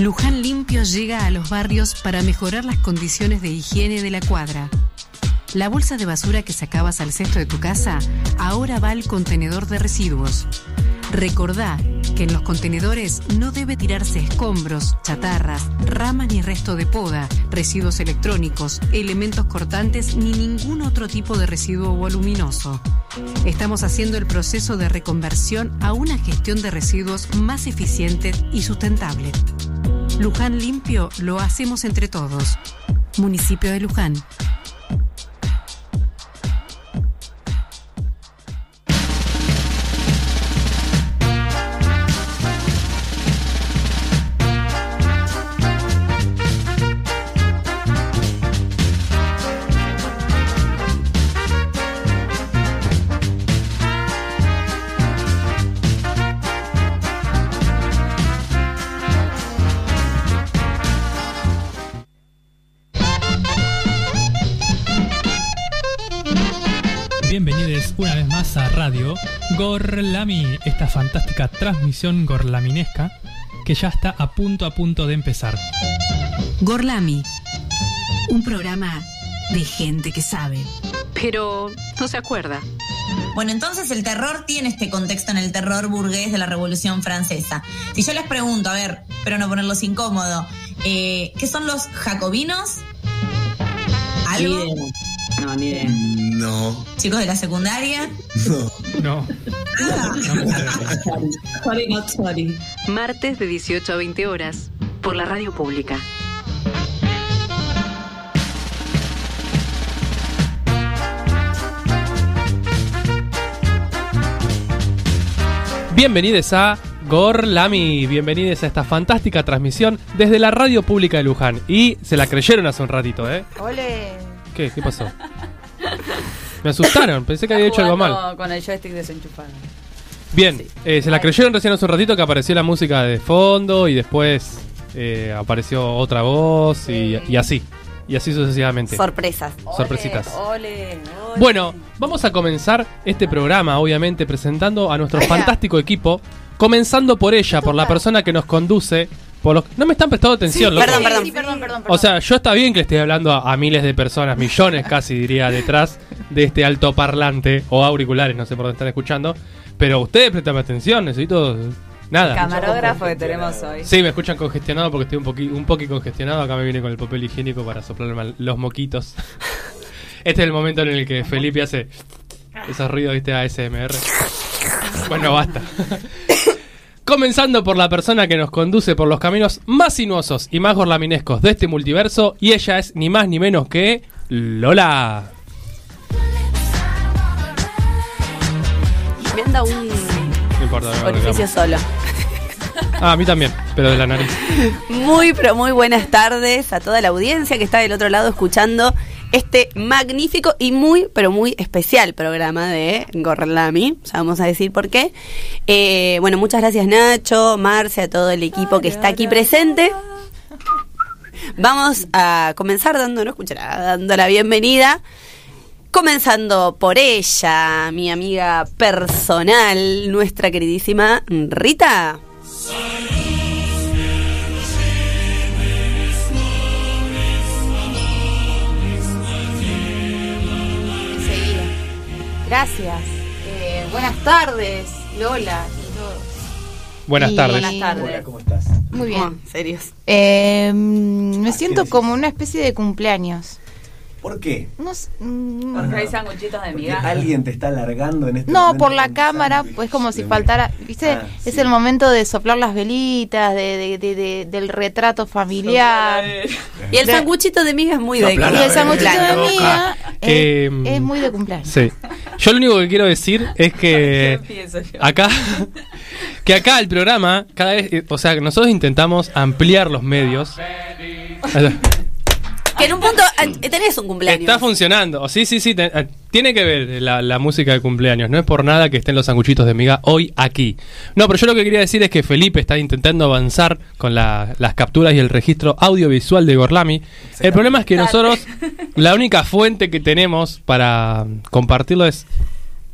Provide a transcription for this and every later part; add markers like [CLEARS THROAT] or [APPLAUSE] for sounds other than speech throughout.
Luján Limpio llega a los barrios para mejorar las condiciones de higiene de la cuadra. La bolsa de basura que sacabas al cesto de tu casa ahora va al contenedor de residuos. Recordá que en los contenedores no debe tirarse escombros, chatarras, ramas ni resto de poda, residuos electrónicos, elementos cortantes ni ningún otro tipo de residuo voluminoso. Estamos haciendo el proceso de reconversión a una gestión de residuos más eficiente y sustentable. Luján Limpio lo hacemos entre todos. Municipio de Luján. Gorlami, esta fantástica transmisión gorlaminesca que ya está a punto a punto de empezar. Gorlami. Un programa de gente que sabe. Pero no se acuerda. Bueno, entonces el terror tiene este contexto en el terror burgués de la Revolución Francesa. Si yo les pregunto, a ver, pero no ponerlos incómodo, eh, ¿qué son los jacobinos? ¿Algo? No, ni idea. No, ¿Chicos de la secundaria? no. No, [LAUGHS] Sorry, not sorry. Martes de 18 a 20 horas. Por la radio pública. Bienvenidos a Gorlami, bienvenidos a esta fantástica transmisión desde la radio pública de Luján. Y se la creyeron hace un ratito, ¿eh? Ole. ¿Qué? ¿Qué pasó? [LAUGHS] Me asustaron, pensé que había hecho algo mal. Con el joystick desenchufado. Bien, eh, se la creyeron recién hace un ratito que apareció la música de fondo y después eh, apareció otra voz y, y así. Y así sucesivamente. Sorpresas. Sorpresitas. Ole, ole. Bueno, vamos a comenzar este programa, obviamente, presentando a nuestro fantástico equipo. Comenzando por ella, por la persona que nos conduce. Por los... No me están prestando atención, loco. Perdón, perdón. Sí, perdón, perdón, O sea, yo está bien que le esté hablando a, a miles de personas, millones casi diría, detrás de este altoparlante o auriculares, no sé por dónde están escuchando. Pero ustedes prestan atención, necesito nada. Camarógrafo que tenemos hoy. Sí, me escuchan congestionado porque estoy un poqui, un poqui congestionado. Acá me viene con el papel higiénico para soplarme los moquitos. [LAUGHS] Este es el momento en el que Felipe hace esos ruidos, viste, ASMR. Bueno, basta. Comenzando por la persona que nos conduce por los caminos más sinuosos y más gorlaminescos de este multiverso, y ella es ni más ni menos que Lola. Me anda un No importa, me orificio solo. Ah, a mí también, pero de la nariz. Muy, pero muy buenas tardes a toda la audiencia que está del otro lado escuchando este magnífico y muy, pero muy especial programa de Gorlami. Vamos a decir por qué. Eh, bueno, muchas gracias Nacho, Marce, a todo el equipo que está aquí presente. Vamos a comenzar escuchará, dando la bienvenida. Comenzando por ella, mi amiga personal, nuestra queridísima Rita. Enseguida. Gracias. Eh, buenas tardes, Lola. y todos. Buenas Y- tardes. Buenas tardes. ¿Cómo estás? Muy bien. Oh, serios. Eh, mm, me ¿A siento como una especie de cumpleaños. ¿Por qué? No, sé, mm, Porque hay sanguchitos de migaja. alguien te está alargando en este no, momento por la cámara, pues como si faltara, ¿viste? Ah, es sí. el momento de soplar las velitas, de, de- de- de- del retrato familiar. Y el sanguchito de miga es muy de Soplar Y el sanguchito de cumpleaños. es, mm, es muy de cumpleaños. Sí. Yo lo único que quiero decir es que [LAUGHS] acá que acá el programa cada vez, eh, o sea, nosotros intentamos ampliar los medios. Que en un tenés un cumpleaños. Está funcionando. Sí, sí, sí. te- eh, tiene que ver la, la música de cumpleaños. No es por nada que estén los sanguchitos de miga hoy aquí. No, pero yo lo que quería decir es que Felipe está intentando avanzar con la- las capturas y el registro audiovisual de Gorlami. El problema es que nosotros, la única fuente que tenemos para compartirlo es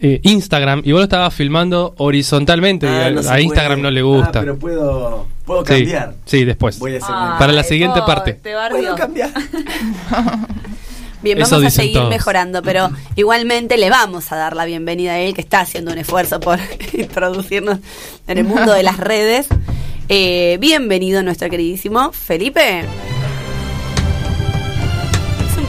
eh, Instagram y vos lo estabas filmando horizontalmente. Ah, y a, no se a Instagram puede. no le gusta. Ah, pero puedo, puedo Sí, cambiar. Sí, después. Voy a hacer Ay, Para la siguiente oh, parte. Te. Puedo cambiar. [LAUGHS] Bien, Eso vamos a seguir todos. mejorando, pero igualmente le vamos a dar la bienvenida a él, que está haciendo un esfuerzo por [LAUGHS] introducirnos en el mundo de las redes. Eh, bienvenido nuestro queridísimo Felipe.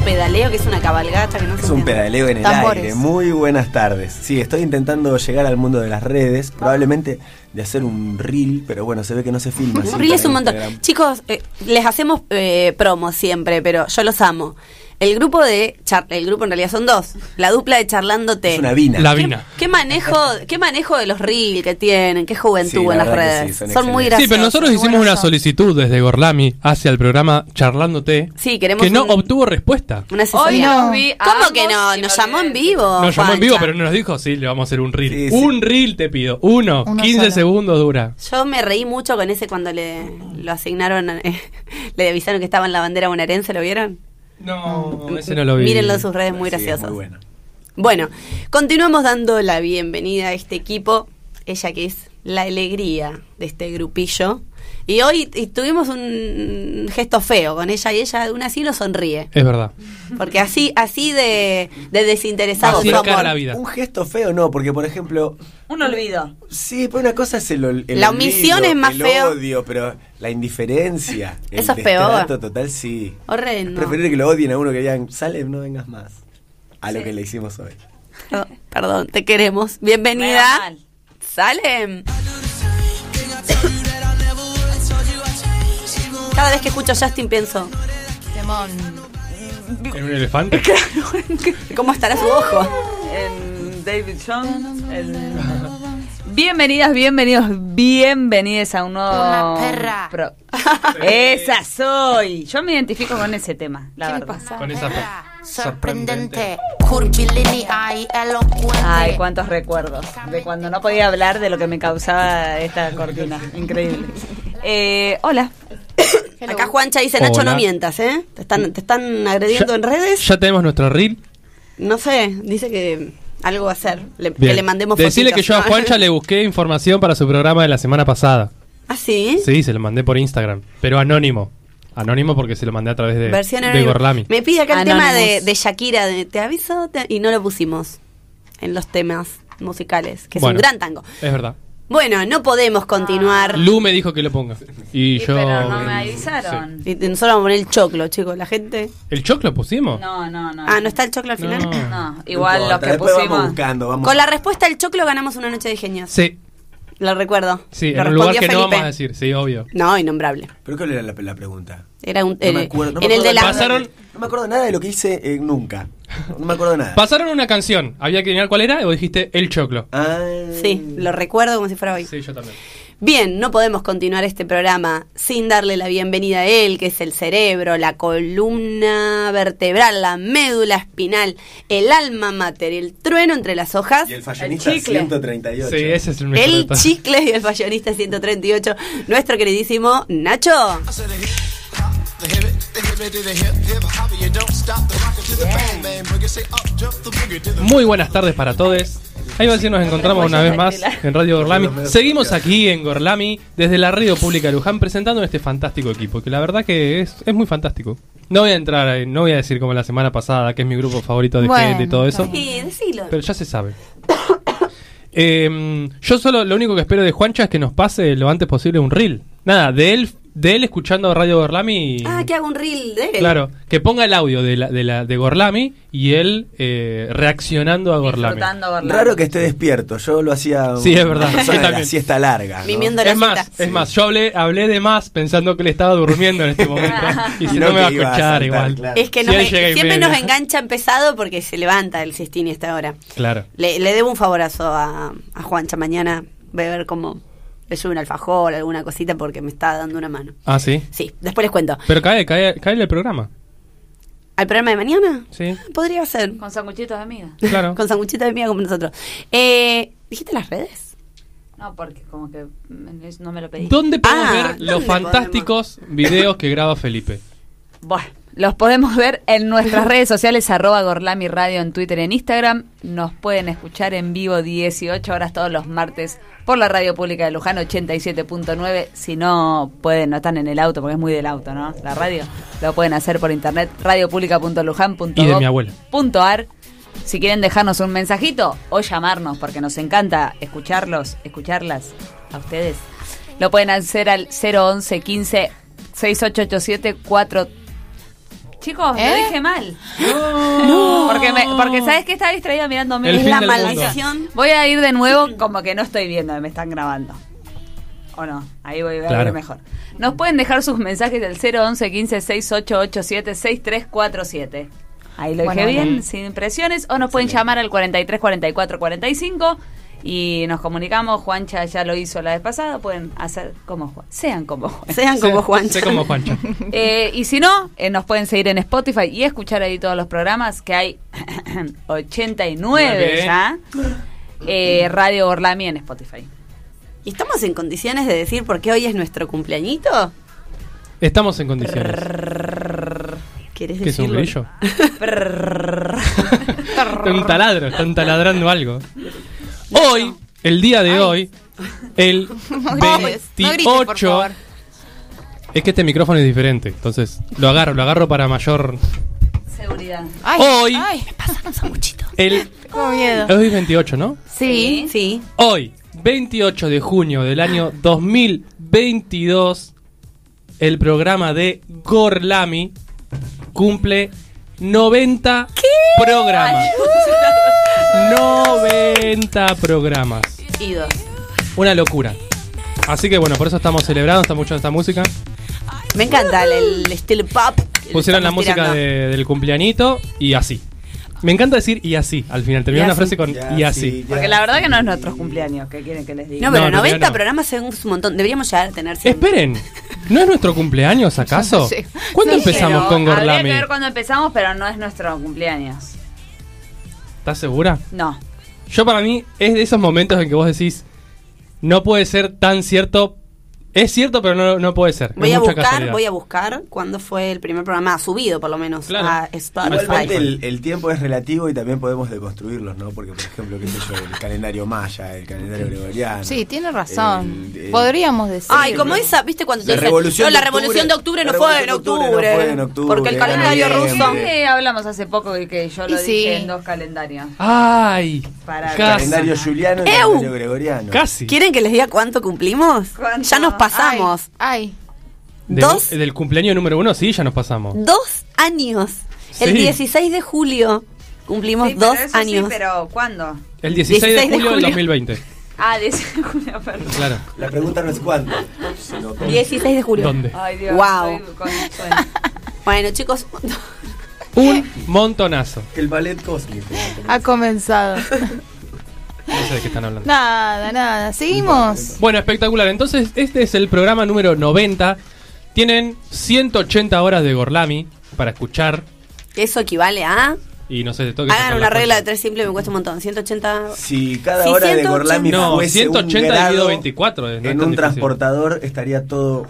Es un pedaleo que es una cabalgata que no se Es un entiende. pedaleo en el Tambores. aire. Muy buenas tardes. Sí, estoy intentando llegar al mundo de las redes. Probablemente de hacer un reel, pero bueno, se ve que no se filma. Un reel es un montón. Chicos, eh, les hacemos eh, promo siempre, pero yo los amo. El grupo de char- el grupo en realidad son dos. La dupla de charlándote. Es una vina. La ¿Qué, vina. qué manejo, qué manejo de los reels que tienen, qué juventud Sí, la en las redes. sí, son son muy excelentes. Sí, graciosos. pero nosotros hicimos una son. solicitud desde Gorlami hacia el programa Charlándote Sí, queremos que no un- obtuvo respuesta. una Hoy nos vi ¿Cómo que no? Nos llamó en vivo. Nos llamó en vivo, pero no nos dijo, sí, le vamos a hacer un reel. Sí, sí. Un reel te pido, uno, Uno 15 solo. segundos dura. Yo me reí mucho con ese cuando le lo asignaron, eh, [LAUGHS] le avisaron que estaba en la bandera bonaerense, ¿lo vieron? No, ese no lo vi. Mírenlo en sus redes, muy Sí, graciosos. muy bueno. Bueno, continuamos dando la bienvenida a este equipo, ella que es la alegría de este grupillo. Y hoy y tuvimos un gesto feo con ella y ella aún así lo sonríe. Es verdad. Porque así, así de, de desinteresado Así amor. la vida. Un gesto feo no, porque por ejemplo, Un olvido. sí, pero una cosa es el, el La omisión olvido, es más el feo. odio, pero la indiferencia, el Eso es peor. total sí. Horrendo. Preferible que lo odien a uno que digan, sale, no vengas más. A lo que le hicimos hoy. Perdón, perdón, te queremos. Bienvenida. Salem. Cada vez que escucho a Justin pienso, Temón. ¿En un elefante? [LAUGHS] ¿cómo estará su ojo? en David Jones. en- Bienvenidas, bienvenidos, bienvenidas a un nuevo. Una perra. pro- Esa soy. Yo me identifico con ese tema, la verdad. Con esa Perra. sorprendente. Ay, cuántos recuerdos de cuando no podía hablar de lo que me causaba esta cortina. Increíble. [LAUGHS] Eh, hola. Acá Juancha dice, Nacho, Hola. no mientas, ¿eh? ¿Te están, te están agrediendo Ya- en redes? Ya tenemos nuestro reel. No sé, dice que algo va a hacer. Le- que le mandemos Decirle que yo a Juancha le busqué información para su programa de la semana pasada. ¿Ah, sí? Sí, se lo mandé por Instagram, pero anónimo. Anónimo porque se lo mandé a través de, Versión de. Gorlami. Me pide acá el tema de, Anonymous. de Shakira, de te aviso, te- y no lo pusimos en los temas musicales, que es Bueno. un gran tango. Es verdad. Bueno, no podemos continuar. Lu me dijo que lo ponga. Y Sí, yo. pero no me avisaron. Y nosotros vamos a poner el choclo, chicos. La gente. ¿El choclo pusimos? No, no, no. Ah, ¿no está el choclo al final? No. No, igual No los que después pusimos. Vamos buscando, vamos. Con la respuesta al choclo ganamos una noche de genios. Sí, Lo recuerdo. sí, Lo en un lugar respondió que no Felipe. vamos a decir, sí, obvio. No, innombrable. ¿Pero cuál era la, la pregunta? Era un. No me eh, acuerdo, no me en el acuerdo de la. nada Pasaron- No me acuerdo nada de lo que hice eh, nunca. No me acuerdo nada. Pasaron una canción, había que adivinar cuál era y vos dijiste el choclo. Ah, Sí, lo recuerdo como si fuera hoy. Sí, yo también. Bien, no podemos continuar este programa sin darle la bienvenida a él, que es el cerebro, la columna vertebral, la médula espinal, el alma mater, el trueno entre las hojas, Y el fashionista El chicle. 138. Sí, ese es el mejor. el chicle y el fashionista 138, nuestro queridísimo Nacho. Muy buenas tardes para todos. Ahí va a decir, nos encontramos una vez más en Radio Gorlami. Seguimos aquí en Gorlami, desde la Radio Pública de Luján, presentando este fantástico equipo, que la verdad que es, es muy fantástico. No voy a entrar, ahí, no voy a decir como la semana pasada, que es mi grupo favorito de Bueno, gente y todo eso, Sí, decilo. pero ya se sabe. [COUGHS] Eh, yo solo lo único que espero de Juancha es que nos pase lo antes posible un reel. Nada, de él, de él escuchando Radio Gorlami. y- Ah, que hago un reel de él. Claro, que ponga el audio de, la, de, la, de Gorlami y él eh, reaccionando a Gorlami. Disfrutando Gorlami. Raro que esté despierto. Yo lo hacía. Sí, es verdad. La siesta larga. ¿no? Mimiendo la Es más, cita. es más, yo hablé, hablé de más pensando que él estaba durmiendo en este [LAUGHS] momento. y si Y no, no me va a a escuchar saltar, igual. claro. Es que Si nos- siempre media. nos engancha empezado porque se levanta el Sistini a esta hora. Claro. Le, le debo un favorazo a, a Juancha mañana. Voy a ver cómo le sube un alfajor, alguna cosita, porque me está dando una mano. Ah, sí. Sí, después les cuento. Pero cae, cae, cae el programa. ¿Al programa de mañana? Sí, Podría ser. Con sanguchitos de amiga. claro. [LAUGHS] Con sanguchita de miga como nosotros. Eh, ¿Dijiste las redes? No, porque como que no me lo pedí. ¿Dónde podemos Ah, ver ¿dónde los podemos? fantásticos videos que graba Felipe? Bueno, Los podemos ver en nuestras [LAUGHS] redes sociales, arroba Gorlami Radio en Twitter y en Instagram. Nos pueden escuchar en vivo 18 horas todos los martes por la radio pública de Luján 87.9. Si no pueden, no están en el auto, porque es muy del auto, ¿no? La radio. Lo pueden hacer por internet, abuela. Si quieren dejarnos un mensajito o llamarnos, porque nos encanta escucharlos, escucharlas a ustedes, lo pueden hacer al 011 15 6887 4 Chicos, ¿Eh? lo dije mal. Porque, me- porque sabes que estaba distraída mirando fin la maldición. Voy a ir de nuevo como que no estoy viendo, me están grabando. ¿O no? Ahí voy a ver Claro. mejor. Nos pueden dejar sus mensajes del 011 15 6887 6347. Ahí lo dije Bueno, bien, bueno. sin impresiones. O nos pueden llamar al 43 44 45 y nos comunicamos. Juancha ya lo hizo la vez pasada. Pueden hacer como Juan. Sean como Juan. Sean como Sé- Juan. Sé como Juancha. [LAUGHS] Eh, y si no, eh, nos pueden seguir en Spotify y escuchar ahí todos los programas, que hay [CLEARS THROAT] 89 Nueve. ya. Eh, Radio Orlami en Spotify. ¿Y estamos en condiciones de decir por qué hoy es nuestro cumpleañito? Estamos en condiciones. ¿Quieres ¿Qué es un grillo? Está un taladro, están taladrando algo. [LAUGHS] Hoy, el día de hoy, el [LAUGHS] No grites, no grites, por 28. favor. Es que este micrófono es diferente, entonces lo agarro, lo agarro para mayor. Seguridad. Ay, Hoy- ay, El, tengo miedo. hoy es 28, ¿no? Sí. Sí. Hoy, 28 de junio del año 2022, el programa de Gorlami cumple 90 programas. 90 programas. Y dos. Una locura. Así que bueno, por eso estamos celebrando, está mucho esta música. Me encanta el, el estilo pop. Pusieron la música de- del cumpleañito y así. Me encanta decir y así, al final. Terminar Y una así. frase con y así. sí, Porque la verdad que no es nuestros cumpleaños, ¿qué quieren que les diga? No, pero No, todavía 90 no. programas es un montón. Deberíamos llegar a tener 100. Esperen, ¿no es nuestro cumpleaños [LAUGHS] acaso? Sí. ¿Cuándo Sí, empezamos Pero con Habría Gorlami? que ver cuándo empezamos, pero no es nuestro cumpleaños. ¿Estás segura? No. Yo para mí es de esos momentos en que vos decís, no puede ser tan cierto. Es cierto, pero no, no puede ser. Voy es a buscar, casualidad. voy a buscar cuándo fue el primer programa subido, por lo menos, Claro. a Spotify. Igualmente el, el tiempo es relativo y también podemos deconstruirlos, ¿no? Porque, por ejemplo, qué sé yo, el calendario maya, el calendario gregoriano. Sí, tiene razón. el- el- Podríamos decir. Ay, como esa, ¿viste cuando te La dicen, revolución no, la de revolución de octubre no fue en de octubre octubre? no fue en octubre, porque el calendario ruso. Sí, hablamos hace poco y que yo lo Y sí. dije en dos calendarios. ¡Ay! Para El calendario juliano y el calendario gregoriano. Casi. ¿Quieren que les diga cuánto cumplimos? ¿Cuánto? Ya nos pasamos. Ay, De- Dos. del cumpleaños número uno, sí, ya nos pasamos. Dos años. El Sí. 16 de julio cumplimos Sí, pero dos eso sí, años. pero ¿cuándo? El 16, 16 de de julio del julio. 2020. Ah, 10 de junio, perdón. Claro. La pregunta no es cuánto, sino cómo. 16 de julio. ¿Dónde? Ay, Dios. Wow. con. [LAUGHS] Bueno, chicos, Un montonazo. El ballet cósmico. ha comenzado. [LAUGHS] No sé de qué están hablando. nada, nada. Seguimos. Bueno, espectacular. Entonces, este es el programa número 90. Tienen 180 horas de Gorlami para escuchar. eso equivale a. Y no sé, te toca. Hagan una regla de tres simple, me cuesta un montón. 180. Si cada Sí, hora de 180. Gorlami No, fuese 180 un grado dividido 24. eh, no es en tan un difícil. transportador estaría todo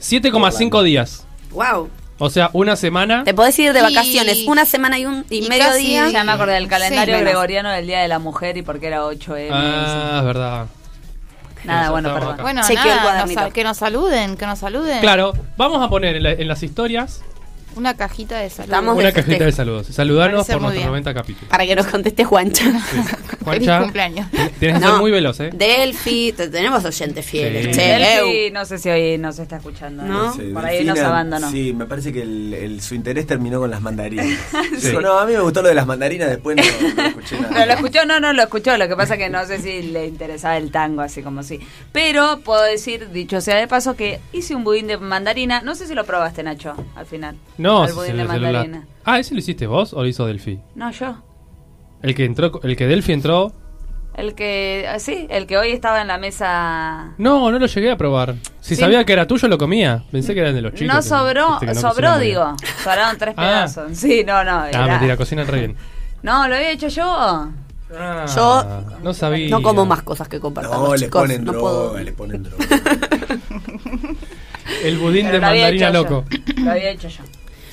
7,5 días. Wow. O sea, una semana. Te podés ir de Y- vacaciones una semana y un y, y medio casi- día. Ya me acordé del calendario Sí. gregoriano del Día de la Mujer y porque era 8M. Ah, es verdad. Nada, bueno, perdón. acá. Bueno, Chequeo el nada, nos que nos saluden, que nos saluden. Claro, vamos a poner en, la- en las historias Una cajita de salud. Estamos de una cajita festejo. de saludos. Saludarnos por nuestros bien. 90 capítulos. Para que nos conteste Juancha. [LAUGHS] Feliz Juancha, cumpleaños. tienes que No. ser muy veloz, ¿eh? Delphi, te- tenemos oyentes fieles. Sí. Che, Delphi, eu. no sé si hoy nos está escuchando. No. sé, Por ahí Delfina, nos abandonó. Sí, me parece que el, el- su interés terminó con las mandarinas. [LAUGHS] Sí. Dijo, no, a mí me gustó lo de las mandarinas, después no, no [LAUGHS] escuché nada. Pero lo escuchó, no, no lo escuchó. Lo que pasa que no sé si le interesaba el tango, así como sí. Pero puedo decir, dicho sea de paso, que hice un budín de mandarina. No sé si lo probaste, Nacho, al final. No, si budín de mandarina. Ah, ¿ese lo hiciste vos o lo hizo Delphi? No, yo. El que entró, el que Delphi entró. El que, ah, sí, el que hoy estaba en la mesa. No, no lo llegué a probar. Si Sí. sabía que era tuyo, lo comía. Pensé que eran de los chicos. no que- sobró, viste que no sobró, cocinan muy bien. digo. Sobraron tres Ah. pedazos. Sí, no, no. Ah, era- mentira, cocinan re bien. No, lo había hecho yo. Ah, Yo no sabía. No como más cosas que compartamos, No, le chicos. ponen no droga, puedo. le ponen droga. [LAUGHS] El budín Pero de lo había mandarina hecho loco. yo. Lo había hecho yo.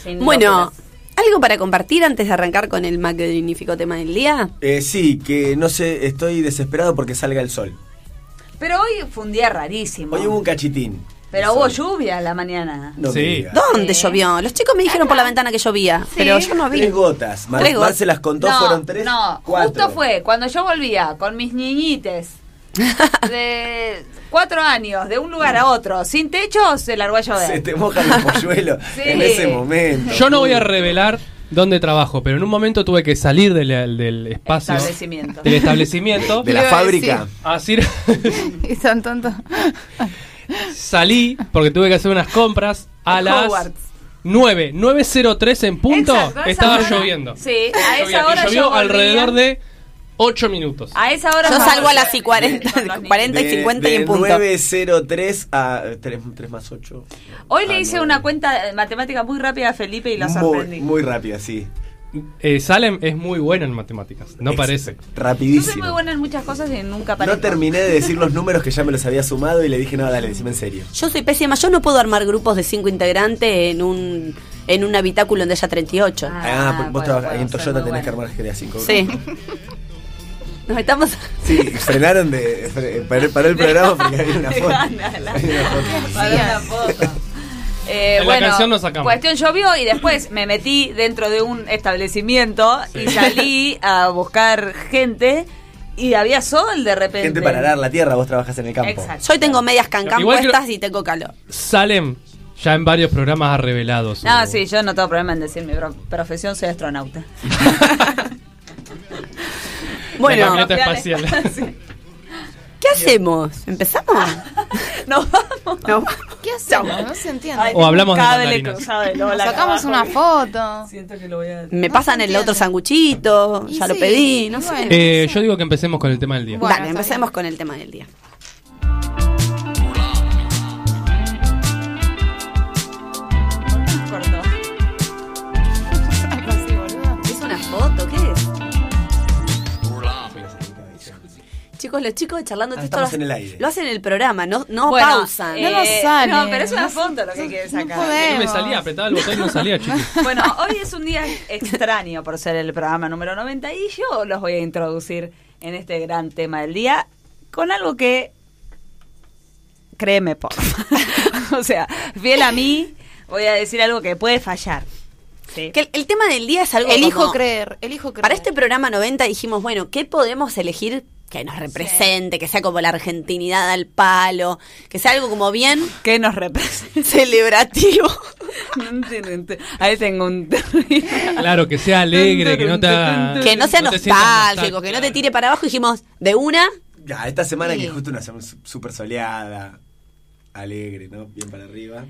Sin Bueno. ¿algo para compartir antes de arrancar con el magnífico tema del día? Eh, sí, que no sé, estoy desesperado porque salga el sol. Pero hoy fue un día rarísimo. Hoy hubo un cachitín. Pero de hubo lluvia a la mañana. No Sí. ¿Dónde llovió? Los chicos me dijeron por la ventana que llovía, pero yo no vi. Tres gotas. Mar, Tres gotas. Mar se las contó, no, fueron tres. no, cuatro. justo fue cuando yo volvía con mis niñites [LAUGHS] de cuatro años, de un lugar a otro, sin techo, se largó a llover. Se te mojan los polluelos [LAUGHS] Sí. en ese momento. Yo no voy a revelar dónde trabajo, pero en un momento tuve que salir del, del espacio. Establecimiento. Del establecimiento. De la fábrica. Así [LAUGHS] Y son tontos. salí porque tuve que hacer unas compras a las Hogwarts. 9, 9.03 en punto. Exacto, estaba hora. lloviendo. Sí, a Llovía, esa hora y llovió alrededor de 8 minutos. A esa hora Yo salgo a las y 40, con los niños. 40 y 50 y en punto. 903 a 3, más 8. Hoy le hice una cuenta matemática muy rápida a Felipe y lo Muy, sorprendí. muy rápida, sí. Eh, Salem es muy bueno en matemáticas, no Es parece. Yo soy Rapidísimo. muy buena en muchas cosas y nunca aparezco. No terminé de decir los [LAUGHS] números que ya me los había sumado y le dije, no, dale, decime en serio. Yo soy pésima, yo no puedo armar grupos de cinco integrantes en un en un habitáculo donde haya 38. Ah, Ah, vos bueno, trabajás ahí en Toyota tenés que buena. armar GDA 5. Sí. Nos estamos Sí, frenaron de. fre- paró, paró el programa porque había una foto. Había una foto. Para una foto. Eh, En la bueno, canción nos sacamos. cuestión llovió y después me metí dentro de un establecimiento y salí a buscar gente y había sol de repente. Gente para arar la tierra, vos trabajás en el campo. Exacto. Yo hoy tengo medias cancán puestas y tengo calor. Salem ya en varios programas ha revelado su... No, sí, yo no tengo problema en decir mi pro- profesión, soy astronauta. [LAUGHS] [LAUGHS] Bueno, La camioneta espacial. [LAUGHS] Sí. ¿qué hacemos? ¿Empezamos? [LAUGHS] Nos vamos. No. ¿Qué hacemos? No se entiende. Ay, O hablamos de mandarinas. sacamos una foto. Siento que lo voy a... Me No pasan el otro sanguchito, Y ya lo sí, pedí, no sé. bueno. Eh, yo digo que empecemos con el tema del día. Bueno, Dale, empecemos bien. con el tema del día. Chicos, los chicos charlando Ah, esto estamos lo- en el aire. Lo hacen en el programa, no, no Bueno, pausan. eh, No nos sale. No, pero es una foto lo que quieres no sacar. No me salía, apretaba el botón y no salía, [LAUGHS] chicos. Bueno, hoy es un día extraño por ser el programa número 90 y yo los voy a introducir en este gran tema del día con algo que créeme por [LAUGHS] o sea, fiel a mí voy a decir algo que puede fallar. ¿sí? Que el, el tema del día es algo Elijo como- creer, elijo creer. Para este programa 90 dijimos, bueno, ¿qué podemos elegir que nos represente, que sea como la argentinidad al palo, que sea algo como bien ¿Qué nos representa? [LAUGHS] celebrativo? [LAUGHS] Ahí tengo un Claro, que sea alegre, que no te haga... que no sea nostálgico, que no te tire para abajo. Dijimos, de una, Ya, esta semana Sí. que justo una semana súper soleada, alegre, ¿no? Bien para arriba.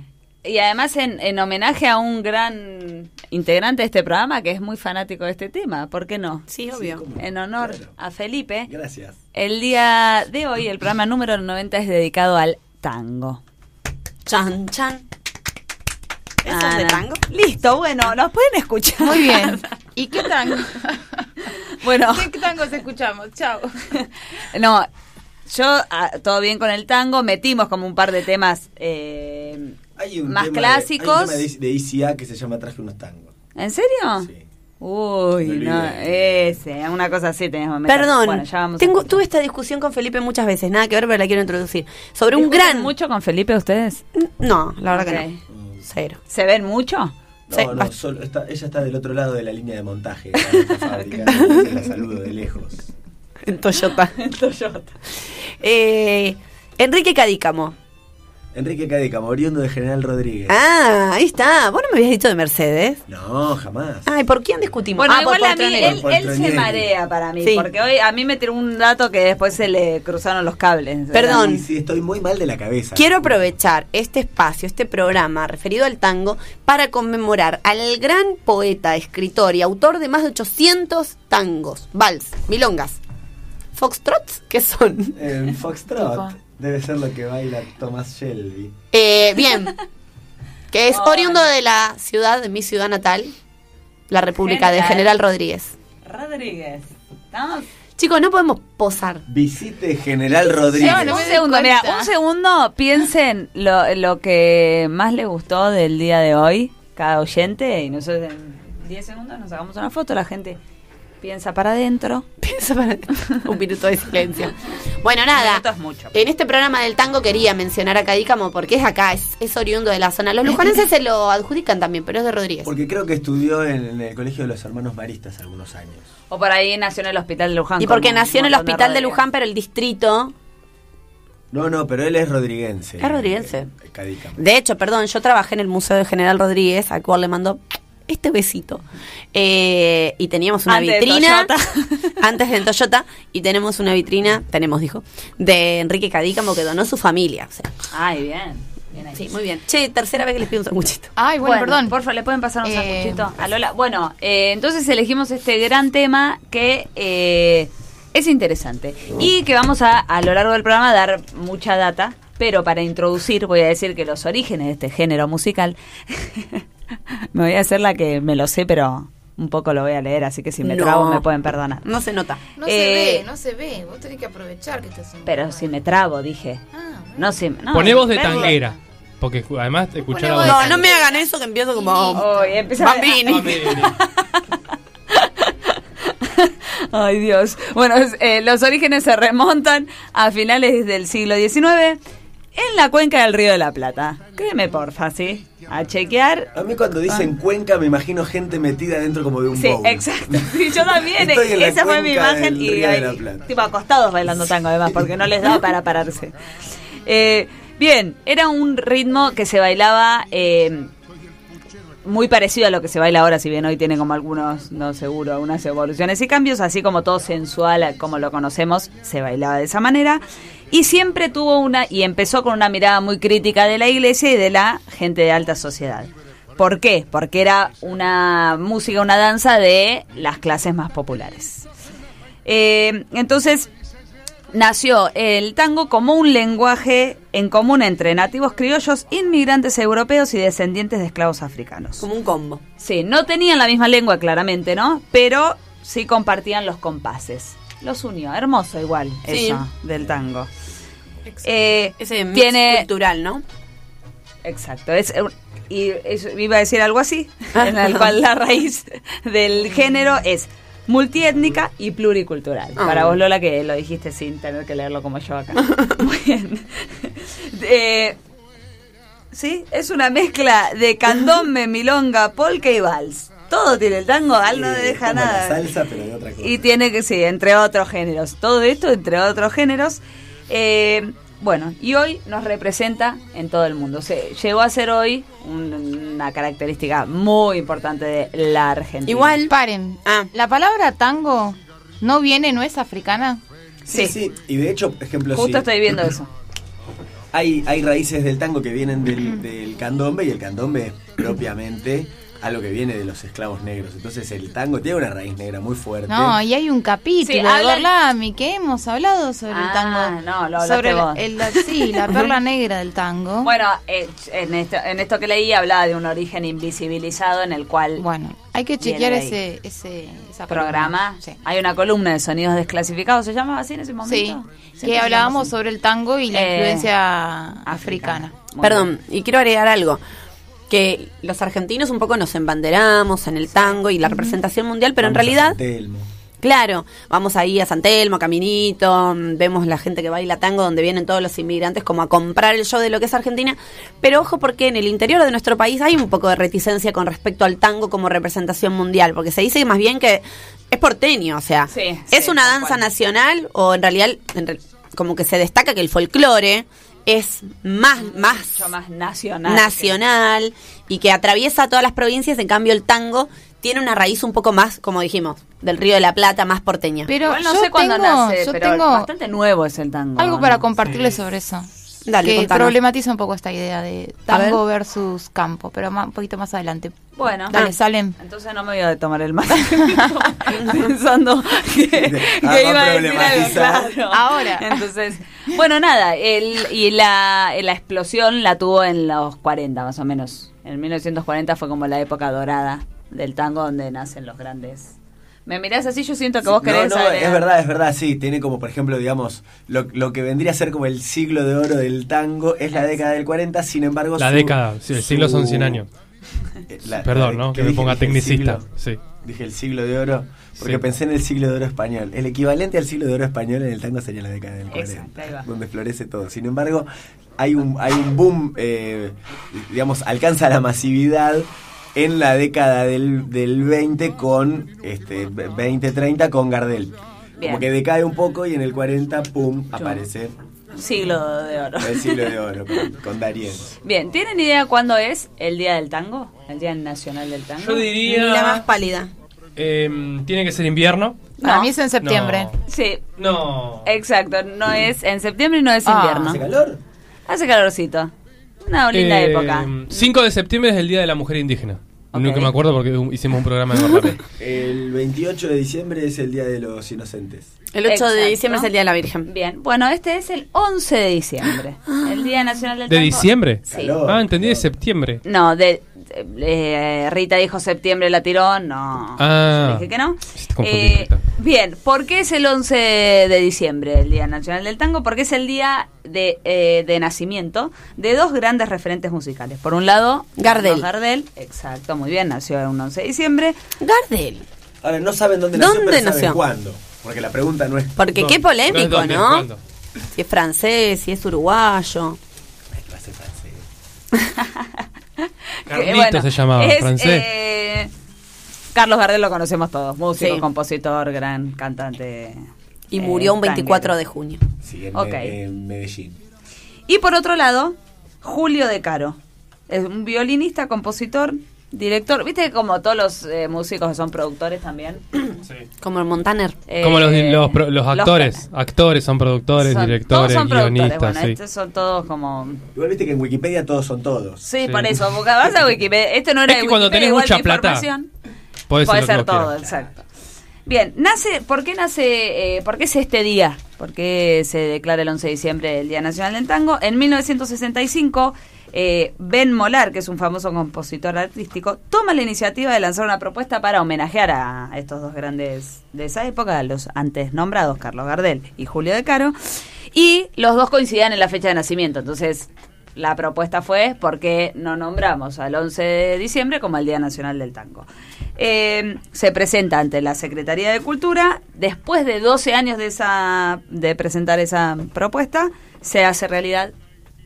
Y además en, en homenaje a un gran integrante de este programa que es muy fanático de este tema, ¿por qué no? sí, obvio. En honor Claro. a Felipe, Gracias. el día de hoy, el programa número 90 es dedicado al tango. Chan, chan. ¿Eso Ah, es de no. tango? Listo, bueno, nos pueden escuchar. Muy bien. ¿Y qué tango? [LAUGHS] Bueno, ¿Qué tangos escuchamos? Chao. [LAUGHS] no, yo, ah, todo bien con el tango, metimos como un par de temas eh, Hay un más tema de- clásicos. hay un tema de, de ICA que se llama Traje unos tangos. ¿En serio? Sí. Uy, no, ese, una cosa así tenemos. Perdón, Bueno, ya vamos tengo, tuve esta discusión con Felipe muchas veces, nada que ver, pero la quiero introducir. Sobre un ¿Discuten gran... mucho con Felipe ustedes? No, la verdad que no. Cero. ¿Se ven mucho? No, Sí, no, solo está- ella está del otro lado de la línea de montaje de fábrica. [LAUGHS] la saludo de lejos. En Toyota. [LAUGHS] Toyota. Eh, Enrique Cadícamo. Enrique Cadícamo, oriundo de General Rodríguez. Ah, ahí está. ¿Vos no me habías dicho de Mercedes? No, jamás. Ay, ¿por quién discutimos? Bueno, ah, por a mí, él, Por él se marea para mí, Sí. porque hoy a mí me tiró un dato que después se le cruzaron los cables. Perdón. Sí, sí, estoy muy mal de la cabeza. Quiero aprovechar este espacio, este programa referido al tango, para conmemorar al gran poeta, escritor y autor de más de 800 tangos, vals, milongas, foxtrots, ¿qué son? El Foxtrot debe ser lo que baila Thomas Shelby. Eh, bien, que es oriundo de la ciudad, de mi ciudad natal, la República de General. Rodríguez. Rodríguez. ¿Estamos? Chicos, no podemos posar. Visite General Rodríguez. no un segundo, mira, un segundo, piensen lo, lo que más le gustó del día de hoy cada oyente y nosotros en 10 segundos nos sacamos una foto, la gente piensa para adentro. [LAUGHS] Piensa para un minuto de silencio. [LAUGHS] Bueno, nada. es mucho. En este programa del tango quería mencionar a Cadícamo porque es acá, es, es oriundo de la zona. Los lujanenses se lo adjudican también, pero es de Rodríguez. Porque creo que estudió en, en el colegio de los hermanos maristas algunos años. O por ahí nació en el hospital de Luján. Y porque nació en el hospital de. Luján, pero el distrito. No, no, pero él es rodriguense. Es rodriguense. Eh, eh, Cadícamo. De hecho, perdón, yo trabajé en el Museo de General Rodríguez, al cual le mando este besito. Eh, y teníamos una Antes de vitrina. Toyota. [LAUGHS] antes de Toyota. Y tenemos una vitrina, tenemos, dijo, de Enrique Cadícamo que donó su familia. O sea, Ay, bien. bien ahí. sí, muy bien. Che, tercera vez que les pido un sanguchito. Ay, bueno, perdón. Porfa, ¿le pueden pasar un Eh, sanguchito a Lola? Bueno, eh, entonces elegimos este gran tema que eh, es interesante y que vamos a, a lo largo del programa, dar mucha data. Pero para introducir, voy a decir que los orígenes de este género musical. [LAUGHS] me voy a hacer la que me lo sé, pero un poco lo voy a leer, así que si me No. trabo me pueden perdonar. No se nota. No Eh, se ve, no se ve. Vos tenés que aprovechar que estás en Pero si me trabo, dije. Ah, bueno. No, si, no, Poné voz de tanguera. Porque además escuchar de No, no me hagan eso que empiezo como. A- Bambini. [LAUGHS] Ay, Dios. Bueno, eh, los orígenes se remontan a finales del siglo XIX en la cuenca del Río de la Plata. Créeme, porfa, ¿sí? A chequear. A mí cuando dicen cuenca me imagino gente metida dentro como de un Ah. Sí, bowl. exacto. Sí, yo [LAUGHS] también. Esa fue mi imagen. del Y Río de ahí, la Plata. tipo acostados bailando tango, además, porque no les daba [LAUGHS] para pararse. Eh, bien, era un ritmo que se bailaba eh, muy parecido a lo que se baila ahora, si bien hoy tiene como algunos, no seguro, algunas evoluciones y cambios, así como todo sensual, como lo conocemos, se bailaba de esa manera. Y siempre tuvo una, y empezó con una mirada muy crítica de la iglesia y de la gente de alta sociedad. ¿Por qué? Porque era una música, una danza de las clases más populares. Eh, entonces, nació el tango como un lenguaje en común entre nativos criollos, inmigrantes europeos y descendientes de esclavos africanos. Como un combo. Sí, no tenían la misma lengua, claramente, ¿no? Pero sí compartían los compases. Los unió. Hermoso igual Sí. eso del tango. Eh, Ese mix tiene cultural, ¿no? Exacto. Es, y iba a decir algo así, [LAUGHS] en el cual la raíz del género es multiétnica y pluricultural. Ah. Para vos, Lola, que lo dijiste sin tener que leerlo como yo acá. [LAUGHS] Muy bien. Eh, sí, es una mezcla de candombe, [LAUGHS] milonga, polka y vals. Todo tiene el tango, Al no deja nada. La salsa, pero de otra cosa. Y tiene que, sí, entre otros géneros. Todo esto entre otros géneros. Eh, bueno, y hoy nos representa en todo el mundo. Se, llegó a ser hoy un- una característica muy importante de la Argentina. Igual. Paren. Ah. La palabra tango no viene, no es africana. Sí, Sí. sí. Y de hecho, ejemplo, Justo sí, estoy viendo eso. hay, hay raíces del tango que vienen del, del candombe y el candombe es propiamente algo que viene de los esclavos negros. Entonces el tango tiene una raíz negra muy fuerte. No, y hay un capítulo Sí, de Gorlami que hemos hablado sobre el Ah, tango. no, lo sobre vos. el- la- sí, la [LAUGHS] perla negra del tango. Bueno, eh, en, esto, en esto que leí hablaba de un origen invisibilizado en el cual Bueno, hay que chequear ese, ese esa programa. Sí. Hay una columna de sonidos desclasificados, ¿se llamaba así en ese Sí, momento? que Siempre hablábamos llama sobre el tango y la Eh, influencia así. africana. Muy Perdón, y quiero agregar algo. Que los argentinos un poco nos embanderamos en el tango y la representación mundial, pero en Vamos realidad, San Telmo. claro, vamos ahí a San Telmo, Caminito, mm, vemos la gente que baila tango donde vienen todos los inmigrantes como a comprar el show de lo que es Argentina. Pero ojo porque en el interior de nuestro país hay un poco de reticencia con respecto al tango como representación mundial, porque se dice más bien que es porteño, o sea, Sí, es sí, una danza cual. nacional o en realidad en re- como que se destaca que el folclore es más, más Mucho más nacional. nacional y que atraviesa todas las provincias, en cambio el tango tiene una raíz un poco más, como dijimos, del Río de la Plata, más porteña. Pero Igual no yo sé cuándo tengo, nace, yo pero tengo bastante nuevo es el tango. algo ¿no? para compartirles sobre eso. Dale, que contanos. problematiza un poco esta idea de tango versus campo, pero ma- un poquito más adelante. Bueno, Dale, Ah. salen. Entonces no me voy a tomar el mate. [LAUGHS] pensando que, [LAUGHS] que Ah, iba a decir algo claro. Ahora. Entonces, bueno, nada, el, y la, la explosión la tuvo en los 40 más o menos. En 1940 fue como la época dorada del tango donde nacen los grandes. Me mirás así, yo siento que vos No, querés no, agregar- es verdad, es verdad, sí. Tiene como, por ejemplo, digamos, lo, lo que vendría a ser como el siglo de oro del tango es la década del 40, sin embargo... La su- década, sí, el siglo son su- 100 años. [LAUGHS] La- Perdón, ¿no? ¿qué Que me ponga tecnicista. siglo. Sí. Dije el siglo de oro, porque Sí. pensé en el siglo de oro español. El equivalente al siglo de oro español en el tango sería la década del 40, Exacto, ahí va. donde florece todo. Sin embargo, hay un, hay un boom, eh, digamos, alcanza la masividad en la década del, del 20 con, este, 20-30 con Gardel. Bien. Como que decae un poco y en el 40, pum, aparece Siglo de oro. el siglo de oro [LAUGHS] con, con Darien. Bien, ¿tienen idea cuándo es el Día del Tango? El Día Nacional del Tango. Yo Ni la más diría. pálida. em, tiene que ser invierno. Para No. mí es en septiembre. No. Sí, No. exacto. No es en septiembre y no es Ah. invierno. ¿Hace calor? Hace calorcito. Una linda Eh, época. 5 de septiembre es el Día de la Mujer Indígena. Ok. Nunca me acuerdo porque hicimos un programa de. [LAUGHS] El 28 de diciembre es el Día de los Inocentes. El 8 Exacto. de diciembre es el Día de la Virgen. Bien, bueno, este es el 11 de diciembre. El Día Nacional del ¿De Tango. diciembre? Sí. Calor. Ah, entendí de septiembre. No, de, de- eh, Rita dijo septiembre la tiró, no. Ah. Dije que no. Eh, bien, ¿por qué es el 11 de diciembre, el Día Nacional del Tango? Porque es el día de, eh, de nacimiento de dos grandes referentes musicales. Por un lado, Gardel. Gardel, exacto, muy bien, nació un 11 de diciembre. Gardel. Ahora, no saben dónde nació, ¿Dónde pero saben nació? cuándo. Porque la pregunta no es... Porque dónde. qué polémico, No. Si es francés, si es uruguayo. Francés. [LAUGHS] Carlito se llamaba, es, francés. eh, Carlos Gardel lo conocemos todos, músico, Sí. compositor, gran cantante. Y eh, murió un 24 tanguero. de junio. Sí, en Medellín. Y por otro lado, Julio De Caro. Es un violinista, compositor, director. ¿Viste que como todos los eh, músicos que son productores también? Como el Montaner. Como los, Eh, los, pro- los actores. actores son productores, son- directores, todos son productores. guionistas. Bueno, sí. estos son todos como... Igual viste que en Wikipedia todos son todos. Sí, Sí. por eso. Porque vas a Wikipedia. Esto no era Es que de cuando Wikipedia, tenés igual mucha plata, información. Puede ser, todo, quieras. exacto. Bien, nace, ¿por qué nace, eh, por qué es este día? ¿Por qué se declara el 11 de diciembre el Día Nacional del Tango? En 1965, eh, Ben Molar, que es un famoso compositor artístico, toma la iniciativa de lanzar una propuesta para homenajear a estos dos grandes de esa época, los antes nombrados, Carlos Gardel y Julio De Caro, y los dos coincidían en la fecha de nacimiento, entonces... La propuesta fue por qué no nombramos al 11 de diciembre como el Día Nacional del Tango. Eh, se presenta ante la Secretaría de Cultura. Después de 12 años de, esa, de presentar esa propuesta, se hace realidad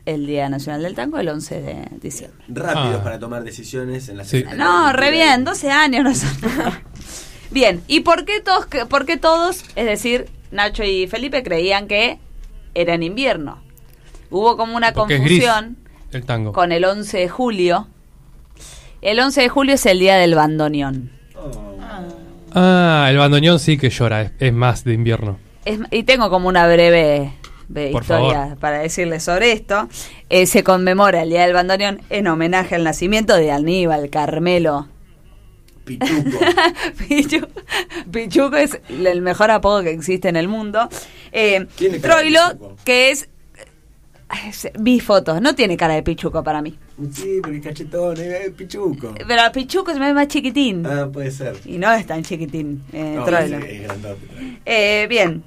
el Día Nacional del Tango el 11 de diciembre. Rápidos Ah. para tomar decisiones en la Sí. No, re bien, 12 años. No son nada. [LAUGHS] bien, ¿y por qué, todos, por qué todos, es decir, Nacho y Felipe, creían que era en invierno? Hubo como una Porque es gris confusión el tango. con el 11 de julio. El 11 de julio es el día del bandoneón. Ah, el bandoneón sí que llora, es, es más de invierno. Es- y tengo como una breve, breve Por favor. para decirles sobre esto. Eh, se conmemora el Día del Bandoneón en homenaje al nacimiento de Aníbal Carmelo. Pituco. [LAUGHS] Pichu- Pichuco es el mejor apodo que existe en el mundo. Eh, Tiene cara de Troilo, Pichuco. que es, Vi fotos, no tiene cara de Pichuco para mí. sí, porque es cachetón, es pichuco. Pero Pichuco es más chiquitín. Ah, puede ser. Y no es tan chiquitín, eh, No, Troilo. es, es grandote. Troilo. Eh, bien.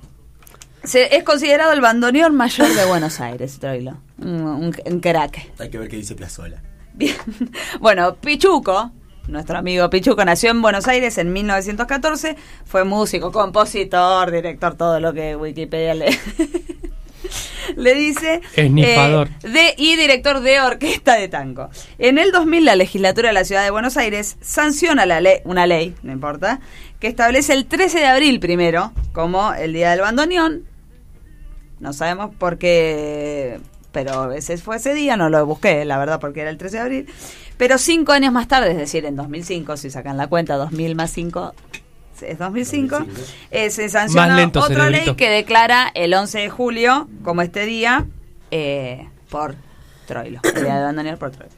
Se- es considerado el bandoneón mayor de Buenos Aires, Troilo. Un, un, un crack. Hay que ver qué dice Piazzolla. Bien. [LAUGHS] Bueno, Pichuco, nuestro amigo Pichuco, nació en Buenos Aires en 1914. Fue músico, compositor, director, todo lo que Wikipedia le, [LAUGHS] le dice. Eh, de, y director de orquesta de tango. En el 2000, la legislatura de la ciudad de Buenos Aires sanciona la ley, una ley, no importa, que establece el 13 de abril primero como el Día del Bandoneón. No sabemos por qué, pero ese fue ese día, no lo busqué, la verdad, porque era el 13 de abril. Pero cinco años más tarde, es decir, en 2005, si sacan la cuenta, 2000 más 5 es 2005, 2005. eh, se lento, otra ley que declara el 11 de julio como este día eh, por Troilo, el día de abandonar por Troilo.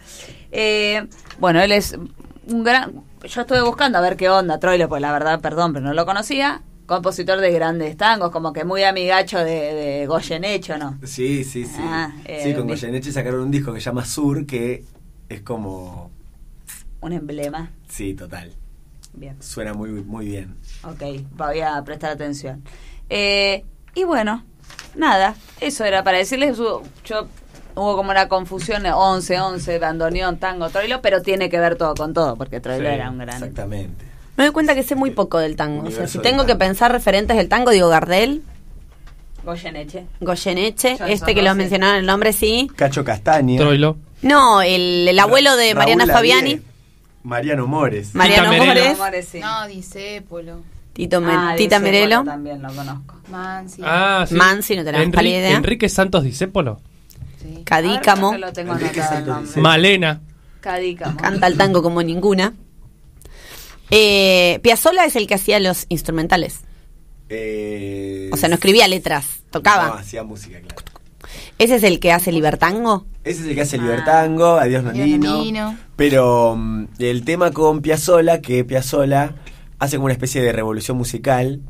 Eh, bueno, él es un gran... Yo estuve buscando a ver qué onda Troilo, pues la verdad, perdón, pero no lo conocía. Compositor de grandes tangos, como que muy amigacho de, de Goyeneche, ¿no? Sí, sí, sí. Ah, eh, sí, con. Goyeneche sacaron un disco que se llama Sur, que es como... Un emblema. Sí, total. Bien. Suena muy, muy bien. Ok, voy a prestar atención. Eh, y bueno, nada, eso era para decirles. Yo hubo como una confusión de 11, 11, bandoneón, tango, Troilo, pero tiene que ver todo con todo, porque Troilo Sí, era un gran... Exactamente. Me doy cuenta que sé muy poco del tango. O sea, si tengo que pensar referentes del tango, digo Gardel, Goyeneche. Goyeneche, Johnson este que lo Rossi. mencionaron el nombre, sí. Cacho Castaña. Troilo. No, el, el abuelo de Mariana Fabiani, Mariano Mores. Mariano Merelo. Mores, sí. No, Disépolo. Tito Me- Ah, Tita Merelo. también lo conozco. Mansi. Ah, sí. Mansi, no tenemos Enri- pálida idea. Enrique Santos Discépolo. Sí. Cadícamo, Malena. Cadícamo. canta el tango como ninguna. Eh, Piazzolla es el que hacía los instrumentales. Eh, O sea, no escribía letras, No, tocaba. hacía música, claro. Ese es el que hace Libertango. Ese es el que hace Libertango, Adiós Nonino. Nonino. Pero mm, el tema con Piazzola, que Piazzola hace como una especie de revolución musical.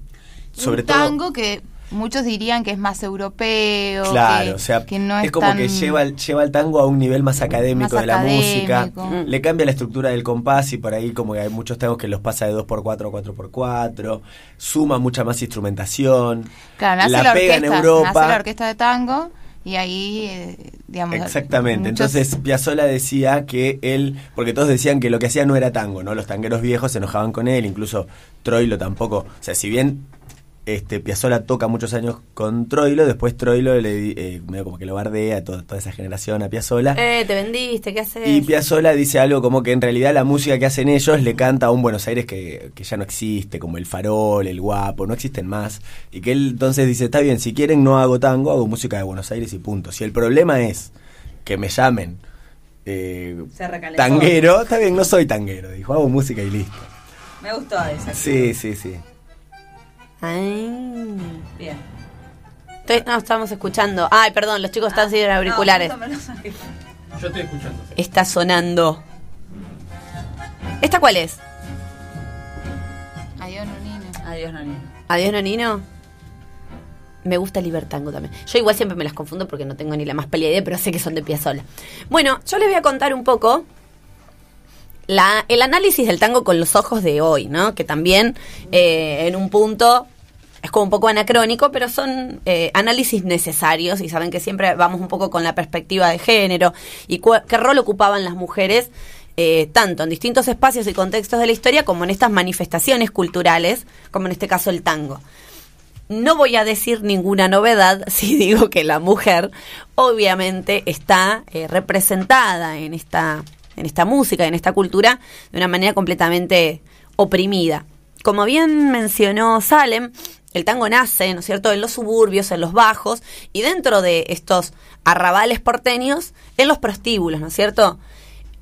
Sobre un todo. tango que muchos dirían que es más europeo. Claro, que, o sea, que no es, es, como tan- que lleva, el- lleva el tango a un nivel más académico Más de la música. académico. Le cambia la estructura del compás y por ahí como que hay muchos tangos que los pasa de 2x4 a 4x4. Suma mucha más instrumentación. Claro, nace la, la, pega en Europa. nace la orquesta de tango y ahí, eh, digamos... Exactamente. muchos- Entonces Piazzolla decía que él, porque todos decían que lo que hacía no era tango, ¿no? Los tangueros viejos se enojaban con él, incluso Troilo tampoco. O sea, si bien este Piazzolla toca muchos años con Troilo, después Troilo le eh, medio como que lo bardea a toda, toda esa generación a Piazzolla. Eh, te vendiste, ¿qué haces? Y Piazzolla dice algo como que en realidad la música que hacen ellos le canta a un Buenos Aires que, que ya no existe, como el farol, el guapo, no existen más. Y que él entonces dice, está bien, si quieren no hago tango, hago música de Buenos Aires y punto. Si el problema es que me llamen eh, tanguero, está bien, no soy tanguero, dijo, hago música y listo. Me gustó esa. Sí, sí, sí. Ay. Bien. Estoy- no, estamos escuchando. Ay, perdón, los chicos están sin auriculares. No. Yo estoy escuchando. Está sonando. ¿Esta cuál es? Adiós, Nonino. Adiós, Nonino. Adiós, Nonino. Me gusta el Libertango también. Yo igual siempre me las confundo porque no tengo ni la más pelea idea, pero sé que son de Piazzolla. Bueno, yo les voy a contar un poco la, el análisis del tango con los ojos de hoy, ¿no? Que también eh, en un punto es como un poco anacrónico, pero son eh, análisis necesarios y saben que siempre vamos un poco con la perspectiva de género y qué rol ocupaban las mujeres eh, tanto en distintos espacios y contextos de la historia como en estas manifestaciones culturales, como en este caso el tango. No voy a decir ninguna novedad [LAUGHS] si digo que la mujer obviamente está representada en esta, en esta música, en esta cultura, de una manera completamente oprimida. Como bien mencionó Salem, el tango nace, ¿no es cierto?, en los suburbios, en los bajos, y dentro de estos arrabales porteños, en los prostíbulos, ¿no es cierto?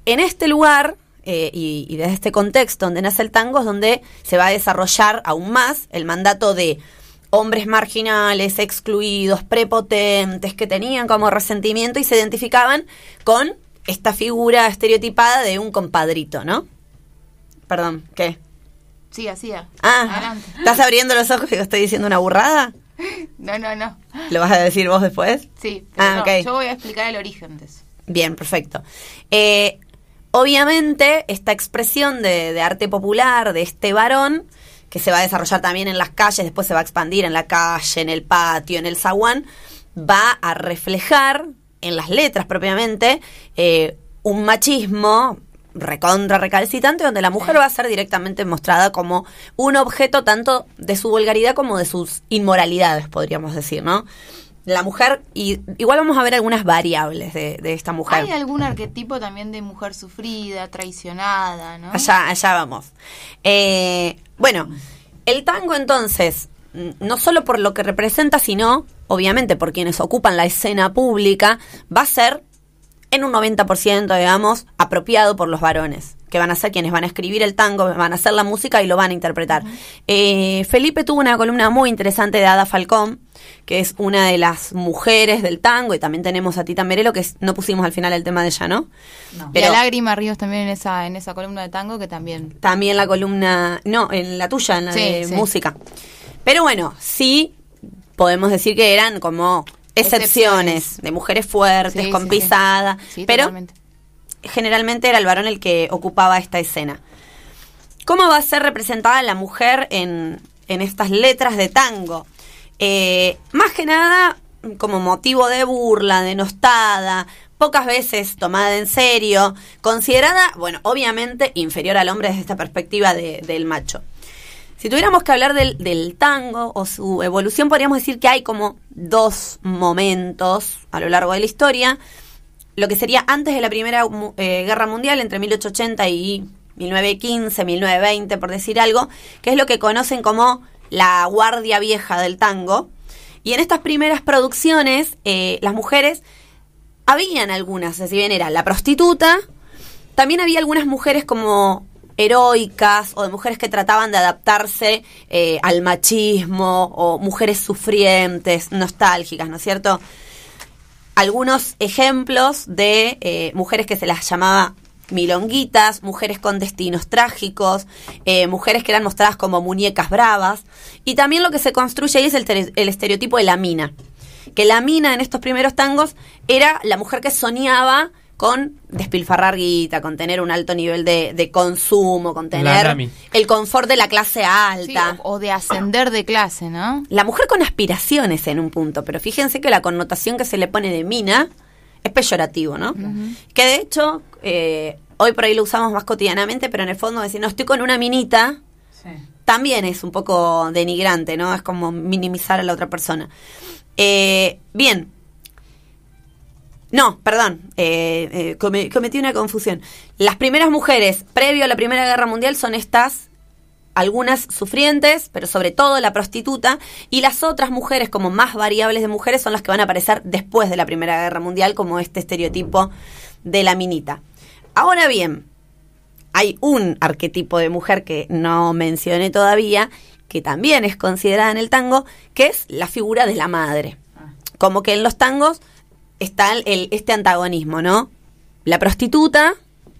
En este lugar eh, y, y desde este contexto donde nace el tango es donde se va a desarrollar aún más el mandato de hombres marginales, excluidos, prepotentes, que tenían como resentimiento y se identificaban con esta figura estereotipada de un compadrito, ¿no? Perdón, ¿qué? Sí, hacía. Ah, Adelante. ¿estás abriendo los ojos y yo estoy diciendo una burrada? [LAUGHS] No, no, no. ¿Lo vas a decir vos después? Sí, pero Ah, no, ok. yo voy a explicar el origen de eso. Bien, perfecto. Eh, obviamente, esta expresión de, de arte popular de este varón, que se va a desarrollar también en las calles, después se va a expandir en la calle, en el patio, en el zaguán, va a reflejar en las letras propiamente eh, un machismo recontra recalcitrante donde la mujer va a ser directamente mostrada como un objeto tanto de su vulgaridad como de sus inmoralidades, podríamos decir, ¿no? La mujer, y igual vamos a ver algunas variables de, de esta mujer. Hay algún arquetipo también de mujer sufrida, traicionada, ¿no? Allá, allá vamos. Eh, bueno, el tango entonces, mm, no solo por lo que representa, sino, obviamente, por quienes ocupan la escena pública, va a ser en un 90%, digamos, apropiado por los varones, que van a ser quienes van a escribir el tango, van a hacer la música y lo van a interpretar. Eh, Felipe tuvo una columna muy interesante de Ada Falcón, que es una de las mujeres del tango, y también tenemos a Tita Merelo, que es- no pusimos al final el tema de ella, ¿no? No. y a Lágrima Ríos también en esa, en esa columna de tango que también... También la columna, no, en la tuya, en la Sí, de sí. música. Pero bueno, sí podemos decir que eran como excepciones, Excepciones. de mujeres fuertes, Sí, con sí, pisada, Sí, pero totalmente. generalmente era el varón el que ocupaba esta escena. ¿Cómo va a ser representada la mujer en, en estas letras de tango? Eh, más que nada como motivo de burla, denostada, pocas veces tomada en serio, considerada, bueno, obviamente inferior al hombre desde esta perspectiva de- del macho. Si tuviéramos que hablar del, tango o su evolución, podríamos decir que hay como dos momentos a lo largo de la historia. Lo que sería antes de la Primera eh, Guerra Mundial, entre 1880 y 1915, 1920, por decir algo, que es lo que conocen como la guardia vieja del tango. Y en estas primeras producciones, eh, las mujeres, habían algunas, si bien era la prostituta, también había algunas mujeres como heroicas o de mujeres que trataban de adaptarse eh, al machismo o mujeres sufrientes, nostálgicas, ¿no es cierto? Algunos ejemplos de eh, mujeres que se las llamaba milonguitas, mujeres con destinos trágicos, eh, mujeres que eran mostradas como muñecas bravas. Y también lo que se construye ahí es el, el estereotipo de la mina. Que la mina en estos primeros tangos era la mujer que soñaba con despilfarrar guita, con tener un alto nivel de, de consumo, con tener el confort de la clase Sí, alta. o, o de ascender de clase, ¿no? La mujer con aspiraciones en un punto, pero fíjense que la connotación que se le pone de mina es peyorativo, ¿no? Que de hecho, eh, hoy por ahí lo usamos más cotidianamente, pero en el fondo decir, no, estoy con una minita, también es un poco denigrante, ¿no? Es como minimizar a la otra persona. Eh, bien. No, perdón, eh, eh, come- cometí una confusión. Las primeras mujeres, previo a la Primera Guerra Mundial, son estas algunas sufrientes, pero sobre todo la prostituta, y las otras mujeres como más variables de mujeres son las que van a aparecer después de la Primera Guerra Mundial, como este estereotipo de la minita. Ahora bien, hay un arquetipo de mujer que no mencioné todavía, que también es considerada en el tango, que es la figura de la madre. Como que en los tangos está el- este antagonismo, ¿no? La prostituta,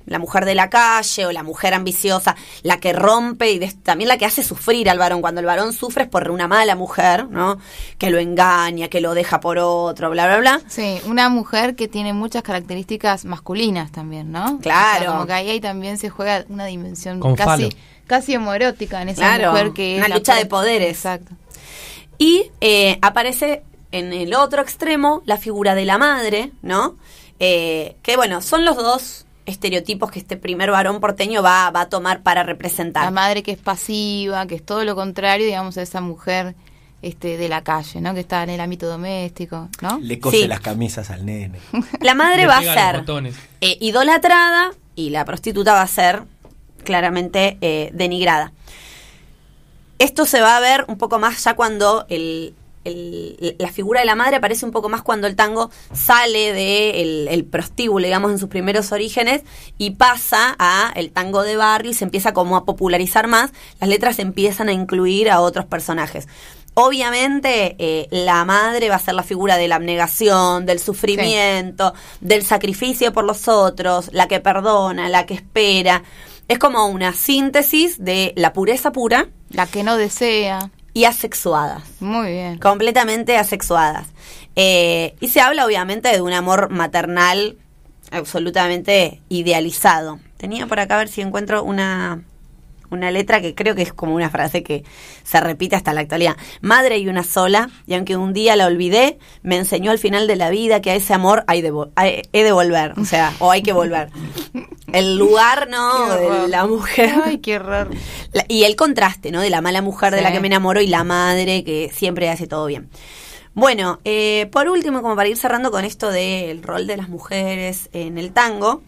la mujer de la calle o la mujer ambiciosa, la que rompe y también la que hace sufrir al varón. Cuando el varón sufre es por una mala mujer, ¿no? Que lo engaña, que lo deja por otro, bla, bla, bla. Sí, una mujer que tiene muchas características masculinas también, ¿no? Claro. O sea, como que ahí, ahí también se juega una dimensión Con casi, falo. casi homoerótica en esa Claro, mujer que es una la lucha de poderes. Exacto. Y eh, aparece en el otro extremo la figura de la madre, ¿no? Eh, que bueno, son los dos estereotipos que este primer varón porteño va, va a tomar para representar. La madre que es pasiva, que es todo lo contrario, digamos, a esa mujer este de la calle, ¿no? Que está en el ámbito doméstico, ¿no? Le cose Sí. las camisas al nene. La madre va a ser eh, idolatrada y la prostituta va a ser claramente eh, denigrada. Esto se va a ver un poco más ya cuando el, el- la figura de la madre aparece un poco más cuando el tango sale de el, el prostíbulo, digamos, en sus primeros orígenes y pasa a el tango de barrio y se empieza como a popularizar más. Las letras empiezan a incluir a otros personajes. Obviamente eh, la madre va a ser la figura de la abnegación, del sufrimiento, del sacrificio por los otros, la que perdona, la que espera. Es como una síntesis de la pureza pura La que no desea. Y asexuadas Muy bien. completamente asexuadas. Eh, y se habla obviamente de un amor maternal absolutamente idealizado. Tenía por acá a ver si encuentro una, una letra que creo que es como una frase que se repite hasta la actualidad. Madre y una sola, y aunque un día la olvidé, me enseñó al final de la vida que a ese amor hay de hay- he de volver, o sea, o hay que volver. El lugar, ¿no? De la mujer. Ay, qué raro. La- y el contraste, ¿no? De la mala mujer de la que me enamoro y la madre que siempre hace todo bien. Bueno, eh, por último, como para ir cerrando con esto del rol de las mujeres en el tango,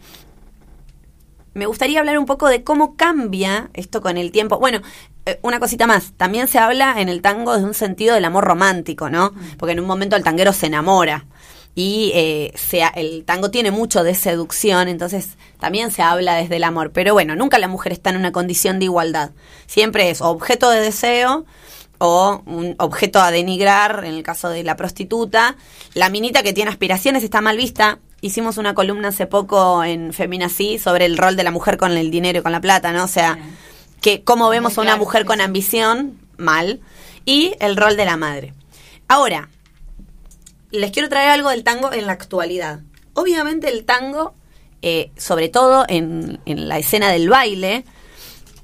me gustaría hablar un poco de cómo cambia esto con el tiempo. Bueno, eh, una cosita más, también se habla en el tango de un sentido del amor romántico, ¿no? Porque en un momento el tanguero se enamora y eh, sea, el tango tiene mucho de seducción, entonces también se habla desde el amor. Pero bueno, nunca la mujer está en una condición de igualdad. Siempre es objeto de deseo o un objeto a denigrar, en el caso de la prostituta. La minita que tiene aspiraciones está mal vista. Hicimos una columna hace poco en Feminací sobre el rol de la mujer con el dinero y con la plata, ¿no? O sea, que cómo vemos a una claro, mujer con ambición, mal, y el rol de la madre. Ahora, les quiero traer algo del tango en la actualidad. Obviamente el tango, eh, sobre todo en, en la escena del baile,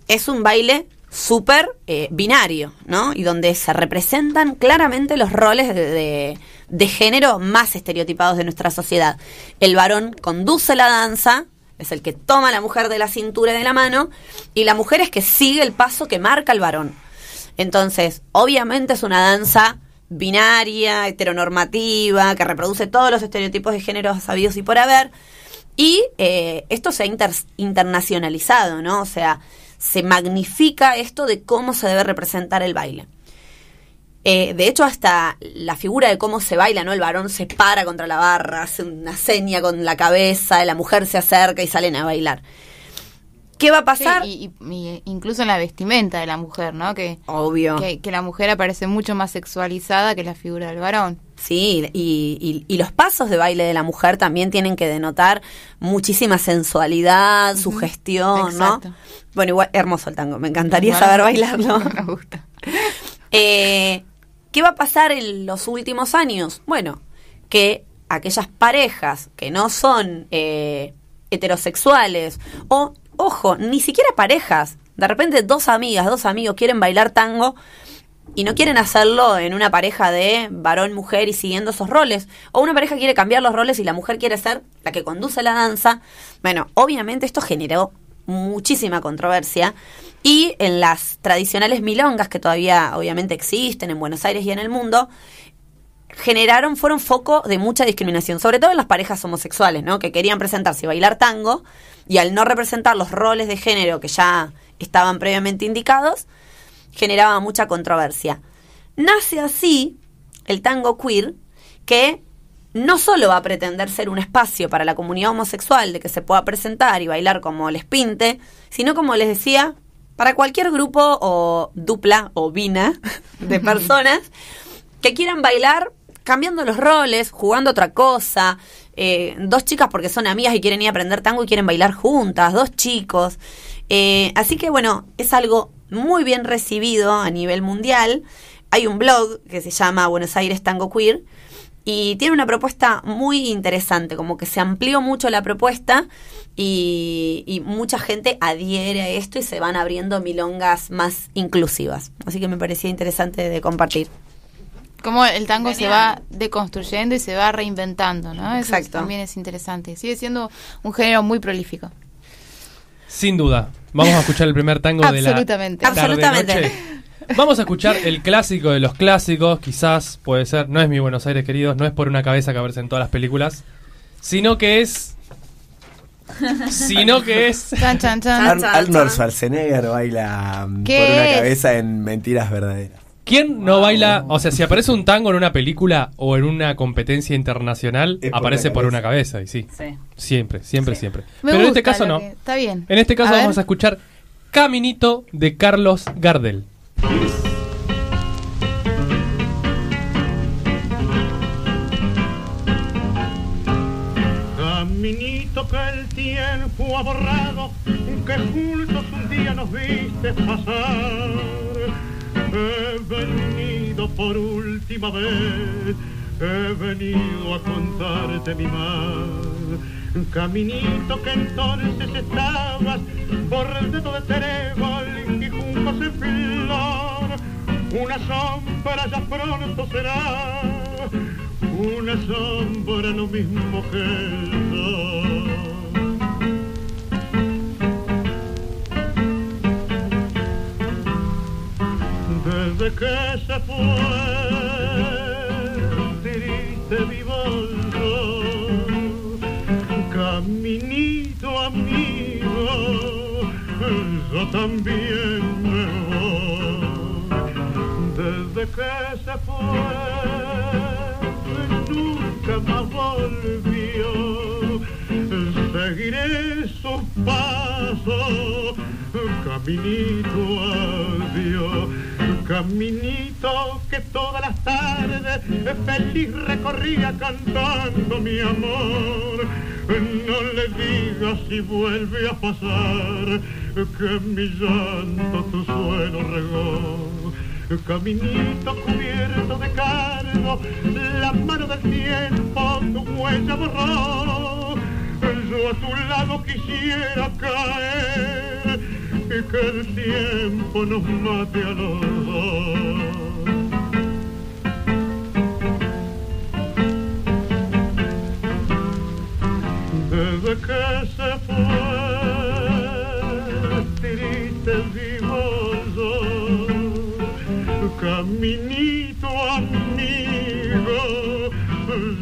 es un baile súper eh, binario, ¿no? Y donde se representan claramente los roles de, de- de género más estereotipados de nuestra sociedad. El varón conduce la danza, es el que toma a la mujer de la cintura y de la mano, y la mujer es que sigue el paso que marca el varón. Entonces, obviamente es una danza binaria, heteronormativa, que reproduce todos los estereotipos de género sabidos y por haber. Y eh, esto se ha inter- internacionalizado, ¿no? O sea, se magnifica esto de cómo se debe representar el baile. Eh, de hecho, hasta la figura de cómo se baila, ¿no? El varón se para contra la barra, hace una seña con la cabeza, la mujer se acerca y salen a bailar. ¿Qué va a pasar? Sí, y, y- y incluso en la vestimenta de la mujer, ¿no? Que, Obvio. que, que la mujer aparece mucho más sexualizada que la figura del varón. Sí, y, y- y los pasos de baile de la mujer también tienen que denotar muchísima sensualidad, sugestión, Exacto. ¿no? Bueno, igual, hermoso el tango, me encantaría Bueno, saber [LAUGHS] bailarlo. Me gusta. [LAUGHS] Eh, ¿Qué va a pasar en los últimos años? Bueno, que aquellas parejas que no son eh, heterosexuales o, ojo, ni siquiera parejas, de repente dos amigas, dos amigos quieren bailar tango y no quieren hacerlo en una pareja de varón-mujer y siguiendo esos roles, o una pareja quiere cambiar los roles y la mujer quiere ser la que conduce la danza, bueno, obviamente esto generó muchísima controversia y en las tradicionales milongas que todavía obviamente existen en Buenos Aires y en el mundo, generaron, fueron foco de mucha discriminación, sobre todo en las parejas homosexuales, ¿no? Que querían presentarse y bailar tango, y al no representar los roles de género que ya estaban previamente indicados, generaba mucha controversia. Nace así el tango queer, que no solo va a pretender ser un espacio para la comunidad homosexual de que se pueda presentar y bailar como les pinte, sino como les decía, para cualquier grupo o dupla o bina [LAUGHS] de personas que quieran bailar cambiando los roles, jugando otra cosa, eh, dos chicas porque son amigas y quieren ir a aprender tango y quieren bailar juntas, dos chicos. Eh, así que bueno, es algo muy bien recibido a nivel mundial. Hay un blog que se llama Buenos Aires Tango Queer y tiene una propuesta muy interesante, como que se amplió mucho la propuesta y, y mucha gente adhiere a esto y se van abriendo milongas más inclusivas. Así que me parecía interesante de compartir. Cómo el tango se va deconstruyendo y se va reinventando, ¿no? Eso Exacto. también es interesante. Sigue siendo un género muy prolífico. Sin duda. Vamos a escuchar el primer tango de la Absolutamente. tarde Absolutamente. noche. Vamos a escuchar el clásico de los clásicos, quizás puede ser, no es mi Buenos Aires queridos, no es por una cabeza que aparece en todas las películas, sino que es sino que es [LAUGHS] Chan, chan, chan. Ar- Arnold Schwarzenegger baila mm, por ¿Qué una es? cabeza en Mentiras Verdaderas. ¿Quién no baila? O sea, si aparece un tango en una película o en una competencia internacional, por aparece por una cabeza, y sí. Sí. Siempre, siempre, siempre. Me Pero en este caso no. que- Está bien. En este caso A ver. vamos a escuchar Caminito de Carlos Gardel. Caminito que el tiempo ha borrado, que juntos un día nos viste pasar. He venido por última vez, he venido a contarte mi mal. Caminito que entonces estabas bordado de trébol y Una sombra ya pronto será, una sombra lo mismo que el. Desde que se fue, triste mi bolso, caminito amigo, yo también que se fue, nunca más volvió. Seguiré sus pasos, caminito adiós. Caminito que todas las tardes feliz recorría cantando mi amor. No le digas si vuelve a pasar que mi llanto tu suelo regó tu caminito cubierto de cardo, la mano del tiempo tu huella borró. Yo a tu lado quisiera caer y que el tiempo nos mate a los dos. Desde que se fue caminito amigo,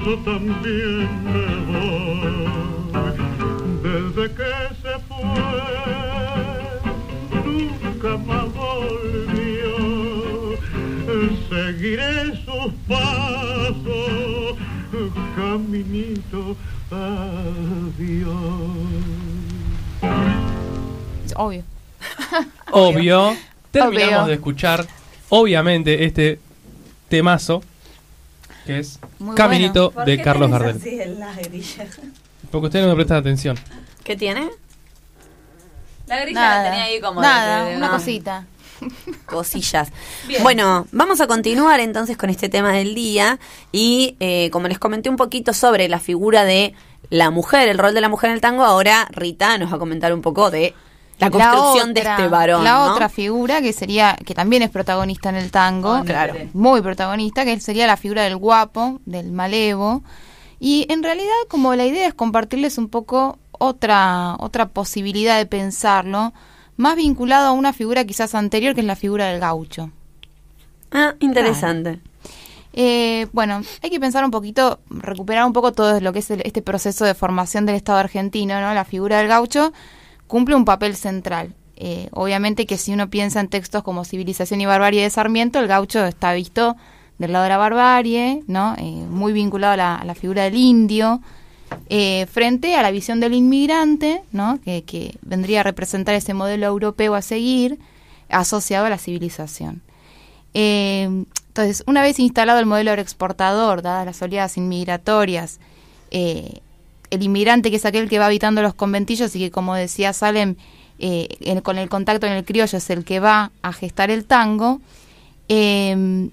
yo también me voy, desde que se fue, nunca más volvió, seguiré sus pasos, caminito adiós. Obvio. Obvio. Terminamos Obvio. de escuchar, obviamente, este temazo, que es Muy Caminito ¿Por de Carlos Gardel. Porque ustedes no me prestan atención. ¿Qué tiene? La grilla Nada. la tenía ahí como de- Nada, de- de- una no. cosita. [LAUGHS] Cosillas. Bien. Bueno, vamos a continuar entonces con este tema del día y eh, como les comenté un poquito sobre la figura de la mujer, el rol de la mujer en el tango, ahora Rita nos va a comentar un poco de la construcción de otra- este varón. La ¿no? otra figura que sería, que también es protagonista en el tango, Ah, claro. muy protagonista, que sería la figura del guapo, del malevo. Y en realidad, como la idea es compartirles un poco otra, otra posibilidad de pensarlo, más vinculado a una figura quizás anterior, que es la figura del gaucho. Ah, interesante. Eh, bueno, hay que pensar un poquito, recuperar un poco todo lo que es el- este proceso de formación del Estado argentino, ¿no? La figura del gaucho cumple un papel central. Eh, obviamente que si uno piensa en textos como Civilización y Barbarie de Sarmiento, el gaucho está visto del lado de la barbarie, ¿no? Eh, muy vinculado a la, figura del indio, eh, frente a la visión del inmigrante, ¿no? Que, vendría a representar ese modelo europeo a seguir, asociado a la civilización. Entonces, una vez instalado el modelo agroexportador, dadas las oleadas inmigratorias, el inmigrante que es aquel que va habitando los conventillos y que, como decía Salem, eh, con el contacto en el criollo es el que va a gestar el tango, eh,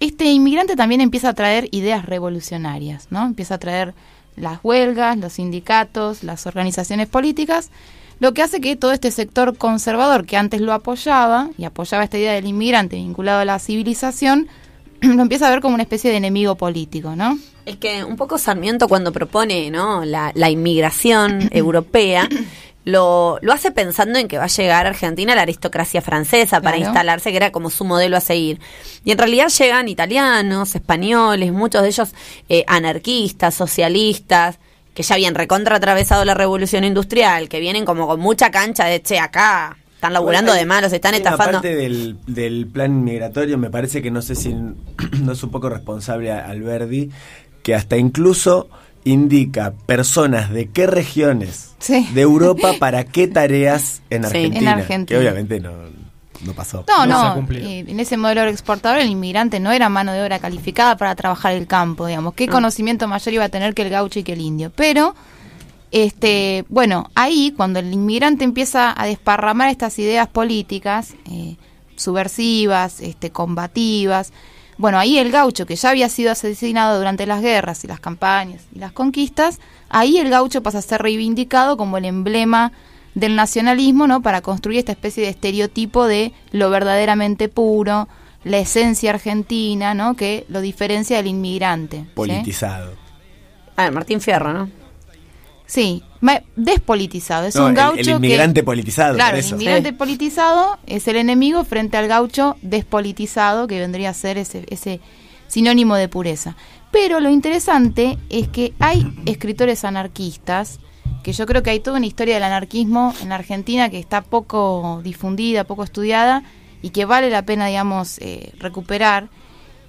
este inmigrante también empieza a traer ideas revolucionarias, ¿no? Empieza a traer las huelgas, los sindicatos, las organizaciones políticas, lo que hace que todo este sector conservador que antes lo apoyaba y apoyaba esta idea del inmigrante vinculado a la civilización, [CLEARS THROAT] lo empieza a ver como una especie de enemigo político, ¿no? Es que un poco Sarmiento cuando propone ¿no? la, la inmigración [CLEARS THROAT] europea, [CLEARS THROAT] lo, lo hace pensando en que va a llegar a Argentina la aristocracia francesa para Claro. instalarse, que era como su modelo a seguir. Y en realidad llegan italianos, españoles, muchos de ellos eh, anarquistas, socialistas, que ya habían recontra atravesado la revolución industrial, que vienen como con mucha cancha de, che, acá están laburando Bueno, hay- de malos, están estafando. parte del, del plan migratorio, me parece que no sé si [CLEARS THROAT] no es un poco responsable a Alberdi, que hasta incluso indica personas de qué regiones Sí. de Europa para qué tareas en Sí, Argentina. en Argentina. Que obviamente no, no pasó. No, No en ese modelo exportador el inmigrante no era mano de obra calificada para trabajar el campo, digamos. ¿Qué conocimiento mayor iba a tener que el gaucho y que el indio? Pero, este, bueno, ahí cuando el inmigrante empieza a desparramar estas ideas políticas eh, subversivas, este, combativas, bueno, ahí el gaucho que ya había sido asesinado durante las guerras y las campañas y las conquistas, ahí el gaucho pasa a ser reivindicado como el emblema del nacionalismo, ¿no? Para construir esta especie de estereotipo de lo verdaderamente puro, la esencia argentina, ¿no? Que lo diferencia del inmigrante. ¿sí? Politizado. A ver, Martín Fierro, ¿no? Sí, despolitizado. Es No, un el- gaucho el, que- inmigrante politizado. Claro, por el eso. inmigrante Sí. politizado es el enemigo frente al gaucho despolitizado, que vendría a ser ese, ese sinónimo de pureza. Pero lo interesante es que hay escritores anarquistas, que yo creo que hay toda una historia del anarquismo en la Argentina que está poco difundida, poco estudiada, y que vale la pena, digamos, eh, recuperar,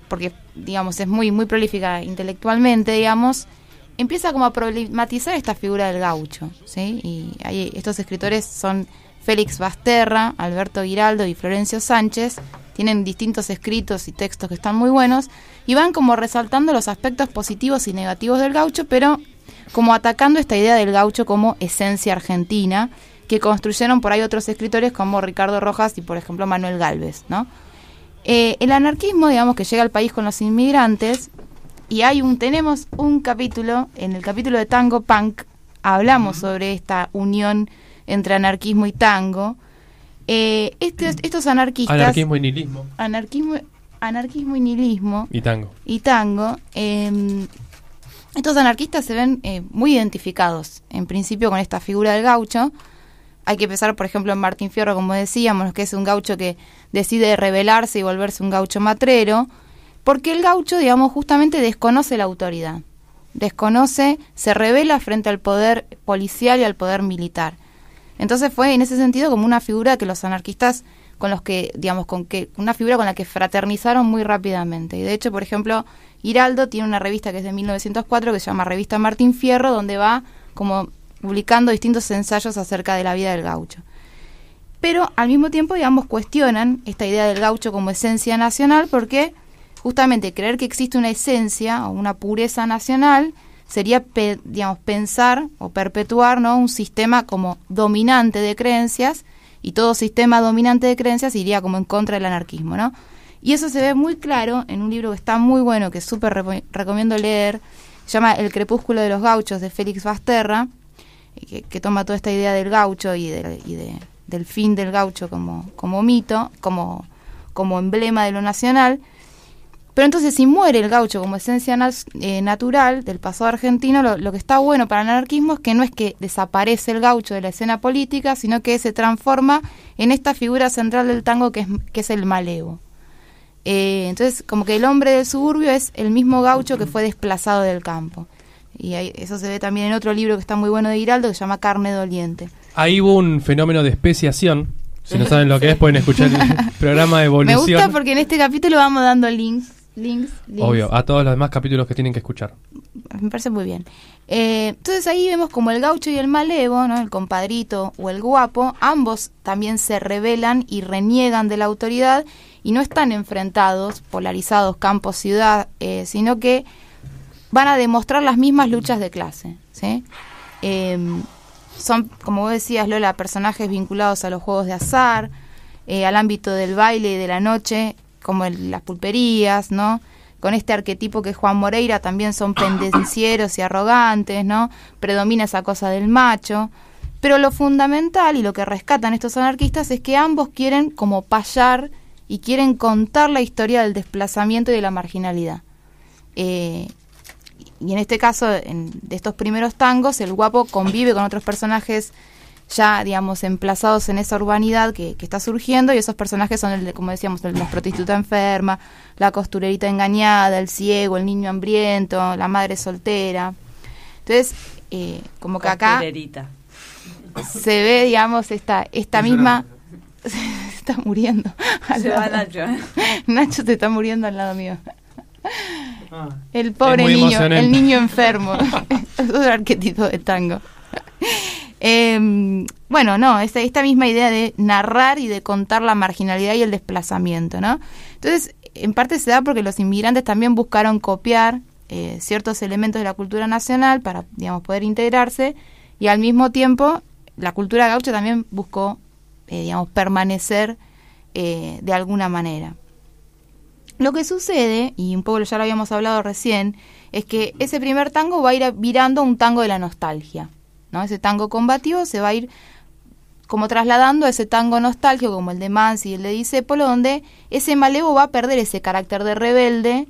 porque, digamos, es muy, muy prolífica intelectualmente, digamos, empieza como a problematizar esta figura del gaucho, ¿sí? Y ahí estos escritores son Félix Basterra, Alberto Giraldo y Florencio Sánchez, tienen distintos escritos y textos que están muy buenos y van como resaltando los aspectos positivos y negativos del gaucho, pero como atacando esta idea del gaucho como esencia argentina que construyeron por ahí otros escritores como Ricardo Rojas y por ejemplo Manuel Galvez, ¿no? Eh, el anarquismo, digamos, que llega al país con los inmigrantes, y hay un, tenemos un capítulo, en el capítulo de Tango Punk, hablamos sobre esta unión entre anarquismo y tango. Eh, estos, estos anarquistas, Anarquismo y nihilismo. anarquismo, anarquismo y nihilismo, Y tango. y tango, eh, estos anarquistas se ven eh, muy identificados, en principio, con esta figura del gaucho. Hay que pensar, por ejemplo, en Martín Fierro, como decíamos, que es un gaucho que decide rebelarse y volverse un gaucho matrero, porque el gaucho, digamos, justamente desconoce la autoridad. Desconoce, se revela frente al poder policial y al poder militar. Entonces fue en ese sentido como una figura que los anarquistas con los que, digamos, con que una figura con la que fraternizaron muy rápidamente. Y de hecho, por ejemplo, Hiraldo tiene una revista que es de 1904 que se llama Revista Martín Fierro, donde va como publicando distintos ensayos acerca de la vida del gaucho. Pero al mismo tiempo, digamos, cuestionan esta idea del gaucho como esencia nacional porque justamente creer que existe una esencia o una pureza nacional sería, pe- digamos, pensar o perpetuar ¿no? un sistema como dominante de creencias y todo sistema dominante de creencias iría como en contra del anarquismo, ¿no? Y eso se ve muy claro en un libro que está muy bueno, que súper repo- recomiendo leer, se llama El crepúsculo de los gauchos de Félix Basterra, eh, que, que toma toda esta idea del gaucho y, de- y de- del fin del gaucho como, como mito, como, como emblema de lo nacional. Pero entonces si muere el gaucho como esencia eh, natural del pasado argentino, lo, lo que está bueno para el anarquismo es que no es que desaparece el gaucho de la escena política, sino que se transforma en esta figura central del tango que es, que es el malevo. Eh, entonces, como que el hombre del suburbio es el mismo gaucho que fue desplazado del campo. Y ahí- eso se ve también en otro libro que está muy bueno de Giraldo que se llama Carne Doliente. Ahí hubo un fenómeno de especiación. Si no saben lo que [LAUGHS] es, pueden escuchar el [LAUGHS] programa de Me evolución. gusta porque en este capítulo vamos dando links, links, links. Obvio, a todos los demás capítulos que tienen que escuchar. me parece muy bien. Eh, entonces ahí vemos como el gaucho y el malevo, ¿no? el compadrito o el guapo, ambos también se rebelan y reniegan de la autoridad y no están enfrentados, polarizados, campo-ciudad, eh, sino que van a demostrar las mismas luchas de clase. ¿sí? Eh, son, como vos decías, Lola, personajes vinculados a los juegos de azar, eh, al ámbito del baile y de la noche, como el- las pulperías, ¿no? Con este arquetipo que es Juan Moreira también son [COUGHS] pendencieros y arrogantes, ¿no? Predomina esa cosa del macho. Pero lo fundamental y lo que rescatan estos anarquistas es que ambos quieren como payar y quieren contar la historia del desplazamiento y de la marginalidad. Eh, y en este caso, en- de estos primeros tangos, el guapo convive con otros personajes ya, digamos, emplazados en esa urbanidad que, que está surgiendo y esos personajes son, el de, como decíamos, el de la prostituta enferma, la costurerita engañada, el ciego, el niño hambriento, la madre soltera. Entonces, eh, como que acá Costurerita. se ve, digamos, esta, esta misma... [LAUGHS] se está muriendo. Se va. Nacho, ¿eh? [LAUGHS] Nacho se está muriendo al lado mío. Ah. El pobre niño, emocionante. el niño enfermo. [LAUGHS] es otro arquetipo de tango. Em, bueno, no, esta, esta misma idea de narrar y de contar la marginalidad y el desplazamiento, ¿no? Entonces, en parte se da porque los inmigrantes también buscaron copiar eh, ciertos elementos de la cultura nacional para, digamos, poder integrarse y al mismo tiempo la cultura gaucha también buscó, eh, digamos, permanecer eh, de alguna manera. Lo que sucede, y un poco ya lo habíamos hablado recién, es que ese primer tango va a ir virando un tango de la nostalgia. ¿No? Ese tango combativo se va a ir como trasladando a ese tango nostálgico como el de Mansi y el de Disépolo, donde ese malevo va a perder ese carácter de rebelde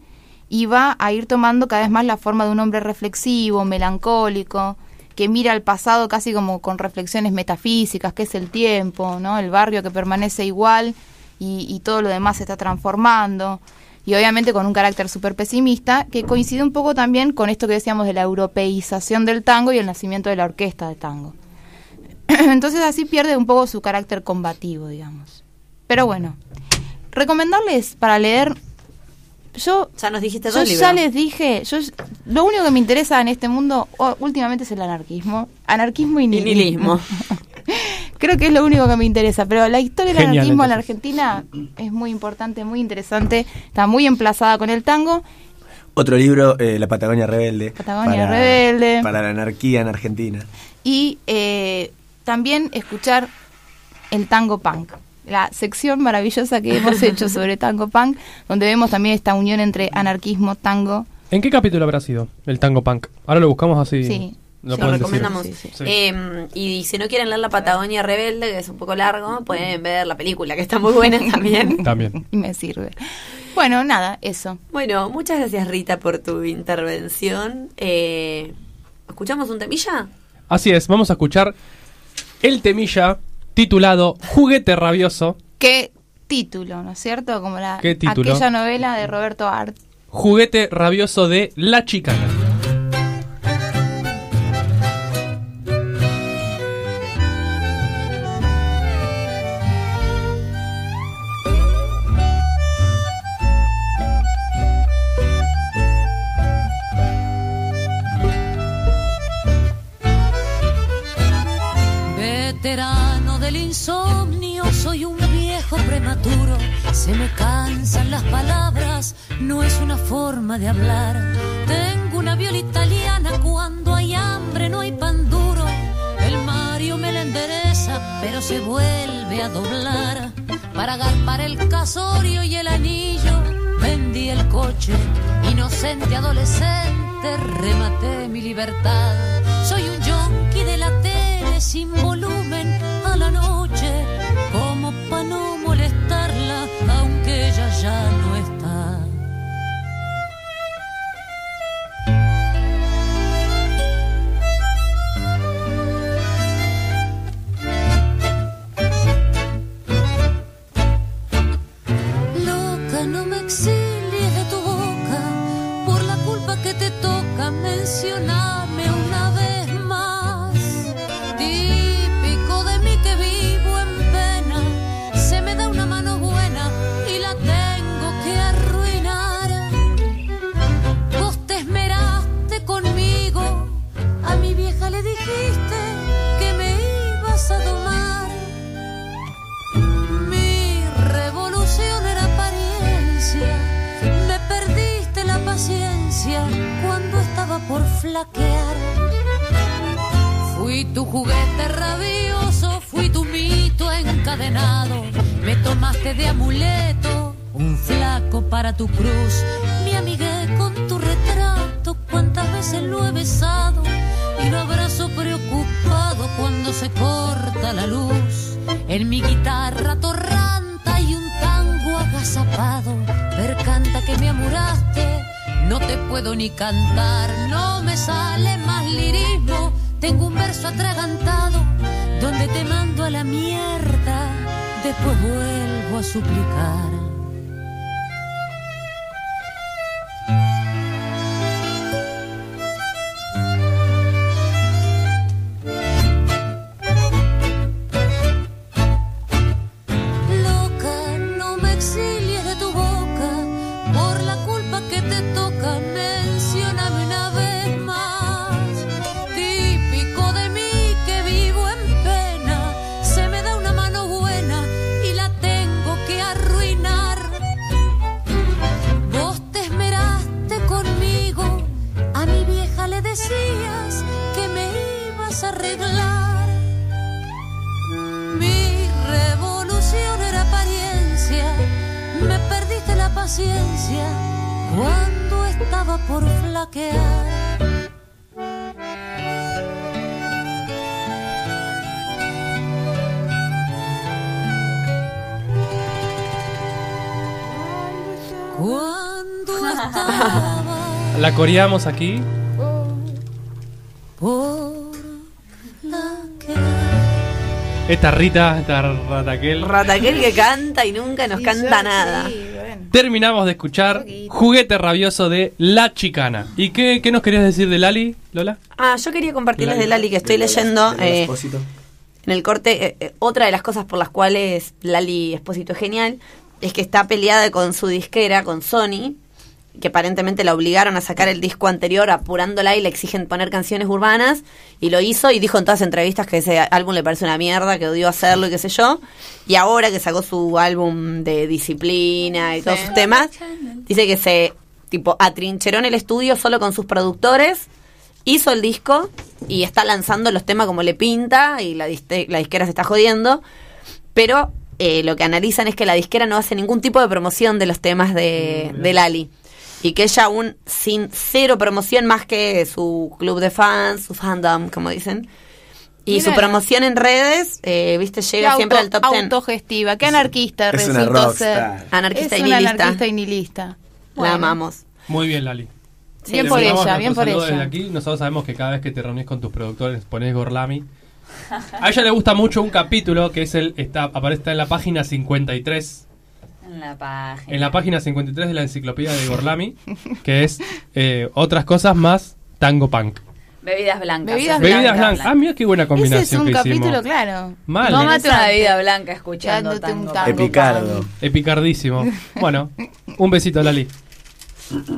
y va a ir tomando cada vez más la forma de un hombre reflexivo, melancólico, que mira al pasado casi como con reflexiones metafísicas, que es el tiempo, ¿no? el barrio que permanece igual y, y todo lo demás se está transformando. Y obviamente con un carácter súper pesimista, que coincide un poco también con esto que decíamos de la europeización del tango y el nacimiento de la orquesta de tango. [CLEARS THROAT] Entonces así pierde un poco su carácter combativo, digamos. Pero bueno, recomendarles para leer. Yo Ya nos dijiste yo dos ya les dije, yo lo único que me interesa en este mundo últimamente es el anarquismo, anarquismo y Y nihilismo. [LAUGHS] Creo que es lo único que me interesa, pero la historia del anarquismo en la. Argentina es muy importante, muy interesante, está muy emplazada con el tango. Otro libro, eh, La Patagonia Rebelde. Patagonia Rebelde. Para la anarquía en Argentina. y eh, también escuchar el tango punk, la sección maravillosa que hemos [LAUGHS] hecho sobre tango punk, donde vemos también esta unión entre anarquismo, tango. ¿En qué capítulo habrá sido el tango punk? Ahora lo buscamos así. Sí. Lo Lo recomendamos. Sí, sí. Sí. Eh, y si no quieren leer La Patagonia Rebelde, que es un poco largo, pueden ver la película, que está muy buena [LAUGHS] también. También. Y me sirve. Bueno, nada, eso. Bueno, muchas gracias Rita por tu intervención. Eh, ¿Escuchamos un temilla? Así es, vamos a escuchar el temilla titulado Juguete Rabioso. ¿Qué título, no es cierto? Como la ¿Qué título? aquella novela de Roberto Art. Juguete Rabioso de La Chicana. Insomnio, soy un viejo prematuro. Se me cansan las palabras, no es una forma de hablar. Tengo una viola italiana, cuando hay hambre no hay pan duro. El Mario me la endereza, pero se vuelve a doblar. Para agarpar el casorio y el anillo, vendí el coche. Inocente adolescente, rematé mi libertad. Soy un yonki de la tele sin volumen la noche, como pa' no molestarla, aunque ella ya no está. Loca, no me exilies de tu boca por la culpa que te toca. Mencioname por flaquear. Fui tu juguete rabioso, fui tu mito encadenado. Me tomaste de amuleto, un flaco para tu cruz. Me amigué con tu retrato, cuántas veces lo he besado. Y lo abrazo preocupado cuando se corta la luz. En mi guitarra torranta y un tango agazapado. Percanta que me amuraste, no te puedo ni cantar, no me sale más lirismo. Tengo un verso atragantado donde te mando a la mierda, después vuelvo a suplicar. Paciencia cuando estaba por flaquear. Cuando estaba [LAUGHS] La coreamos aquí. por Esta Rita, esta Rataquel. Rataquel que canta y nunca nos canta nada. Terminamos de escuchar Juguete Rabioso de La Chicana. ¿Y qué, qué nos querías decir de Lali, Lola? Ah, yo quería compartirles Lali. de Lali que estoy leyendo eh, en el corte. eh, eh, otra de las cosas por las cuales Lali Espósito es genial es que está peleada con su disquera, con Sony, que aparentemente la obligaron a sacar el disco anterior apurándola y le exigen poner canciones urbanas. Y lo hizo y dijo en todas las entrevistas que ese álbum le parece una mierda, que odió hacerlo y qué sé yo. Y ahora que sacó su álbum de disciplina y todos sus temas, dice que se tipo atrincheró en el estudio solo con sus productores hizo el disco y está lanzando los temas como le pinta y la, disquera se está jodiendo, pero eh, lo que analizan es que la disquera no hace ningún tipo de promoción de los temas de, de Lali y que ella aún sin cero promoción más que su club de fans, su fandom, como dicen, Y su promoción en redes, eh, viste, llega siempre al top 10. Autogestiva, qué anarquista es una rockstar. ser. Anarquista es y una nihilista. anarquista y nihilista. La amamos. Muy bien, Lali. Bien por ella, bien por ella. Desde aquí, nosotros sabemos que cada vez que te reunís con tus productores pones Gorlami. A ella le gusta mucho un capítulo que es el está aparece está en la página 53 En la página. en la página 53 de la enciclopedia de Gorlami, que es eh, otras cosas más tango punk. Bebidas blancas. Bebidas es Bebidas blanca. blancas. Ah, mira qué buena combinación Ese es un que capítulo, hicimos. claro. Mal. Tómate una bebida blanca escuchando Dándote un tango. tango. Epicardo. Epicardísimo. Bueno, un besito, Lali.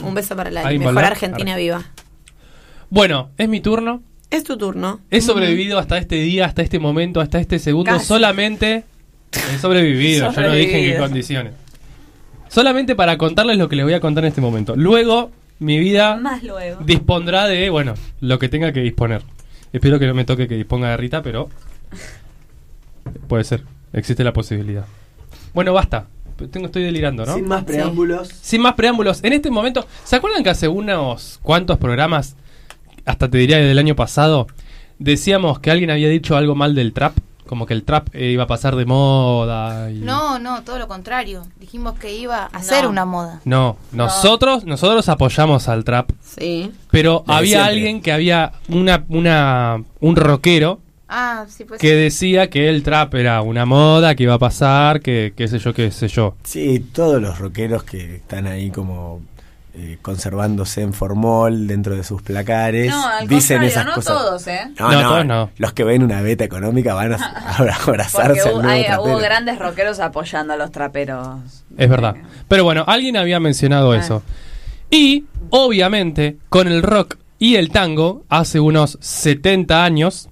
Un beso para la Ahí, mejor. Argentina Arre. viva. Bueno, es mi turno. Es tu turno. He sobrevivido hasta este día, hasta este momento, hasta este segundo. Casi. Solamente he sobrevivido. Yo no dije en qué condiciones. Solamente para contarles lo que les voy a contar en este momento. Luego, mi vida Más luego. dispondrá de, bueno, lo que tenga que disponer. Espero que no me toque que disponga de Rita, pero puede ser. Existe la posibilidad. Bueno, basta. Tengo, estoy delirando, ¿no? Sin más preámbulos. Sin más preámbulos, en este momento, ¿se acuerdan que hace unos cuantos programas, hasta te diría del año pasado, decíamos que alguien había dicho algo mal del trap? Como que el trap eh, iba a pasar de moda. Y... No, no, todo lo contrario. Dijimos que iba a ser No. una moda. No, nosotros, nosotros apoyamos al trap, Sí. pero Desde había siempre. alguien que había una, una, un rockero Ah, sí, pues. que decía que el trap era una moda, que iba a pasar, que qué sé yo, qué sé yo. Sí, todos los rockeros que están ahí como eh, conservándose en formol dentro de sus placares No, al dicen esas no cosas. todos, ¿eh? No, No, no, todos no. Los que ven una beta económica van a, [LAUGHS] a abrazarse Porque al hubo, nuevo hay- trapero. hubo grandes rockeros apoyando a los traperos. Es verdad. Pero bueno, alguien había mencionado Ah. eso. Y, obviamente, con el rock y el tango, hace unos 70 años,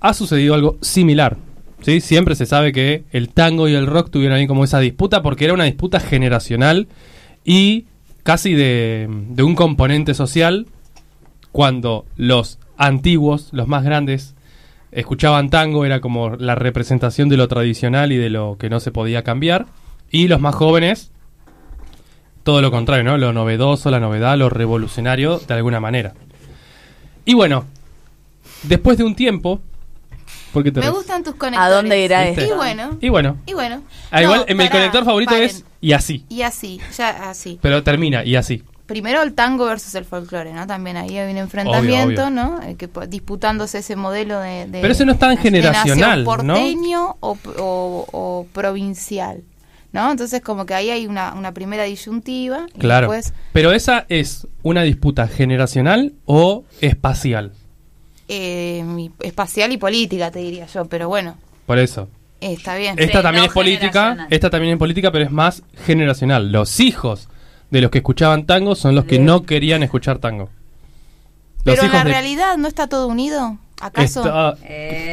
ha sucedido algo similar. ¿sí? Siempre se sabe que el tango y el rock tuvieron ahí como esa disputa porque era una disputa generacional y casi de, de un componente social cuando los antiguos, los más grandes, escuchaban tango, era como la representación de lo tradicional y de lo que no se podía cambiar. Y los más jóvenes, todo lo contrario, ¿no? Lo novedoso, la novedad, lo revolucionario, de alguna manera. Y bueno, después de un tiempo, ¿por qué te Me res- gustan tus conectores. ¿A dónde irá ¿Viste? Y esto? bueno. Y bueno, Y bueno. ah, No, igual, mi pará, conector favorito paren. es y así, Y así, ya así. pero termina y así. Primero el tango versus el folclore, ¿no? También ahí hay un enfrentamiento, obvio. ¿no? Eh, que, disputándose ese modelo de, de- Pero ese no es tan generacional, ¿no? porteño o, o- o provincial, ¿no? Entonces como que ahí hay una, una primera disyuntiva y Claro. después Pero esa es una disputa generacional o espacial. Eh, espacial y política, te diría yo, pero bueno, Por eso. eh, está bien. Esta Sí, también no es política, esta también es política, pero es más generacional. Los hijos de los que escuchaban tango son los que no querían escuchar tango. Los Pero en la de- realidad no está todo unido, ¿acaso? Está-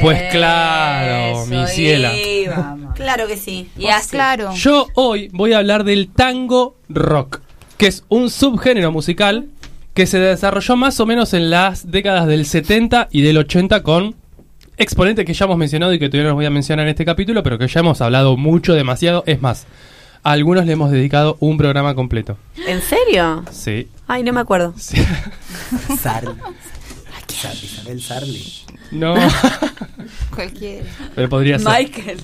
Pues claro, Eso mi ciela. [LAUGHS] Claro que sí. Y así. Claro. Yo hoy voy a hablar del tango rock, que es un subgénero musical que se desarrolló más o menos en las décadas del 70 y del 80 con exponentes que ya hemos mencionado y que todavía no los voy a mencionar en este capítulo, pero que ya hemos hablado mucho, demasiado. Es más, a algunos le hemos dedicado un programa completo. ¿En serio? Sí. Ay, no me acuerdo. sí. [LAUGHS] Sarli. Sa- Isabel Sarli. No, [LAUGHS] Cualquiera. pero podría ser. Michael.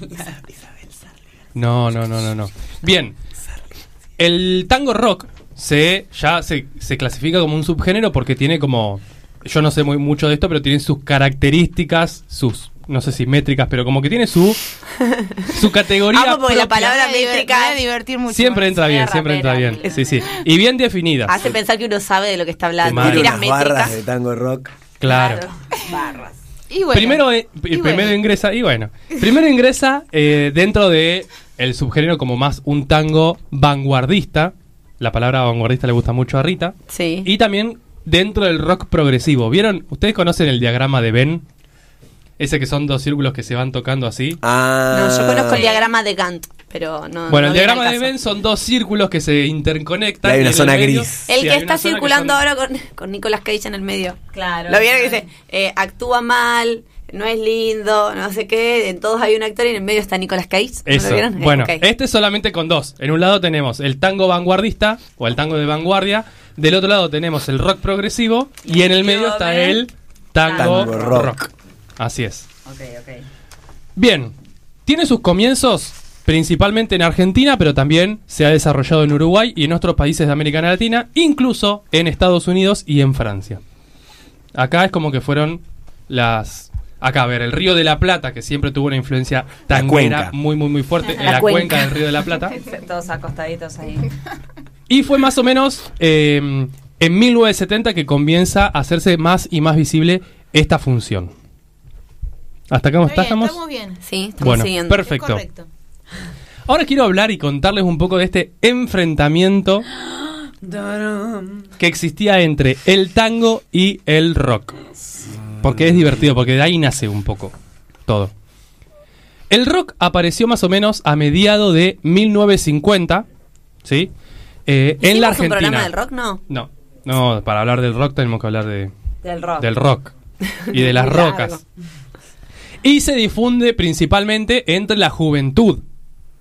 No, no, no, no, no. Bien. El tango rock se ya se, se clasifica como un subgénero porque tiene como yo no sé muy mucho de esto, pero tiene sus características, sus no sé si métricas, pero como que tiene su [LAUGHS] su categoría Amo porque la palabra métrica a divertir mucho. siempre entra bien, siempre entra bien. Sí, sí. Y bien definidas. Hace pensar que uno sabe de lo que está hablando. Tiras unas barras métricas. de tango rock. Claro. Barras. Y bueno, primero, eh, y primero bueno. ingresa, y bueno, [LAUGHS] primero ingresa eh, dentro de el subgénero como más un tango vanguardista. La palabra vanguardista le gusta mucho a Rita. Sí. Y también dentro del rock progresivo. ¿Vieron? ¿Ustedes conocen el diagrama de Venn? Ese que son dos círculos que se van tocando así. Ah, No, yo conozco el diagrama de Gantt, pero no. Bueno, no el diagrama de. Venn son dos círculos que se interconectan. Y hay una y en el zona medio- gris. El Sí, que está circulando son- ahora con, [LAUGHS] con Nicolas Cage en el medio. Claro. Lo vieron que dice, eh, actúa mal, no es lindo, no sé qué. En todos hay un actor y en el medio está Nicolas Cage. ¿No Eso. lo vieron? Bueno, este es solamente con dos. En un lado tenemos el tango vanguardista o el tango de vanguardia. Del otro lado tenemos el rock progresivo. Y en el medio está el tango, Tango rock. rock. Así es. Ok, ok. Bien, tiene sus comienzos principalmente en Argentina, pero también se ha desarrollado en Uruguay y en otros países de América Latina, incluso en Estados Unidos y en Francia. Acá es como que fueron las... Acá, a ver, el Río de la Plata, que siempre tuvo una influencia tanguera cuenca. muy, muy, muy fuerte, en La la cuenca. cuenca. del Río de la Plata. [LAUGHS] Todos acostaditos ahí. [LAUGHS] Y fue más o menos eh, en 1970 que comienza a hacerse más y más visible esta función. ¿Hasta acá cómo está? ¿Estamos? Estamos bien. Sí, estamos Bueno, siguiendo. perfecto. Es correcto. Ahora quiero hablar y contarles un poco de este enfrentamiento [GASPS] que existía entre el tango y el rock. Porque es divertido, porque de ahí nace un poco todo. El rock apareció más o menos a mediado de 1950, ¿sí? Eh, en la ¿Hicimos un Argentina. programa del rock? No. No, no, para hablar del rock tenemos que hablar de, Del rock. del rock y de [LAUGHS] las rocas. Y se difunde principalmente entre la juventud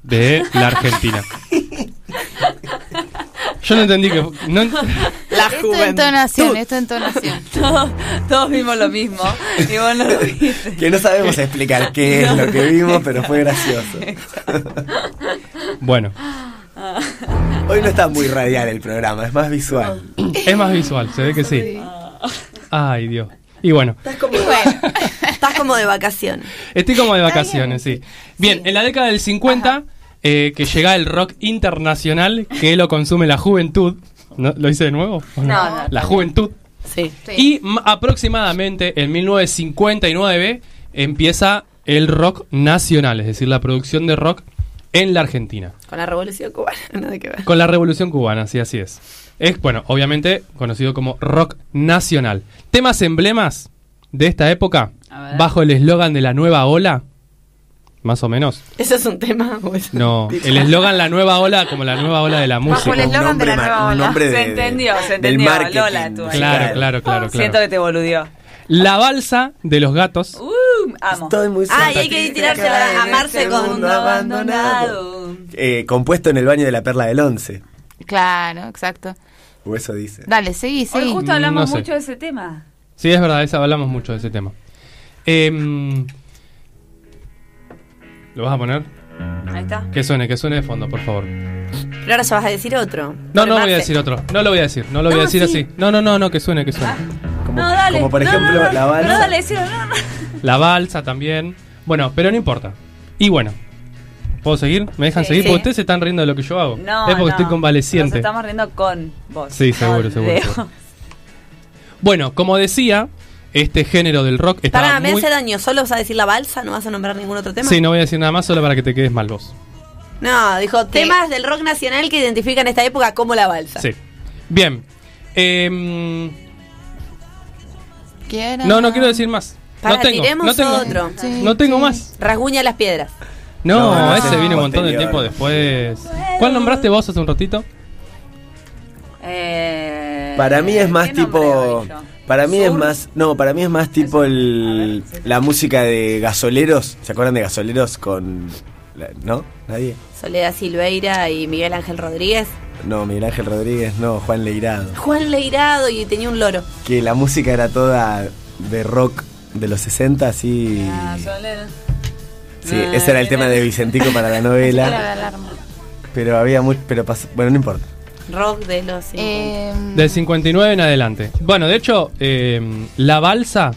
de la Argentina. [LAUGHS] Yo no entendí que... no ent- [LAUGHS] La Esto es entonación, esto es entonación. [LAUGHS] todos, todos vimos lo mismo. [LAUGHS] Y vos no lo viste. Que no sabemos explicar qué es lo que vimos, pero fue gracioso. Bueno, Hoy no está muy radial el programa, es más visual. es más visual, se ve que sí. Ay, Dios. Y bueno, Estás como, estás como de vacaciones. estoy como de vacaciones, sí. Bien, en la década del 50, eh, que llega el rock internacional, que lo consume la juventud. ¿No? ¿Lo hice de nuevo? ¿O No, no, La juventud. Sí. Y aproximadamente en 1959 empieza el rock nacional, es decir, la producción de rock en la Argentina. Con la revolución cubana, [LAUGHS] nada que ver. Con la Revolución Cubana, sí, así es. Es, bueno, obviamente conocido como rock nacional. Temas emblemas de esta época, A ver. bajo el eslogan de la nueva ola, más o menos. ¿Eso es un tema? o es- No, el eslogan la nueva ola como la nueva ola de la música. el eslogan de la nueva un ola. nombre de- Se entendió, se del entendió. marketing Lola, tú ahí. Claro, claro, claro, Siento claro. que te boludió. La balsa de los gatos. Uh, amo. Estoy muy Ah, y hay que tirarse a en amarse este con mundo un abandonado. Eh, compuesto en el baño de la perla del once. Claro, exacto. O eso dice. Dale, seguí, Hoy seguí. justo hablamos No sé. mucho de ese tema. Sí, es verdad, esa, hablamos mucho de ese tema. Em, ¿Lo vas a poner? Ahí está. Que suene, que suene de fondo, por favor. Pero ahora ya vas a decir otro. No, no voy a decir otro. No lo voy a decir. No lo voy a decir sí. así. No, no, no, no, que suene, que suene. Como, No, dale. como por No, ejemplo no, no, la balsa. Pero dale, no. La balsa también. Bueno, pero no importa. Y bueno. ¿Puedo seguir? ¿Me dejan Sí. seguir? Sí. Porque ustedes se están riendo de lo que yo hago. No, es porque no. estoy convaleciente. Nos estamos riendo con vos. Sí, seguro, seguro. Bueno, como decía, este género del rock estaba Para, me muy... hace daño. ¿Solo vas a decir la balsa? ¿No vas a nombrar ningún otro tema? Sí, no voy a decir nada más solo para que te quedes mal vos. No, dijo temas del rock nacional que identifican esta época como la balsa. Sí. Bien. ¿Quiera? no, no quiero decir más. Para, no tengo, tiremos no tengo, otro. Sí, no tengo sí. más. Rasguña las piedras. No, No, ese viene un montón de tiempo después. ¿Cuál nombraste vos hace un ratito? Eh, Para mí es más ¿qué nombre tipo. Para mí es más. No, para mí es más tipo el, la música de gasoleros. ¿Se acuerdan de gasoleros con. la- ¿No? ¿Nadie? Soledad Silveira y Miguel Ángel Rodríguez. No, Miguel Ángel Rodríguez, no, Juan Leirado. Juan Leirado y tenía un loro. Que la música era toda de rock de los 60, así. Ah, Solero. Sí, ese era el tema de Vicentico para la [LAUGHS] Era la novela. alarma. Pero había mucho. Pero pasó- bueno, no importa. Rock de los 50. Eh, Del 59 en adelante. Bueno, de hecho, eh, la balsa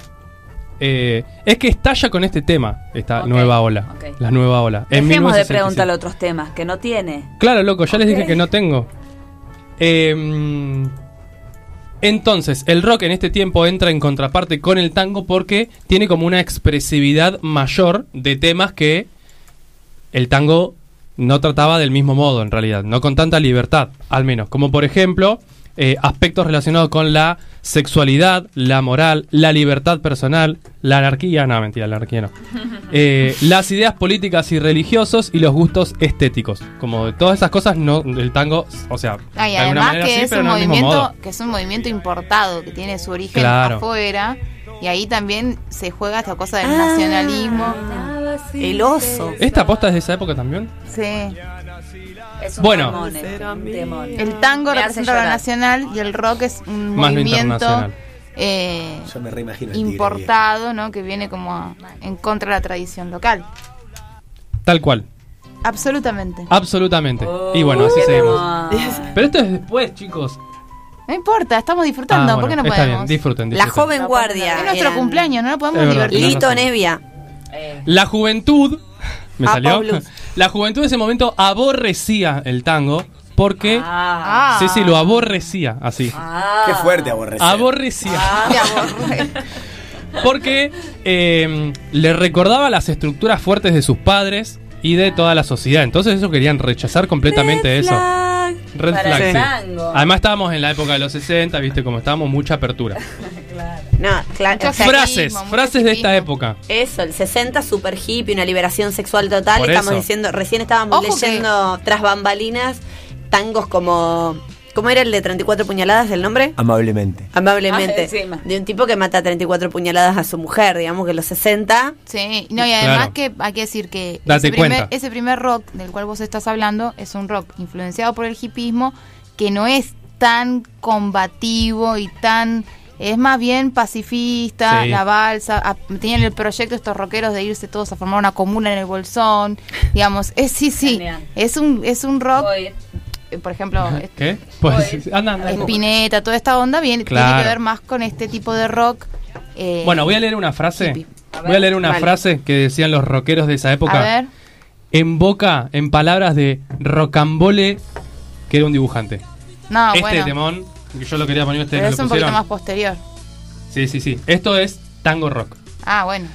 eh, es que estalla con este tema, esta nueva ola. ok. La nueva ola. Dejemos de 1967. preguntarle otros temas que no tiene. Claro, loco, ya les dije que no tengo. Eh, entonces, el rock en este tiempo entra en contraparte con el tango porque tiene como una expresividad mayor de temas que el tango no trataba del mismo modo, en realidad, no con tanta libertad, al menos. Como por ejemplo, eh, aspectos relacionados con la sexualidad, la moral, la libertad personal, la anarquía, no, mentira, la anarquía no. [LAUGHS] Eh, las ideas políticas y religiosos y los gustos estéticos. Como de todas esas cosas, no, el tango, o sea, y de alguna además manera que sí, es pero un no movimiento modo. que es un movimiento importado que tiene su origen Claro. afuera y ahí también se juega esta cosa del Ah. nacionalismo. El oso. ¿Esta aposta es de esa época también? Sí. Es un Bueno. temón, un temón. El tango Me hace representa lo llorar. nacional y el rock es un Más lo movimiento internacional. eh, Yo me reimagino el tigre importado, ¿no? Que viene como a- en contra de la tradición local. Tal cual. Absolutamente. Absolutamente. y bueno, así qué seguimos. Pero esto es después, chicos. No importa, estamos disfrutando. Ah, ¿Por qué no está podemos? bien, disfruten, La disfruten. joven guardia. Es nuestro eran cumpleaños, no lo podemos Es verdad. divertir. Lito Nevia. La juventud, me Ah, salió. La juventud en ese momento aborrecía el tango porque Ah. sí, sí, lo aborrecía así. Qué fuerte aborrecer. Aborrecía. [LAUGHS] Aborre. Porque eh, le recordaba las estructuras fuertes de sus padres y de toda la sociedad. Entonces ellos querían rechazar completamente eso. Red Para flag, el sí. tango. Además estábamos en la época de los 60, viste, como estábamos mucha apertura. [LAUGHS] No, claro. Mucho o sea, Frases, frases de esta época. Eso, el 60 super hippie, una liberación sexual total. Por Estamos eso. diciendo, recién estábamos Ojo que- leyendo tras bambalinas tangos como. ¿Cómo era el de 34 puñaladas el nombre? Amablemente. Amablemente. Ah, de un tipo que mata 34 puñaladas a su mujer, digamos que los 60. Sí, no, y además Claro. que hay que decir que ese primer, cuenta. ese primer rock del cual vos estás hablando es un rock influenciado por el hipismo que no es tan combativo y tan es más bien pacifista, Sí. la balsa, a- tenían el proyecto estos rockeros de irse todos a formar una comuna en el Bolsón, digamos, es sí, sí, Genial. es un es un rock, Voy. Por ejemplo, es- ¿Qué? Pues, anda, anda. Spinetta, toda esta onda viene tiene Claro. que ver más con este tipo de rock. eh, Bueno, voy a leer una frase. hippie. Voy a leer una Vale. frase que decían los rockeros de esa a época. ver, En boca, en palabras de Rocambole, que era un dibujante. no, este bueno, temón, que yo lo quería poner ustedes pero no es lo un poquito más posterior. Sí, sí, sí. Esto es tango rock. Ah, bueno.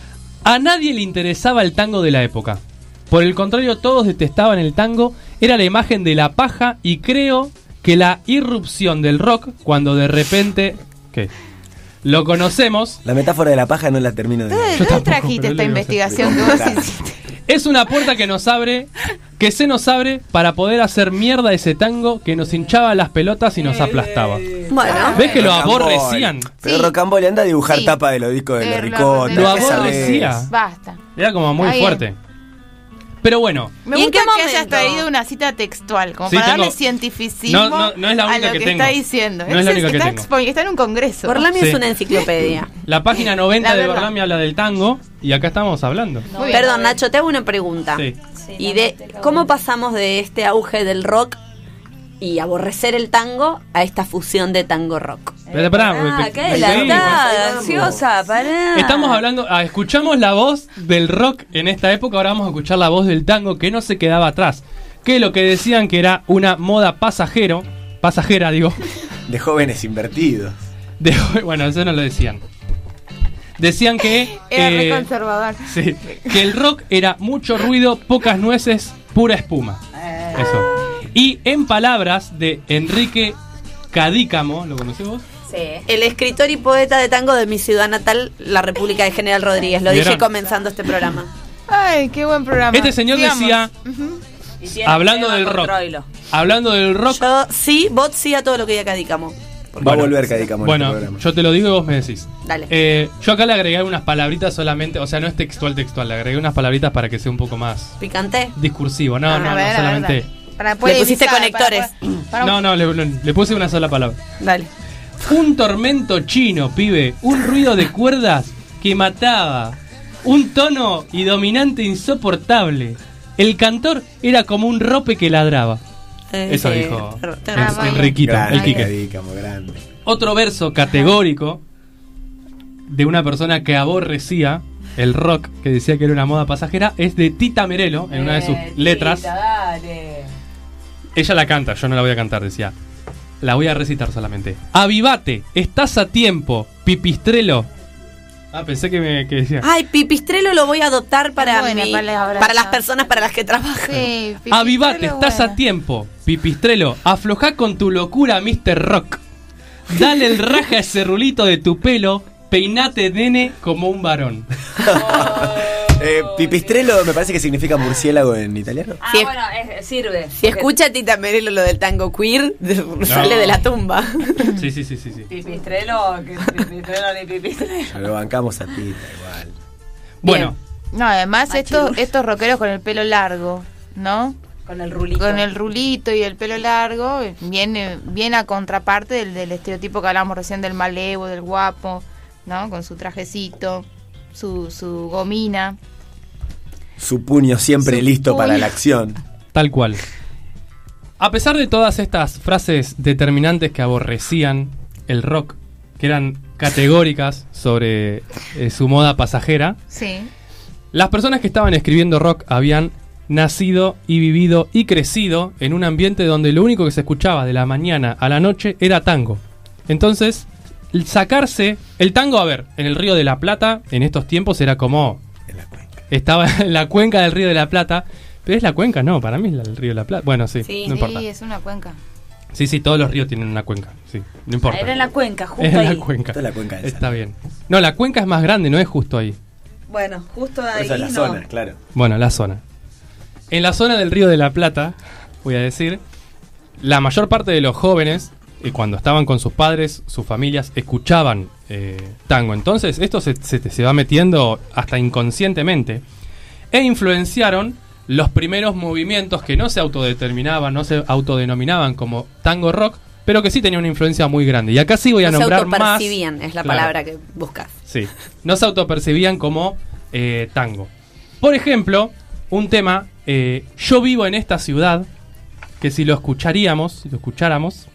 A nadie le interesaba el tango de la época. Por el contrario, todos detestaban el tango. Era la imagen de la paja y creo que la irrupción del rock, cuando de repente... ¿Qué? Lo conocemos, La metáfora de la paja no la termino de... ¿Dónde, dónde trajiste esta investigación que vos hiciste? es una puerta que nos abre, que se nos abre para poder hacer mierda ese tango que nos hinchaba las pelotas y nos aplastaba. Bueno, ¿Ves que lo aborrecían? Pero. Rocambole anda a dibujar Sí. tapa de los discos de Eh, los lo- ricotas. Lo ¿qué aborrecía. Basta. Era como muy fuerte. Pero bueno, Me ¿Y en gusta qué que hayas momento? traído una cita textual, como Sí, para tengo- darle cientificismo No, no, no es la a lo que que, tengo. está diciendo. No es la única que está, tengo. expo- está en un congreso. Gorlami Sí. es una enciclopedia. [LAUGHS] la página 90 [LAUGHS] La de. Gorlami habla del tango y acá estamos hablando. Perdón, Nacho, te hago una pregunta. Sí. Y de cómo pasamos de este auge del rock y aborrecer el tango a esta fusión de tango rock. Pero pará, Ah, pe- qué adelantada, ansiosa, pará. Estamos hablando, ah, escuchamos la voz del rock en esta época, ahora vamos a escuchar la voz del tango que no se quedaba atrás. Que lo que decían que era una moda pasajero, pasajera digo, [LAUGHS] De jóvenes invertidos. de, bueno, eso no lo decían. Decían que, [LAUGHS] Era eh, conservador. sí, que el rock era mucho ruido, pocas nueces, pura espuma. Eso. Y en palabras de Enrique Cadícamo, ¿lo conocés vos? Sí. El escritor y poeta de tango de mi ciudad natal, la República de General Rodríguez. Lo dije comenzando este programa. Ay, qué buen programa. Este señor decía, hablando del rock, Troilo. hablando del rock, Yo sí, vos sí a todo lo que diga Cadícamo. Va a volver Cadícamo en Bueno, este yo te lo digo y vos me decís. Dale. Eh, yo acá le agregué unas palabritas solamente, o sea, no es textual textual, le agregué unas palabritas para que sea un poco más ¿Picante? discursivo. No, no, ver, no a ver, solamente. Para Le pusiste conectores. para- para- No, no, le, le- le puse una sola palabra. Dale. Un tormento chino, pibe. Un ruido de cuerdas que mataba. Un tono y dominante insoportable. El cantor era como un rope que ladraba. Eh, Eso sí. dijo Ten en- razón. Enriquito, Grande, el grande. Otro verso categórico de una persona que aborrecía el rock, que decía que era una moda pasajera, es de Tita Merelo, en una de sus Eh, letras. Tita, dale. Ella la canta, yo no la voy a cantar, decía. La voy a recitar solamente. Avivate, estás a tiempo, pipistrelo. Ah, pensé que me que decía. Ay, pipistrelo lo voy a adoptar para Buena para las personas para las que trabajo. Sí, Avivate, estás bueno. a tiempo, pipistrelo. Afloja con tu locura, Mr. Rock. Dale el raja a ese rulito de tu pelo. Peinate, nene, como un varón. [LAUGHS] Eh, pipistrelo me parece que significa murciélago en italiano. Ah, Si es- bueno, es- sirve. Si escucha a Tita Merelo lo del tango queer, [LAUGHS] sale de la tumba. Sí, sí, sí, sí. sí. Pipistrelo, que pipistrelo ni pipistrelo. Ya Lo bancamos a Tita igual. Bueno, No, además estos, estos rockeros con el pelo largo, ¿no? Con el rulito. con el rulito y el pelo largo, viene bien a contraparte del, del estereotipo que hablamos recién del malevo, del guapo, ¿no? Con su trajecito, su, su gomina. Su puño siempre Su listo para la acción. [LAUGHS] Tal cual. A pesar de todas estas frases determinantes que aborrecían el rock, que eran categóricas sobre eh, su moda pasajera, Sí. las personas que estaban escribiendo rock habían nacido y vivido y crecido en un ambiente donde lo único que se escuchaba de la mañana a la noche era tango. Entonces, sacarse el tango, a ver, en el Río de la Plata, en estos tiempos era como estaba en [LAUGHS] la cuenca del Río de la Plata, pero es la cuenca, no, para mí es la- el Río de la Plata. Bueno, sí, Sí, no importa. es una cuenca. Sí, sí, todos los ríos tienen una cuenca, sí, no importa. Era en la cuenca, justo Es en la cuenca. Esta es la cuenca del Está bien. No, la cuenca es más grande, no es justo ahí. Bueno, justo ahí. Esa es la no. zona, claro. Bueno, la zona. En la zona del Río de la Plata, voy a decir, la mayor parte de los jóvenes, eh, cuando estaban con sus padres, sus familias, escuchaban eh, tango. Entonces, esto se, se- se va metiendo hasta inconscientemente. E influenciaron los primeros movimientos que no se autodeterminaban, no se autodenominaban como tango rock, pero que sí tenían una influencia muy grande. Y acá sí voy a No se nombrar más. autopercibían, es la Claro. palabra que buscas. Sí, no se autopercibían como eh, tango. Por ejemplo, un tema, eh, Yo vivo en esta ciudad, que si lo escucharíamos, si lo escucháramos,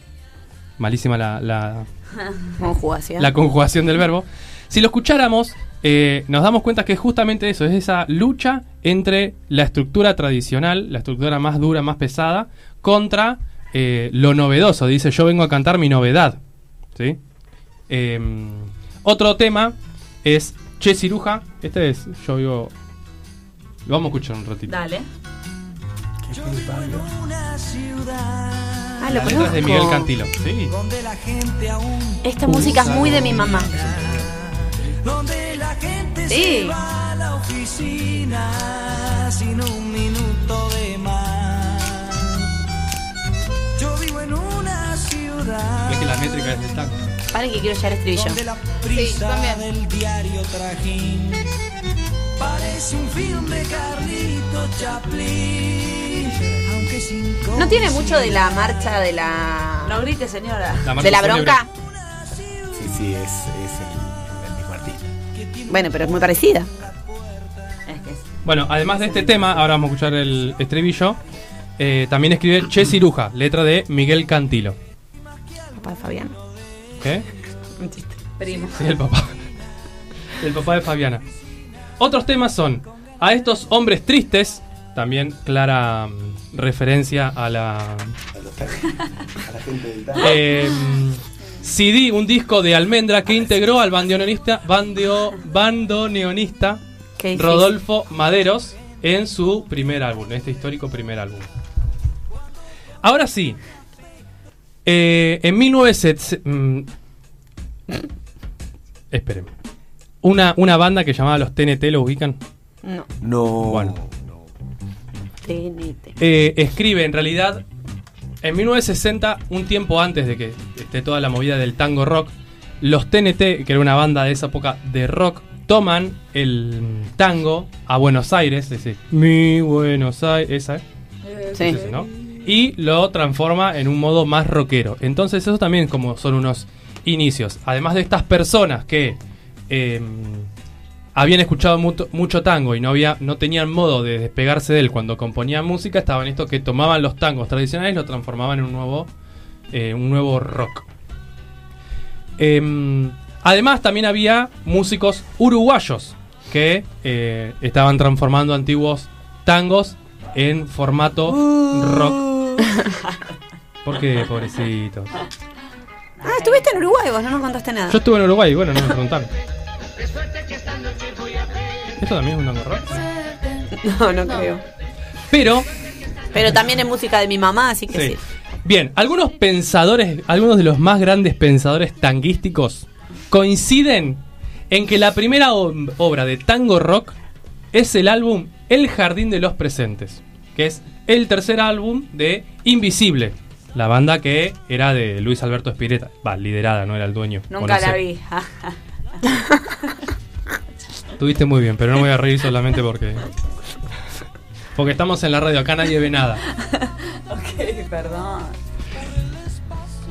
malísima la, la, [LAUGHS] Conjugación. la conjugación del verbo, si lo escucháramos, eh, nos damos cuenta que es justamente eso, es esa lucha entre la estructura tradicional, la estructura más dura, más pesada, contra eh, lo novedoso. Dice, yo vengo a cantar mi novedad. ¿sí? Em, otro tema es Che Ciruja. Este es, yo vivo... Lo vamos a escuchar un ratito. Dale. Ah, lo es de Miguel conozco. Cantilo. Sí. Esta música es muy de mi mamá. Donde la gente Sí. se va a la oficina sin un minuto de más. Yo vivo en una ciudad Es que la métrica es del tango. Paren que quiero llegar al estribillo. donde la prisa del diario trajín parece un film de Carlito Chaplin. ¿No tiene mucho de la marcha de la. No grite, señora. La de la bronca? Sí, sí, es, es el, el mismo artista. Bueno, pero es muy parecida. Bueno, además de este tema, ahora vamos a escuchar el estribillo. eh, también escribe Che Ciruja, letra de Miguel Cantilo. Papá de Fabián. ¿Qué? Primo. Sí, el papá. El papá de Fabiana. Otros temas son A estos hombres tristes, también clara mm, referencia a la. [LAUGHS] Eh, CD, un disco de Almendra que integró al bandoneonista, bandio, bandoneonista. Rodolfo Maderos en su primer álbum, en este histórico primer álbum. Ahora sí, eh, en 1970... mm, espérenme. Una, una banda que llamaba los TNT, ¿lo ubican? No. No. Bueno. TNT. Eh, escribe en realidad en 1960, un tiempo antes de que esté toda la movida del tango rock, los TNT, que era una banda de esa época de rock, toman el tango a Buenos Aires, es decir, mi Buenos Aires, esa, ¿eh? Sí. Es ese, ¿no? Y lo transforma en un modo más rockero. Entonces, eso también como son unos inicios. Además de estas personas que eh, habían escuchado mucho, mucho tango y no había no tenían modo de despegarse de él cuando componían música, estaban estos que tomaban los tangos tradicionales y lo transformaban en un nuevo eh, un nuevo rock. Em, además también había músicos uruguayos que eh, estaban transformando antiguos tangos en formato rock. [LAUGHS] ¿Por qué, pobrecito? Ah, estuviste en Uruguay, vos no nos contaste nada. Yo estuve en Uruguay, bueno, no me preguntaron. ¿Esto también es un tango rock? No, no creo. Pero Pero también es música de mi mamá, así que sí. Sí. Bien, algunos pensadores, algunos de los más grandes pensadores tanguísticos coinciden en que la primera ob- obra de tango rock es el álbum El Jardín de los Presentes, que es el tercer álbum de Invisible, la banda que era de Luis Alberto Spiretta, va, liderada, no era el dueño. Nunca la vi. [LAUGHS] Tuviste muy bien, pero no me voy a reír solamente porque Porque estamos en la radio, acá nadie ve nada. ok, perdón.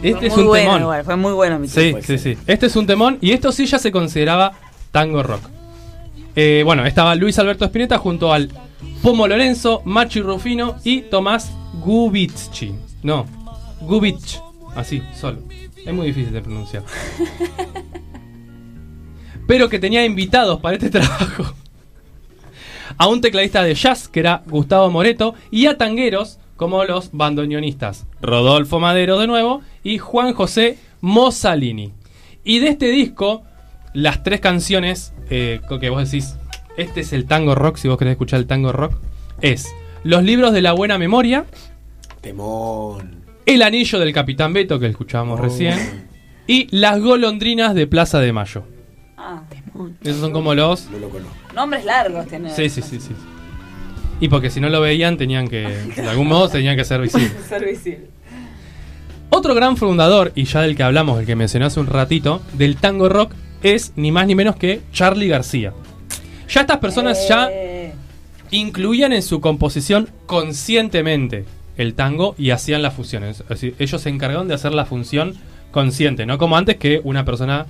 Este Fue es muy un bueno, temón. igual, fue muy bueno mi Sí, sí, sí. Este es un temón y esto sí ya se consideraba tango rock. Eh, bueno, estaba Luis Alberto Spinetta junto al Pomo Lorenzo, Machi Rufino y Tomás Gubitschi. No, Gubitsch. Así, solo. Es muy difícil de pronunciar. [LAUGHS] Pero que tenía invitados para este [LAUGHS] trabajo. A un tecladista de jazz, que era Gustavo Moreto, y a tangueros como los bandoneonistas Rodolfo Madero de nuevo y Juan José Mosalini. Y de este disco, las tres canciones eh, que vos decís, este es el tango rock, si vos querés escuchar el tango rock, es Los libros de la buena memoria, Temón. El anillo del Capitán Beto, que escuchábamos Oh. recién, y Las golondrinas de Plaza de Mayo. Esos son como los... No lo conozco. nombres largos tiene. Sí, sí, sí, sí. Y porque si no lo veían, tenían que, [LAUGHS] de algún modo, tenían que ser visibles. [LAUGHS] Ser visible. Otro gran fundador, y ya del que hablamos, el que mencioné hace un ratito, del tango rock, es ni más ni menos que Charlie García. Ya estas personas ya Eh, incluían en su composición conscientemente el tango y hacían las fusiones. Es decir, ellos se encargaron de hacer la función consciente, no como antes que una persona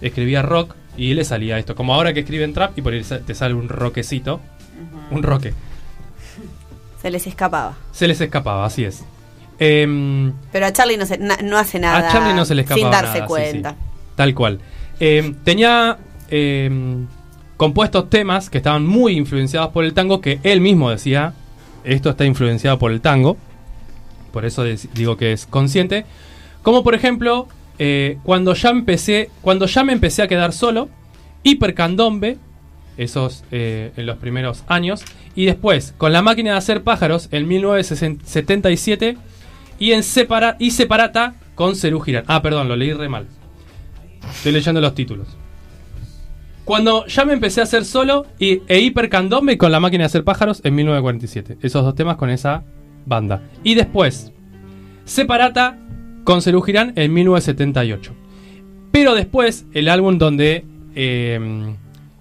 escribía rock y le salía esto. Como ahora que escriben trap y por ahí te sale un roquecito, un roque. Se les escapaba. Se les escapaba, así es. Em, Pero a Charlie no, se- na- no hace nada. a Charlie no se le escapaba Sin darse nada, cuenta. sí. Tal cual. Eh, tenía eh, compuestos temas que estaban muy influenciados por el tango, que él mismo decía, esto está influenciado por el tango, por eso digo que es consciente. Como por ejemplo, eh, cuando ya empecé, cuando ya me empecé a quedar solo, hipercandombe, esos eh, en los primeros años, y después con la máquina de hacer pájaros en 1977 y en separa y separata con Cerú Girán. Ah, perdón, lo leí re mal. Estoy leyendo los títulos. Cuando ya me empecé a hacer solo y, e hipercandombe con la máquina de hacer pájaros en 1947. Esos dos temas con esa banda. Y después, Separata con Cerú Girán en 1978. Pero después, el álbum donde eh,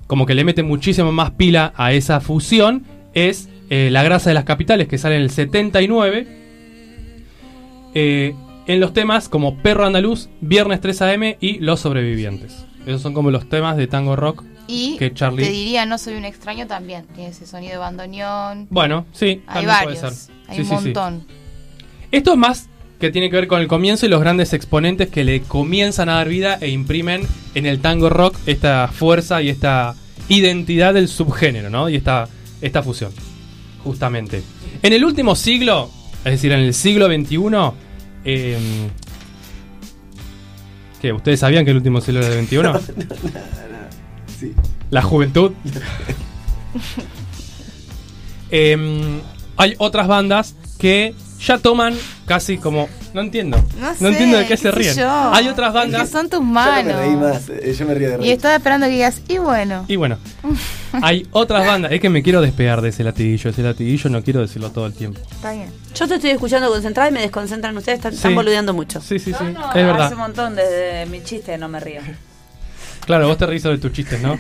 como que le mete muchísimo más pila a esa fusión es eh, La grasa de las capitales, que sale en el 79. Eh, en los temas como Perro Andaluz, Viernes 3 AM y Los Sobrevivientes. Esos son como los temas de tango rock Y que Charlie... te diría, no soy un extraño también. Tiene ese sonido de bandoneón. Bueno, sí, Hay varios. puede ser. Hay Sí, un sí, sí. montón. Esto es más que tiene que ver con el comienzo y los grandes exponentes que le comienzan a dar vida e imprimen en el tango rock esta fuerza y esta identidad del subgénero, ¿no? Y esta, esta fusión, justamente. En el último siglo, es decir, en el siglo XXI, eh, ¿qué? ¿Ustedes sabían que el último siglo era el XXI? [LAUGHS] Sí. La juventud. [LAUGHS] Em, hay otras bandas que ya toman casi como. No entiendo. No, No, entiendo de qué, se ríen. yo. Hay otras Es bandas. que son tus Yo no manos. me reí más. eh, Yo me río de Y estaba esperando que digas, y bueno. Y bueno, hay otras bandas. Es que me quiero despegar de ese latiguillo. Ese latiguillo no quiero decirlo todo el tiempo. Está bien. Yo te estoy escuchando concentrada y me desconcentran ustedes. Están, están Sí. boludeando mucho. Sí, sí, sí. no, es verdad. Hace un montón desde mi chiste no me río. Claro, vos te reís de tus chistes, ¿no?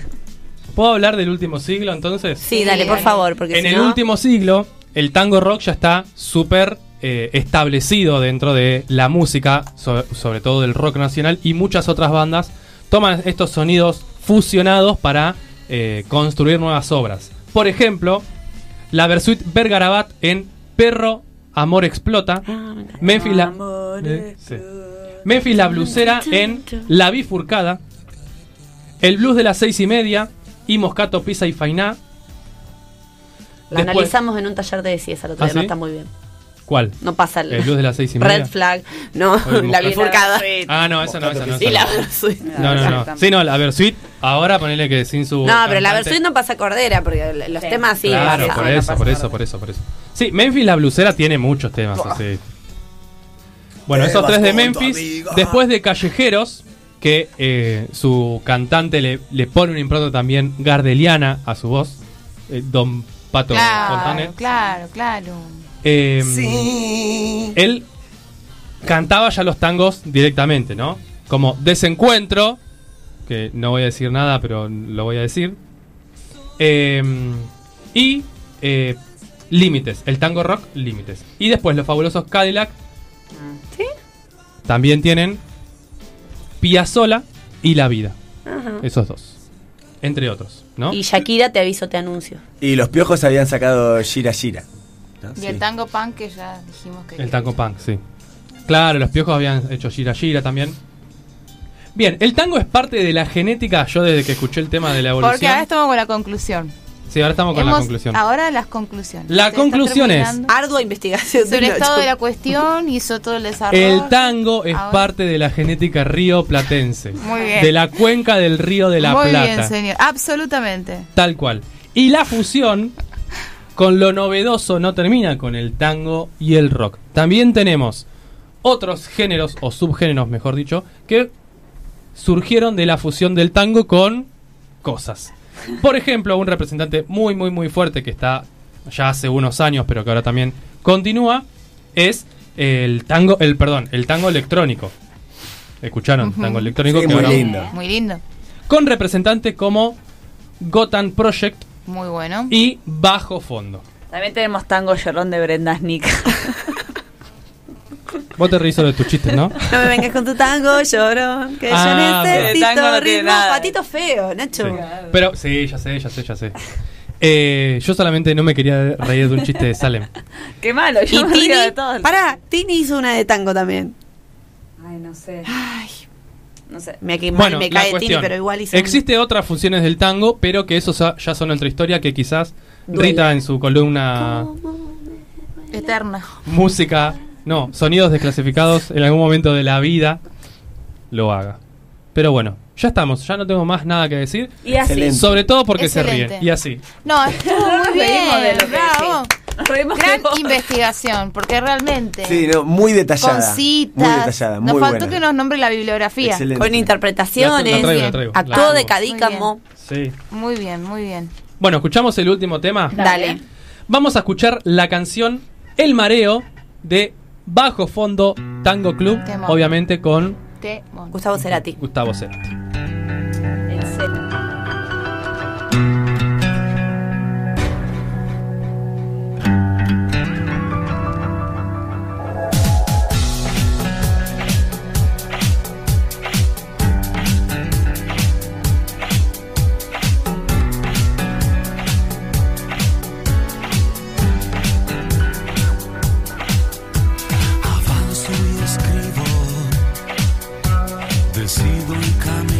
¿Puedo hablar del último siglo entonces? Sí, dale, por favor, porque en si el no- último siglo, el tango rock ya está súper eh, establecido dentro de la música, so- sobre todo del rock nacional, y muchas otras bandas toman estos sonidos fusionados para eh, construir nuevas obras. Por ejemplo, la Versuit Bergarabat en Perro Amor Explota, Memphis la, eh, sí. Memphis la Blusera en La Bifurcada, El Blues de las seis y media y Moscato Pisa y Fainá. La Después- analizamos en un taller de Ciesa el otro ¿Ah, día, no está muy bien. ¿Cuál? No pasa el, El Blues de las seis y media. Red flag. No, la bifurcada. Ah, no, esa no, esa no. Y esa la. Versuit. No, no, no. Sí, no, la Versuit, ahora ponele que sin su. No, pero la cantante- Versuit no pasa cordera, porque los temas sí. Claro, pasa. por eso, por eso, por eso, por eso. Sí, Memphis la blusera tiene muchos temas Buah. así. Bueno, esos tres de Memphis. Después de Callejeros, que eh, su cantante le, le pone una impronta también gardeliana a su voz. eh, Don Pato Fontanet. Claro, claro, claro. Eh, Él cantaba ya los tangos directamente, ¿no? Como Desencuentro, que no voy a decir nada, pero lo voy a decir. Eh, y eh, Límites, el tango rock, Límites. Y después los fabulosos Cadillac ¿Sí? también tienen Piazzola y La Vida. Ajá. Esos dos. Entre otros, ¿no? Y Shakira, te aviso, te anuncio. Y los piojos habían sacado Gira Gira. ¿No? Y Sí. el tango punk que ya dijimos que... El tango punk, sí. Claro, los piojos habían hecho gira gira también. Bien, el tango es parte de la genética. Yo desde que escuché el tema de la evolución. Porque ahora estamos con la conclusión. Sí, ahora estamos con la conclusión. Ahora las conclusiones. La conclusión es-. Ardua investigación. Sobre el del estado de la cuestión, hizo todo el desarrollo. El tango es Ahora- parte de la genética río platense. Muy bien. De la cuenca del río de la Muy Plata. bien, señor. Absolutamente. Tal cual. Y la fusión con lo novedoso no termina con el tango y el rock. También tenemos otros géneros, o subgéneros mejor dicho, que surgieron de la fusión del tango con cosas. Por ejemplo, un representante muy, muy, muy fuerte que está ya hace unos años, pero que ahora también continúa, es el tango, el perdón, el tango electrónico. ¿Escucharon? Tango electrónico. Sí, que muy ahora- lindo. Muy lindo. Con representantes como Gotan Project Muy bueno. y Bajo Fondo. También tenemos tango llorón de Brenda Snick. [LAUGHS] Vos te reís sobre tus chistes, ¿no? [LAUGHS] No me vengas con tu tango, llorón. Que Ah, yo necesito El tango no ritmo. nada. Patito feo, Nacho. Sí. Pero sí, ya sé, ya sé, ya sé. Eh, yo solamente no me quería reír de un chiste de Salem. [LAUGHS] Qué malo, yo Y me río Tini, de todo. pará, Tini hizo una de tango también. Ay, no sé. No sé. Me, Bueno, me la cae Tini, pero igual un- Existe otras funciones del tango, pero que eso ya son otra historia que quizás Duele. Rita en su columna Eterna. música, no, sonidos desclasificados en algún momento de la vida lo haga. Pero bueno, ya estamos, ya no tengo más nada que decir. Y así. Excelente. Sobre todo porque se ríen. Y así. No, estuvo muy [LAUGHS] de bien. lo que Bravo. [LAUGHS] Gran investigación, porque realmente. Sí, no, muy detallada. Con citas. Muy detallada, muy Nos faltó buena. que nos nombre la bibliografía. Excelente. Con interpretaciones. La traigo, la traigo, Actuó de Cadícamo. Sí. Muy bien, muy bien. Bueno, escuchamos el último tema. Dale. Vamos a escuchar la canción El Mareo de Bajo Fondo Tango Club, Temón. obviamente con Temón. Gustavo Cerati. Gustavo Cerati. Decido y camino.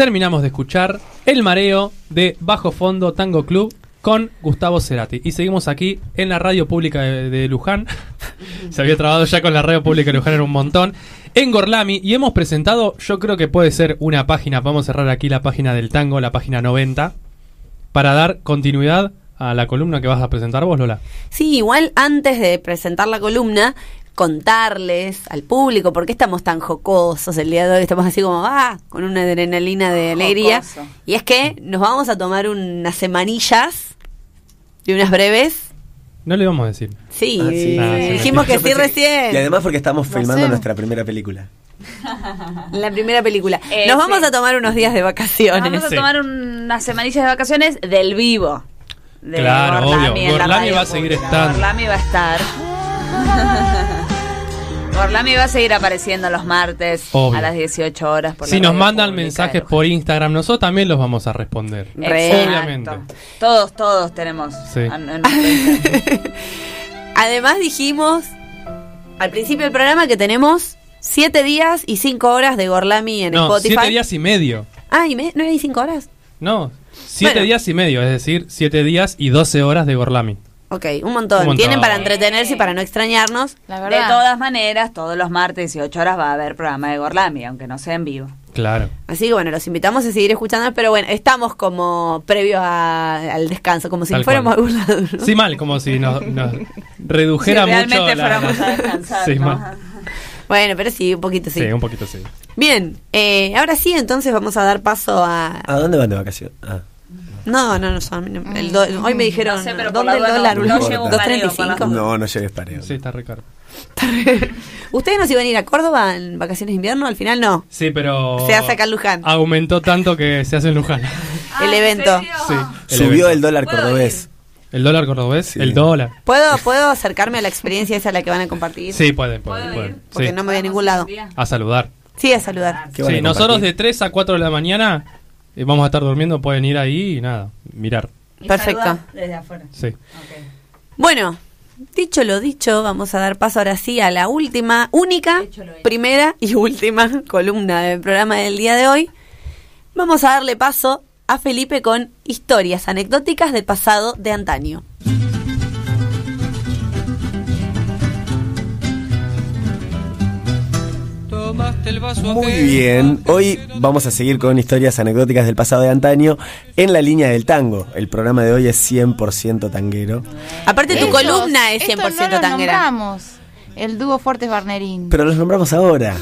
Terminamos de escuchar El Mareo de Bajo Fondo Tango Club con Gustavo Cerati. Y seguimos aquí en la radio pública de, Luján. [LAUGHS] Se había trabajado ya con la radio pública de Luján en un montón. En Gorlami. Y hemos presentado, yo creo que puede ser una página. Vamos a cerrar aquí la página del tango, la página 90. Para dar continuidad a la columna que vas a presentar vos, Lola. Sí, igual antes de presentar la columna, contarles al público por qué estamos tan jocosos el día de hoy. Estamos así como, ah, con una adrenalina de alegría. Jocoso. Y es que nos vamos a tomar unas semanillas y unas breves. No le vamos a decir. Sí, Ah, sí. Ah, sí, dijimos que sí recién. Y además porque estamos filmando nuestra primera película. La primera película. Eh, Nos vamos a tomar unos días de vacaciones. Vamos a tomar unas semanillas de vacaciones del vivo. De Claro, Gorlami obvio. va a seguir pública. estando. Gorlami va a estar. [LAUGHS] Gorlami va a seguir apareciendo los martes Obvio. a las 18 horas. Por la Si nos mandan mensajes por Instagram, nosotros también los vamos a responder. Exacto. Obviamente. Todos, todos tenemos. Sí. a- a. [LAUGHS] Además dijimos al principio del programa que tenemos siete días y cinco horas de Gorlami en No, Spotify. siete días y medio. Ah, ¿y me- ¿no hay cinco horas? No, siete Bueno. días y medio, es decir, siete días y 12 horas de Gorlami. Ok, un montón. Un montón. Tienen para entretenerse y para no extrañarnos. La de verdad. todas maneras, todos los martes 18 horas va a haber programa de Gorlami, aunque no sea en vivo. Claro. Así que bueno, los invitamos a seguir escuchándonos, pero bueno, estamos como previo a- al descanso, como si Tal fuéramos cual. a algún lado. ¿no? Sí, mal, como si nos, nos redujera [LAUGHS] Si mucho. realmente la- fuéramos a descansar, Sí, ¿no? mal. [LAUGHS] Bueno, pero sí, un poquito sí. Sí, un poquito sí. Bien, eh, ahora sí, entonces vamos a dar paso a... ¿A dónde van de vacaciones? Ah. No, no, no, son- el do- hoy me dijeron, No sé, pero ¿dónde el dólar? no- no llevo un mareo por las 2.35. No, no llegues pareo. Sí, está Ricardo. [LAUGHS] ¿Ustedes nos iban a ir a Córdoba en vacaciones de invierno? Al final no. Sí, pero. Se hace acá en Luján. Aumentó tanto que se hace en Luján. [LAUGHS] el evento. Sí. Subió evento. el dólar cordobés. ¿El dólar cordobés? Sí. El dólar. ¿Puedo, ¿Puedo acercarme a la experiencia esa a la que van a compartir? Sí, pueden, pueden. pueden. Porque Sí. no me voy a ningún lado. A saludar. Sí, a saludar. ¿Qué van a Sí, nosotros de 3 a 4 de la mañana eh, vamos a estar durmiendo, pueden ir ahí y nada, mirar. Y Perfecto. Desde afuera. Sí. Bueno, dicho lo dicho, vamos a dar paso ahora sí a la última, única, primera y [LAUGHS] última columna del programa del día de hoy. Vamos a darle paso a Felipe con historias anecdóticas del pasado de antaño. Muy bien, hoy vamos a seguir con historias anecdóticas del pasado de antaño en la línea del tango. El programa de hoy es 100% tanguero. Aparte tu columna es 100% estos no los tanguera. nombramos. El dúo Fuertes Barnerín. Pero los nombramos ahora.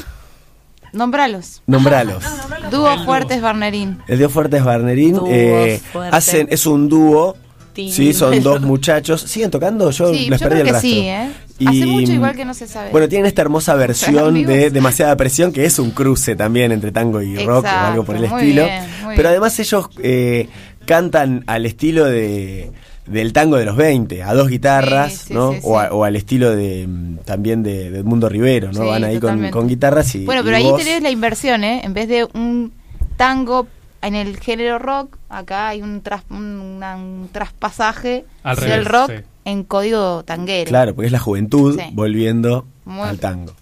Nombralos. Nombralos. [LAUGHS] Dúo Fuertes Barnerín. El Dio Fuertes Barnerín eh, hacen, es un dúo. Sí, son dos muchachos. ¿Siguen tocando? Yo Sí, les yo perdí creo el que rastro. sí, ¿eh? Y, Hace mucho igual que no se sabe. Bueno, tienen esta hermosa [LAUGHS] versión de Demasiada Presión, que es un cruce también entre tango y rock o algo por el muy estilo. bien, muy Pero bien. además ellos eh, cantan al estilo de del tango de los 20, a dos guitarras, Sí, sí, ¿no? sí, o, a- sí. o al estilo de mm, también de, de Mundo Rivero, ¿no? Sí, Van ahí con, guitarras y Bueno, y pero ahí voz. tenés la inversión, ¿eh? En vez de un tango en el género rock, acá hay un, tras, un, una- un traspasaje Al del rock sí. En código tanguero. Claro, porque es la juventud Sí. volviendo Muy- al tango.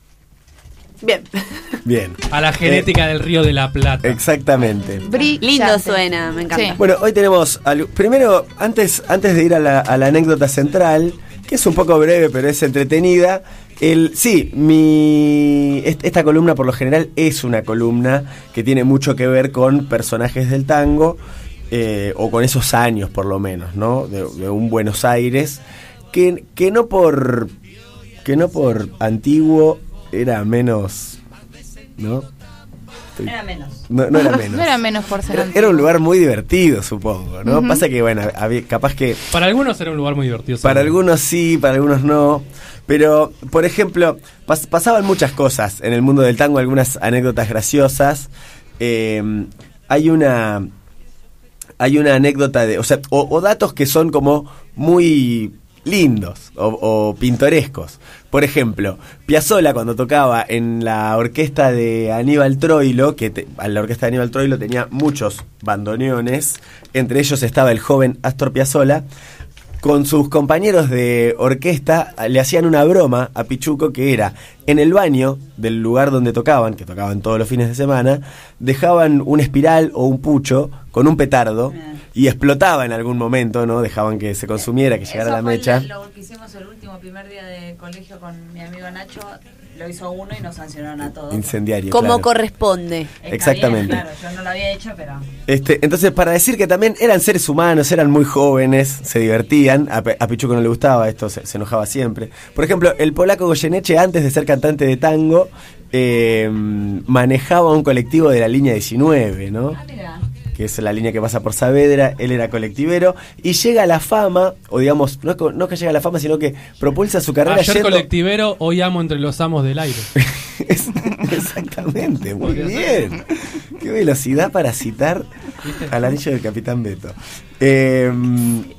Bien. Bien. A la genética del río de la Plata. Exactamente. Brillante. Lindo suena, me encanta. Sí. Bueno, hoy tenemos. algo- Primero, antes, antes de ir a la, a la anécdota central, que es un poco breve, pero es entretenida. El, sí, mi, est- esta columna por lo general es una columna que tiene mucho que ver con personajes del tango, eh, o con esos años por lo menos, ¿no? De, de un Buenos Aires, que, que no por que no por antiguo era menos, ¿no? Estoy- Era menos. No, no era [LAUGHS] menos. No era menos por ser Era, antiguo. era un lugar muy divertido, supongo, ¿no? Pasa que, bueno, había- capaz que Para algunos era un lugar muy divertido. para seguro. algunos sí, para algunos no. Pero, por ejemplo, pas- pasaban muchas cosas en el mundo del tango, algunas anécdotas graciosas. Eh, hay una. Hay una anécdota de. O sea, o, o datos que son como muy lindos o, pintorescos. Por ejemplo, Piazzolla cuando tocaba en la orquesta de Aníbal Troilo, que te- a la orquesta de Aníbal Troilo tenía muchos bandoneones, entre ellos estaba el joven Astor Piazzolla, con sus compañeros de orquesta le hacían una broma a Pichuco que era en el baño del lugar donde tocaban, que tocaban todos los fines de semana, dejaban un espiral o un pucho con un petardo y explotaba en algún momento, ¿no? Dejaban que se consumiera, que llegara la mecha. Lo que hicimos el último primer día de colegio con mi amigo Nacho, lo hizo uno y nos sancionaron a todos. Incendiario. Como claro. corresponde. Está Exactamente. bien, claro, yo no lo había hecho, pero... Este, entonces, para decir que también eran seres humanos, eran muy jóvenes, se divertían, a, Pichuco no le gustaba esto, se, se enojaba siempre. Por ejemplo, el polaco Goyeneche, antes de ser cantante de tango, eh, manejaba un colectivo de la línea 19, ¿no? Ah, mira. Que es la línea que pasa por Saavedra, él era colectivero, y llega a la fama, o digamos, no es, no es que llega a la fama, sino que propulsa su carrera Ayer yendo- colectivero, hoy amo entre los amos del aire. [LAUGHS] Exactamente, muy bien. Qué velocidad para citar al anillo del Capitán Beto. Eh,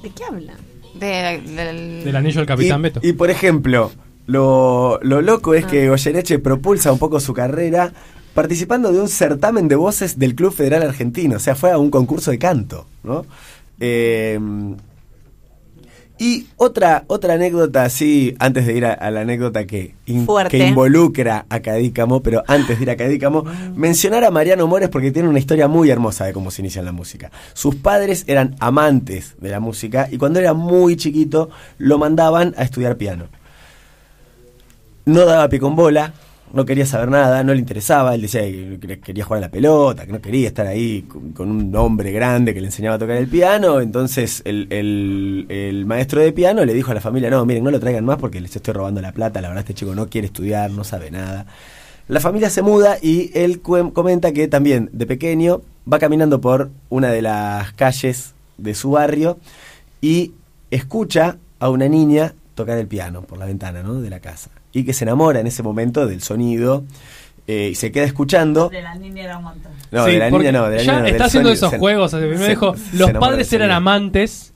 ¿De qué habla? De- del- Del anillo del Capitán y, Beto. y, por ejemplo, lo, lo loco es que Goyeneche propulsa un poco su carrera participando de un certamen de voces del Club Federal Argentino. O sea, fue a un concurso de canto, ¿no? Eh, y otra, otra anécdota así, antes de ir a, a la anécdota que, in- que involucra a Cadícamo, pero antes de ir a Cadícamo, mencionar a Mariano Mores porque tiene una historia muy hermosa de cómo se inicia en la música. Sus padres eran amantes de la música y cuando era muy chiquito lo mandaban a estudiar piano. No daba pie con bola, no quería saber nada, no le interesaba, él decía que que quería jugar a la pelota, que no quería estar ahí con, un hombre grande que le enseñaba a tocar el piano, entonces el, el- el maestro de piano le dijo a la familia, no, miren, no lo traigan más porque les estoy robando la plata, la verdad este chico no quiere estudiar, no sabe nada. La familia se muda y él comenta que también de pequeño va caminando por una de las calles de su barrio y escucha a una niña tocar el piano por la ventana ¿no? de la casa y que se enamora en ese momento del sonido eh, y se queda escuchando. De la niña era un montón. No, Sí, de la porque niña no, de la ya niña no, está haciendo sonido. esos Se- juegos. así, primero se- dijo, se los padres eran amantes